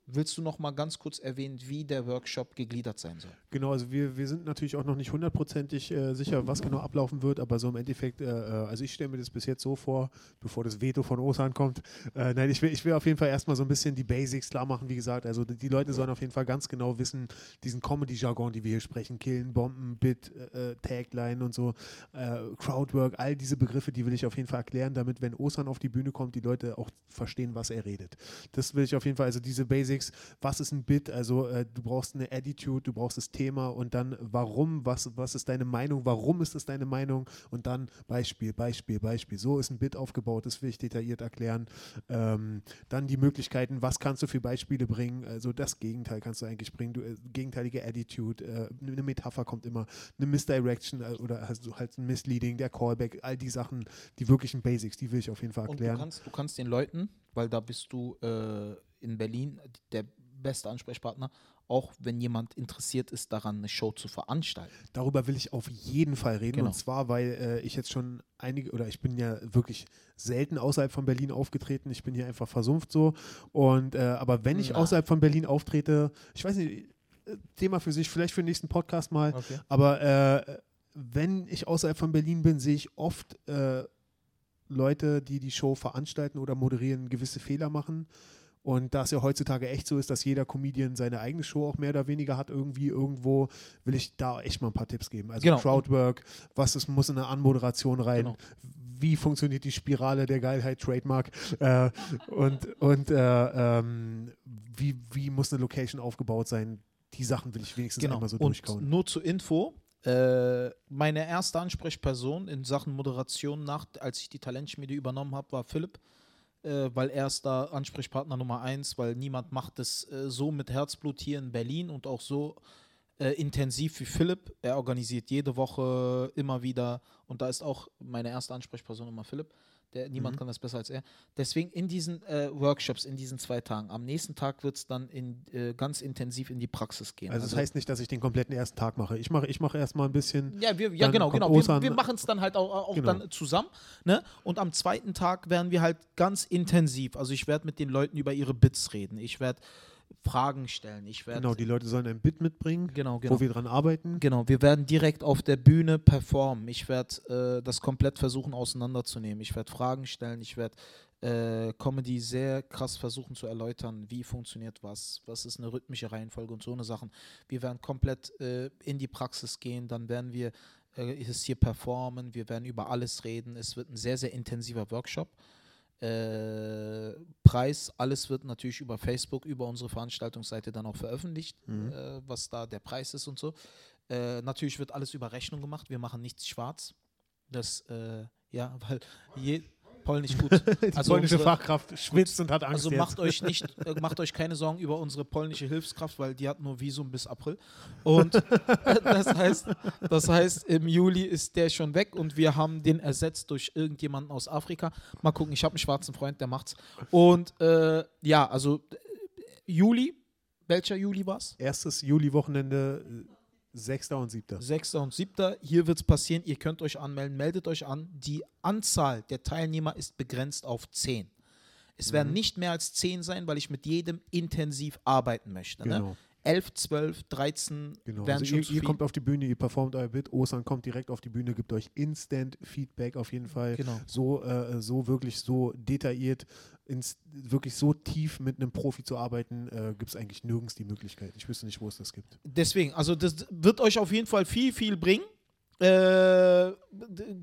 Willst du noch mal ganz kurz erwähnen, wie der Workshop gegliedert sein soll? Genau, also wir, wir sind natürlich auch noch nicht hundertprozentig äh, sicher, was genau ablaufen wird, aber so im Endeffekt, äh, äh, also ich stelle mir das bis jetzt so vor, bevor das Veto von Osan kommt. Äh, nein, ich will, ich will auf jeden Fall erstmal so ein bisschen die Basics klar machen, wie gesagt. Also die, die Leute sollen auf jeden Fall ganz genau wissen, diesen Comedy-Jargon, die wir hier sprechen, Killen, Bomben, Bit, äh, Tagline und so, äh, Crowdwork, all diese Begriffe, die will ich auf jeden Fall erklären, damit, wenn Osan auf die Bühne kommt, die Leute auch verstehen, was er redet. Das will ich auf jeden Fall, also diese Basics, was ist ein Bit, also äh, du brauchst eine Attitude, du brauchst das Thema und dann warum, was, was ist deine Meinung, warum ist es deine Meinung und dann Beispiel, Beispiel, Beispiel. So ist ein Bit aufgebaut, das will ich detailliert erklären. Ähm, dann die Möglichkeiten, was kannst du für Beispiele bringen, also das Gegenteil kannst du eigentlich bringen, du, äh, gegenteilige Attitude, äh, eine Metapher kommt immer, eine Misdirection äh, oder also halt ein Misleading, der Callback, all die Sachen, die wirklichen Basics, die will ich auf jeden Fall Und du erklären. kannst, du kannst den Leuten, weil da bist du äh, in Berlin der beste Ansprechpartner, auch wenn jemand interessiert ist, daran eine Show zu veranstalten. Darüber will ich auf jeden Fall reden. Genau. Und zwar, weil äh, ich jetzt schon einige, oder ich bin ja wirklich selten außerhalb von Berlin aufgetreten. Ich bin hier einfach versumpft so. Und äh, aber wenn ich Na. außerhalb von Berlin auftrete, ich weiß nicht, äh, Thema für sich, vielleicht für den nächsten Podcast mal, Okay. aber äh, wenn ich außerhalb von Berlin bin, sehe ich oft äh, Leute, die die Show veranstalten oder moderieren, gewisse Fehler machen. Und da es ja heutzutage echt so ist, dass jeder Comedian seine eigene Show auch mehr oder weniger hat, irgendwie irgendwo, will ich da echt mal ein paar Tipps geben. Also Genau. Crowdwork, was ist, muss in eine Anmoderation rein, Genau. wie funktioniert die Spirale der Geilheit, Trademark, äh, und, und äh, ähm, wie, wie muss eine Location aufgebaut sein. Die Sachen will ich wenigstens Genau. einmal so und durchkauen. nur zur Info, äh, meine erste Ansprechperson in Sachen Moderation, nach, als ich die Talentschmiede übernommen habe, war Philipp, äh, weil er ist da Ansprechpartner Nummer eins, weil niemand macht es äh, so mit Herzblut hier in Berlin und auch so äh, intensiv wie Philipp. Er organisiert jede Woche immer wieder und da ist auch meine erste Ansprechperson immer Philipp. Der, niemand Mhm. kann das besser als er. Deswegen in diesen äh, Workshops, in diesen zwei Tagen, am nächsten Tag wird es dann in, äh, ganz intensiv in die Praxis gehen. Also das heißt nicht, dass ich den kompletten ersten Tag mache. Ich mache ich mache erstmal ein bisschen. Ja, wir, ja genau, genau. Wir, Osan. wir machen es dann halt auch, auch Genau. dann zusammen. Ne? Und am zweiten Tag werden wir halt ganz intensiv. Also ich werde mit den Leuten über ihre Bits reden. Ich werde Fragen stellen. Ich werde Genau, die Leute sollen ein Bit mitbringen, genau, genau. wo wir dran arbeiten. Genau, wir werden direkt auf der Bühne performen. Ich werde äh, das komplett versuchen auseinanderzunehmen. Ich werde Fragen stellen. Ich werde äh, Comedy sehr krass versuchen zu erläutern, wie funktioniert was, was ist eine rhythmische Reihenfolge und so eine Sachen. Wir werden komplett äh, in die Praxis gehen. Dann werden wir äh, es hier performen. Wir werden über alles reden. Es wird ein sehr, sehr intensiver Workshop. Äh, Preis, alles wird natürlich über Facebook, über unsere Veranstaltungsseite dann auch veröffentlicht, Mhm. äh, was da der Preis ist und so. Äh, natürlich wird alles über Rechnung gemacht. Wir machen nichts schwarz. Das, äh, ja, weil je, polnisch gut. Die Also polnische unsere- Fachkraft schwitzt und hat Angst Also jetzt. macht euch nicht, äh, macht euch keine Sorgen über unsere polnische Hilfskraft, weil die hat nur Visum bis April. Und äh, das heißt, das heißt, im Juli ist der schon weg und wir haben den ersetzt durch irgendjemanden aus Afrika. Mal gucken, ich habe einen schwarzen Freund, der macht's. Und äh, ja, also äh, Juli, welcher Juli war's? Erstes Juli-Wochenende, 6. und 7. 6. und 7. Hier wird es passieren. Ihr könnt euch anmelden, meldet euch an. Die Anzahl der Teilnehmer ist begrenzt auf 10. Es werden Mhm. nicht mehr als 10 sein, weil ich mit jedem intensiv arbeiten möchte. Ne? Genau. 11, 12, 13 Genau, werden also ihr, ihr kommt auf die Bühne, ihr performt euer Bit, Osan kommt direkt auf die Bühne, gibt euch Instant Feedback auf jeden Fall. Genau. So, äh, so wirklich so detailliert, ins, wirklich so tief mit einem Profi zu arbeiten, äh, gibt es eigentlich nirgends die Möglichkeit. Ich wüsste nicht, wo es das gibt. Deswegen, also das wird euch auf jeden Fall viel, viel bringen. Äh,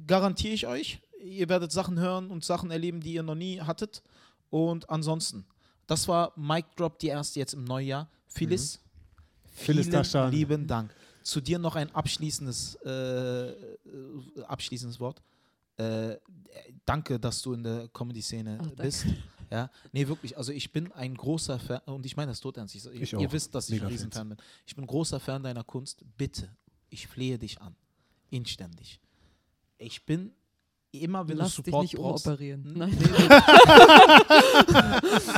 garantiere ich euch. Ihr werdet Sachen hören und Sachen erleben, die ihr noch nie hattet. Und ansonsten, das war Mic Drop, die erste jetzt im Neujahr. Phyllis, Phyllis vielen lieben Dank. Zu dir noch ein abschließendes, äh, abschließendes Wort. Äh, danke, dass du in der Comedy-Szene danke. bist. Ja, nee, wirklich. Also ich bin ein großer Fan, und ich meine das tot ernst. Ich, Ich ihr auch. wisst, dass ich ein Mega Riesenfan bin. Ich bin großer Fan deiner Kunst. Bitte, ich flehe dich an. Inständig. Ich bin immer, wenn Lass du dich Support nicht brauchst. umoperieren. Hm? Nein.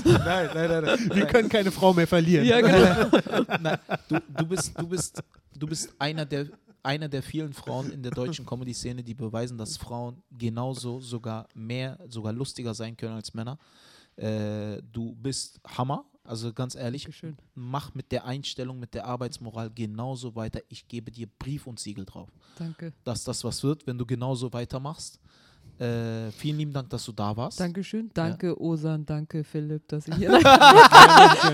Nein, nein, nein, nein. Wir können keine Frau mehr verlieren. Ja, genau. Nein, du, du, bist, du, bist, du bist einer der, einer der vielen Frauen in der deutschen Comedy-Szene, die beweisen, dass Frauen genauso sogar mehr, sogar lustiger sein können als Männer. Äh, du bist Hammer, also ganz ehrlich. Dankeschön. Mach mit der Einstellung, mit der Arbeitsmoral genauso weiter. Ich gebe dir Brief und Siegel drauf, Danke. dass das was wird, wenn du genauso weitermachst. Äh, vielen lieben Dank, dass du da warst. Dankeschön. Danke, Osan. Danke, Philipp, dass ich hier,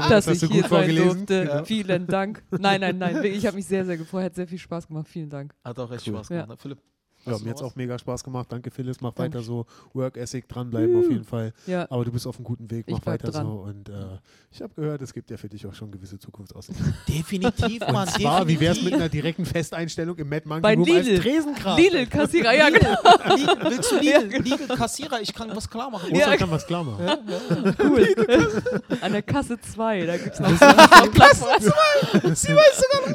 das dass ich du hier gut sein vorgelesen. durfte. Ja. Vielen Dank. Nein, nein, nein. Ich habe mich sehr, sehr gefreut. Hat sehr viel Spaß gemacht. Vielen Dank. Hat auch echt Cool. Spaß Ja. gemacht. ne? Philipp, Ja, mir noch hat es auch mega Spaß gemacht. Danke, Phyllis. Mach Danke. weiter so. Work Ethic dranbleiben auf jeden Fall. Ja, Aber du bist auf einem guten Weg. Ich Mach weiter dran. so. Und äh, ich habe gehört, es gibt ja für dich auch schon gewisse Zukunftsaussichten. Definitiv, Mann. Und zwar, wie wäre es mit definitiv. einer direkten Festeinstellung im Mad Monkey Bei Room Lidl. als Tresenkraft? Lidl, Kassierer. Ja, genau. Lidl, willst du Lidl, Lidl Kassierer? Ich kann was klar machen. Oster Ja, kann was klar machen. Cool. An der Kasse 2. Da gibt es noch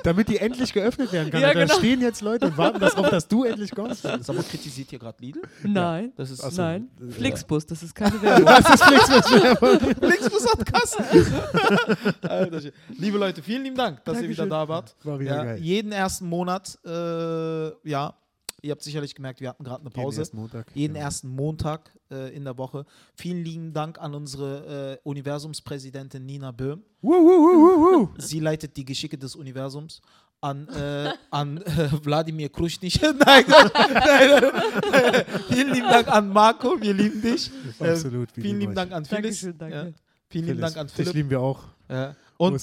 Damit die endlich geöffnet werden kann. Ja, da genau. stehen jetzt Leute und warten darauf, dass du endlich kommst. Sag mal, kritisiert hier gerade Lidl? Nein. Das ist Ach so. Nein. Ja. Flixbus, das ist keine Werbung. Das ist Flixbus. Flixbus hat Kassen. Liebe Leute, vielen lieben Dank, dass ihr wieder Dankeschön. da wart. War wieder Ja, geil. jeden ersten Monat, äh, ja, ihr habt sicherlich gemerkt, wir hatten gerade eine Jeden Pause. ersten Montag. Jeden Ja. ersten Montag äh, in der Woche. Vielen lieben Dank an unsere äh, Universumspräsidentin Nina Böhm. Wuh, wuh, wuh. Sie leitet die Geschicke des Universums. An, äh, an äh, Wladimir Kruschnich. nein, nein, nein, nein. Vielen lieben Dank an Marco, wir lieben dich. Äh, Absolut. wir vielen lieben. Dank an. Dankeschön, danke. Ja. Vielen lieben Dank an Dich Philipp. lieben wir auch. Ja. Und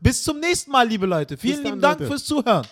bis zum nächsten Mal, liebe Leute. Vielen dann, lieben Dank Leute. fürs Zuhören.